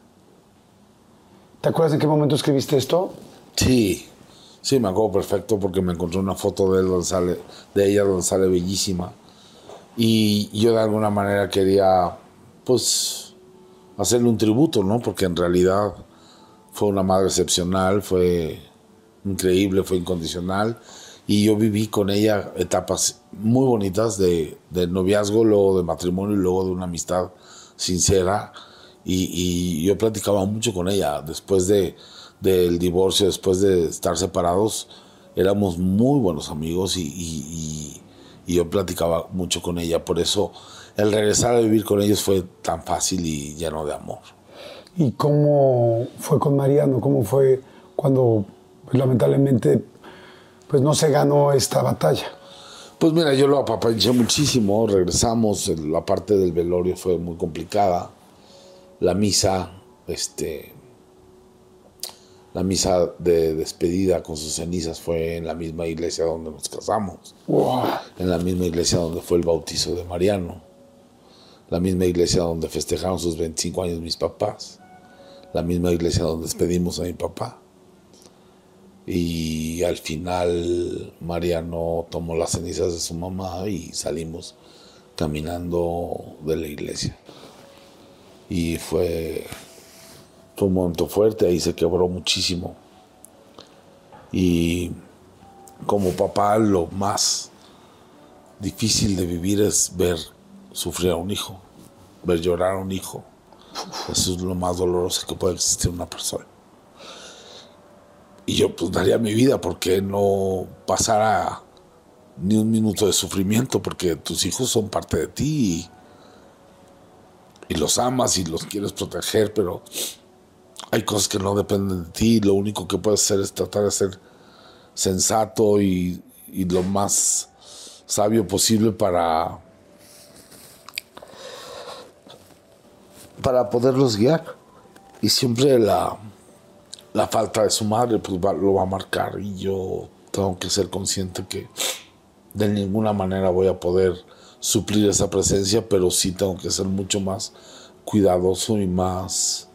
¿Te acuerdas en qué momento escribiste esto? Sí, sí, me acuerdo perfecto porque me encontré una foto de, él de ella donde sale bellísima. Y yo de alguna manera quería, pues, hacerle un tributo, ¿no? Porque en realidad fue una madre excepcional, fue increíble, fue incondicional. Y yo viví con ella etapas muy bonitas de, de noviazgo, luego de matrimonio y luego de una amistad sincera. Y, y yo platicaba mucho con ella después de, del divorcio, después de estar separados. Éramos muy buenos amigos y, y- y- yo platicaba mucho con ella. Por eso el regresar a vivir con ellos fue tan fácil y lleno de amor. ¿Y cómo fue con Mariano? ¿Cómo fue cuando pues, lamentablemente pues, no se ganó esta batalla? Pues mira, yo lo apapanché muchísimo, regresamos, la parte del velorio fue muy complicada, la misa, este, la misa de despedida con sus cenizas fue en la misma iglesia donde nos casamos, Wow. en la misma iglesia donde fue el bautizo de Mariano, la misma iglesia donde festejaron sus 25 años mis papás, la misma iglesia donde despedimos a mi papá. Y al final Mariano tomó las cenizas de su mamá y salimos caminando de la iglesia. Y fue, un momento fuerte, ahí se quebró muchísimo. Y como papá lo más difícil de vivir es ver sufrir a un hijo, ver llorar a un hijo. Eso es lo más doloroso que puede existir una persona. Y yo pues daría mi vida porque no pasara ni un minuto de sufrimiento, porque tus hijos son parte de ti y, los amas y los quieres proteger, pero hay cosas que no dependen de ti. Lo único que puedes hacer es tratar de ser sensato y, y lo más sabio posible para, para poderlos guiar. Y siempre la, la falta de su madre pues va- lo va a marcar y yo tengo que ser consciente que de ninguna manera voy a poder suplir esa presencia, pero sí tengo que ser mucho más cuidadoso y más,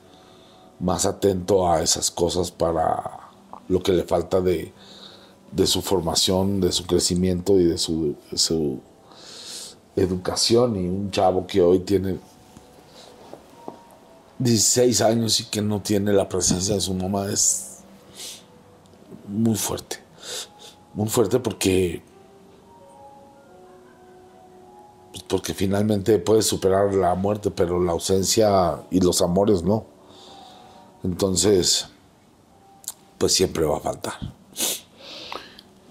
más atento a esas cosas para lo que le falta de, de su formación, de su crecimiento y de su, de su educación. Y un chavo que hoy tiene 16 años y que no tiene la presencia de su mamá es muy fuerte. Muy fuerte porque pues, porque finalmente puedes superar la muerte, pero la ausencia y los amores no. Entonces, pues siempre va a faltar.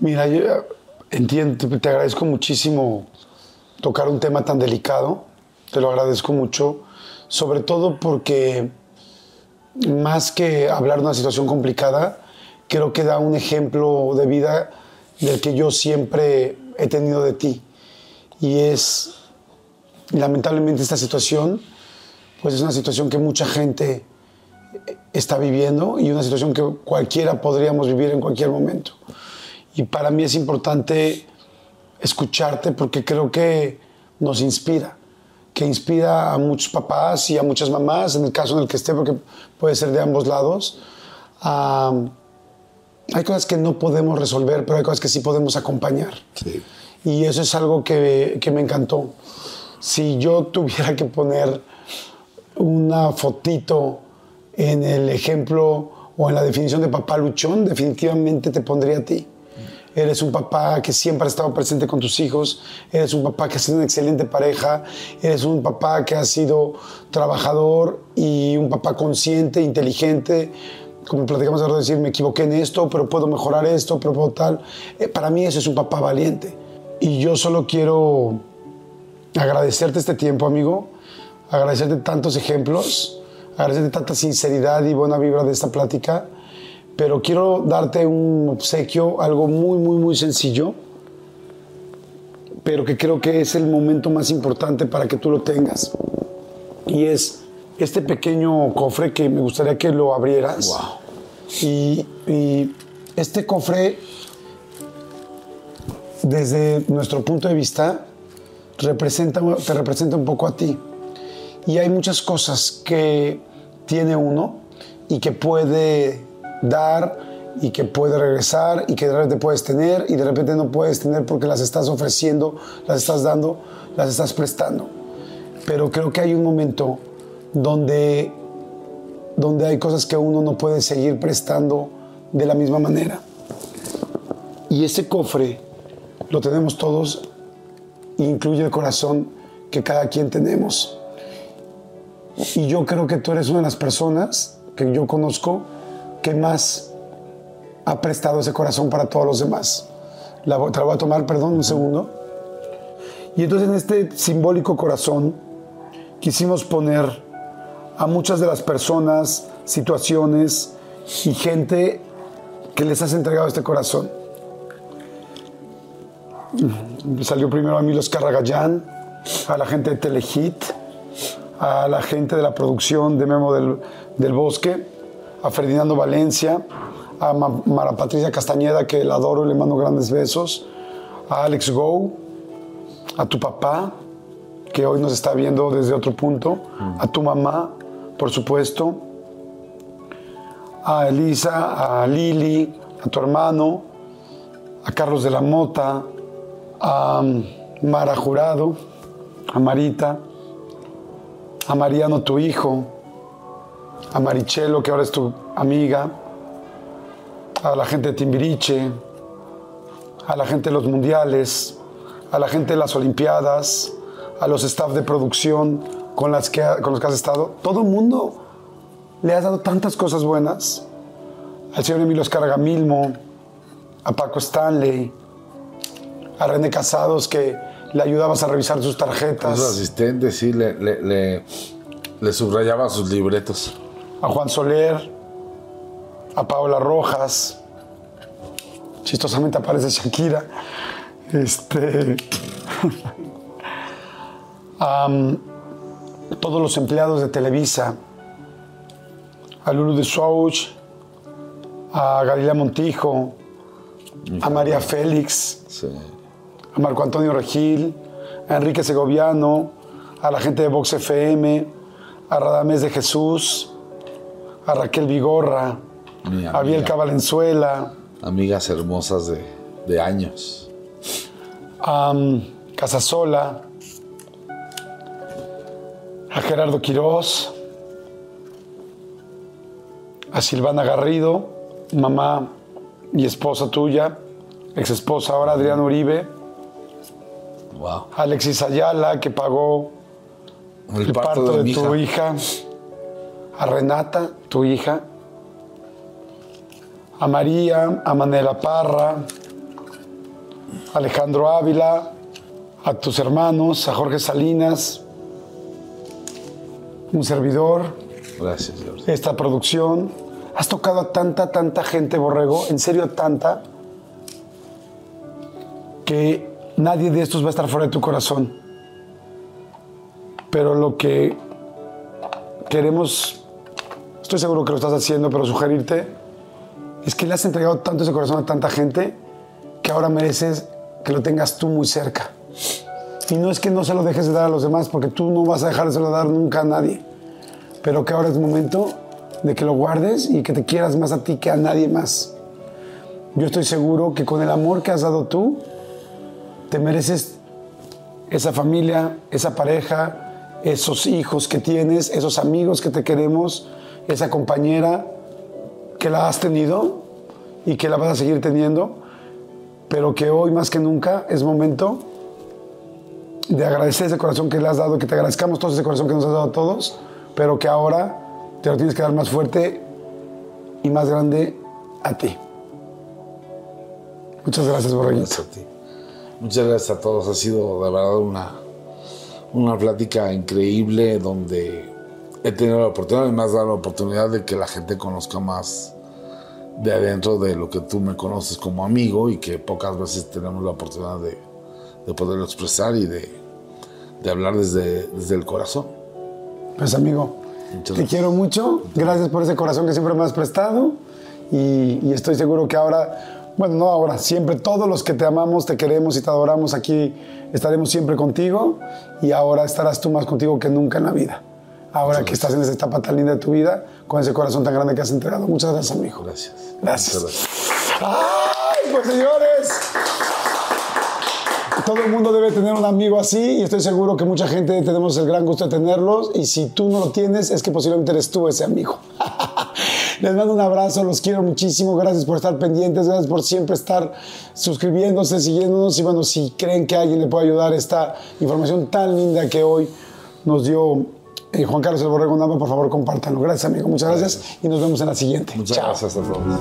Mira, yo entiendo, te agradezco muchísimo tocar un tema tan delicado, te lo agradezco mucho, sobre todo porque más que hablar de una situación complicada, creo que da un ejemplo de vida del que yo siempre he tenido de ti. Y es, lamentablemente, esta situación, pues es una situación que mucha gente está viviendo y una situación que cualquiera podríamos vivir en cualquier momento. Y para mí es importante escucharte porque creo que nos inspira, que inspira a muchos papás y a muchas mamás, en el caso en el que esté, porque puede ser de ambos lados. hay cosas que no podemos resolver, pero hay cosas que sí podemos acompañar. Y eso es algo que, que me encantó. Si yo tuviera que poner una fotito en el ejemplo o en la definición de papá luchón, definitivamente te pondría a ti. Eres un papá que siempre ha estado presente con tus hijos, eres un papá que ha sido una excelente pareja, eres un papá que ha sido trabajador y un papá consciente, inteligente. Como platicamos ahora, decir, me equivoqué en esto, pero puedo mejorar esto, pero puedo tal. Eh, para mí eso es un papá valiente. Y yo solo quiero agradecerte este tiempo, amigo, agradecerte tantos ejemplos agradecerte tanta sinceridad y buena vibra de esta plática, pero quiero darte un obsequio, algo muy, muy, muy sencillo, pero que creo que es el momento más importante para que tú lo tengas. Y es este pequeño cofre que me gustaría que lo abrieras. Wow. Y, y este cofre, desde nuestro punto de vista, representa, te representa un poco a ti. Y hay muchas cosas que tiene uno y que puede dar y que puede regresar y que de repente puedes tener y de repente no puedes tener porque las estás ofreciendo, las estás dando, las estás prestando. Pero creo que hay un momento donde, donde hay cosas que uno no puede seguir prestando de la misma manera. Y ese cofre lo tenemos todos, incluye el corazón que cada quien tenemos. Y yo creo que tú eres una de las personas que yo conozco que más ha prestado ese corazón para todos los demás. La, te la voy a tomar, perdón, un segundo. Y entonces en este simbólico corazón quisimos poner a muchas de las personas, situaciones y gente que les has entregado este corazón. Salió primero a Milos Carragallán, a la gente de Telehit, a la gente de la producción de Memo del, Bosque, a Ferdinando Valencia, a Mara Patricia Castañeda, que la adoro y le mando grandes besos, a Alex Go, a tu papá, que hoy nos está viendo desde otro punto, a tu mamá, por supuesto, a Elisa, a Lili, a tu hermano, a Carlos de la Mota, a Mara Jurado, a Marita, a Mariano, tu hijo, a Marichelo, que ahora es tu amiga, a la gente de Timbiriche, a la gente de los mundiales, a la gente de las Olimpiadas, a los staff de producción con, los que has estado. Todo el mundo le has dado tantas cosas buenas. Al señor Emilio Escargamilmo, a Paco Stanley, a René Casados, que le ayudabas a revisar sus tarjetas. Sus asistentes, sí, le, le, le, subrayaba sus libretos. A Juan Soler, a Paola Rojas, chistosamente aparece Shakira, este, a todos los empleados de Televisa, a Lulu de Souch, a Galilea Montijo, a María Félix. Sí a Marco Antonio Regil, a Enrique Segoviano, a la gente de Vox FM, a Radamés de Jesús, a Raquel Vigorra, a Bielka Valenzuela, amigas hermosas de, de años. A um, Casasola, a Gerardo Quirós, a Silvana Garrido, mamá y esposa tuya, ex esposa ahora Adriana Uribe, Wow. Alexis Ayala que pagó El, el parto, parto de, tu hija. hija, a Renata, tu hija, a María, a Manela Parra, a Alejandro Ávila, a tus hermanos, a Jorge Salinas, un servidor, Gracias, Dios. esta producción. Has tocado a tanta, tanta gente, Borrego, en serio tanta, que nadie de estos va a estar fuera de tu corazón. Pero lo que queremos, estoy seguro que lo estás haciendo, pero sugerirte, es que le has entregado tanto ese corazón a tanta gente que ahora mereces que lo tengas tú muy cerca. Y no es que no se lo dejes de dar a los demás, porque tú no vas a dejar de dar nunca a nadie. Pero que ahora es momento de que lo guardes y que te quieras más a ti que a nadie más. Yo estoy seguro que con el amor que has dado tú, te mereces esa familia, esa pareja, esos hijos que tienes, esos amigos que te queremos, esa compañera que la has tenido y que la vas a seguir teniendo, pero que hoy más que nunca es momento de agradecer ese corazón que le has dado, que te agradezcamos todo ese corazón que nos has dado a todos, pero que ahora te lo tienes que dar más fuerte y más grande a ti. Muchas gracias, Borreguito. Gracias a ti. Muchas gracias a todos. Ha sido de verdad una, una plática increíble donde he tenido la oportunidad, y me has dado la oportunidad de que la gente conozca más de adentro de lo que tú me conoces como amigo y que pocas veces tenemos la oportunidad de, de poderlo expresar y de, de hablar desde, desde el corazón. Pues amigo, Muchas te gracias. quiero mucho. Gracias por ese corazón que siempre me has prestado. Y, y estoy seguro que ahora, bueno, no ahora, siempre todos los que te amamos, te queremos y te adoramos aquí, estaremos siempre contigo. Y ahora estarás tú más contigo que nunca en la vida. Ahora que estás en esa etapa tan linda de tu vida, con ese corazón tan grande que has entregado. Muchas gracias, amigo. Gracias. Gracias. ¡Ay, pues señores! Todo el mundo debe tener un amigo así y estoy seguro que mucha gente tenemos el gran gusto de tenerlos y si tú no lo tienes es que posiblemente eres tú ese amigo. Les mando un abrazo, los quiero muchísimo, gracias por estar pendientes, gracias por siempre estar suscribiéndose, siguiéndonos y bueno, si creen que alguien le puede ayudar esta información tan linda que hoy nos dio eh, Juan Carlos El Borrego Nava, por favor compártanlo. Gracias amigo, muchas gracias, y nos vemos en la siguiente. Muchas Chao. gracias a todos.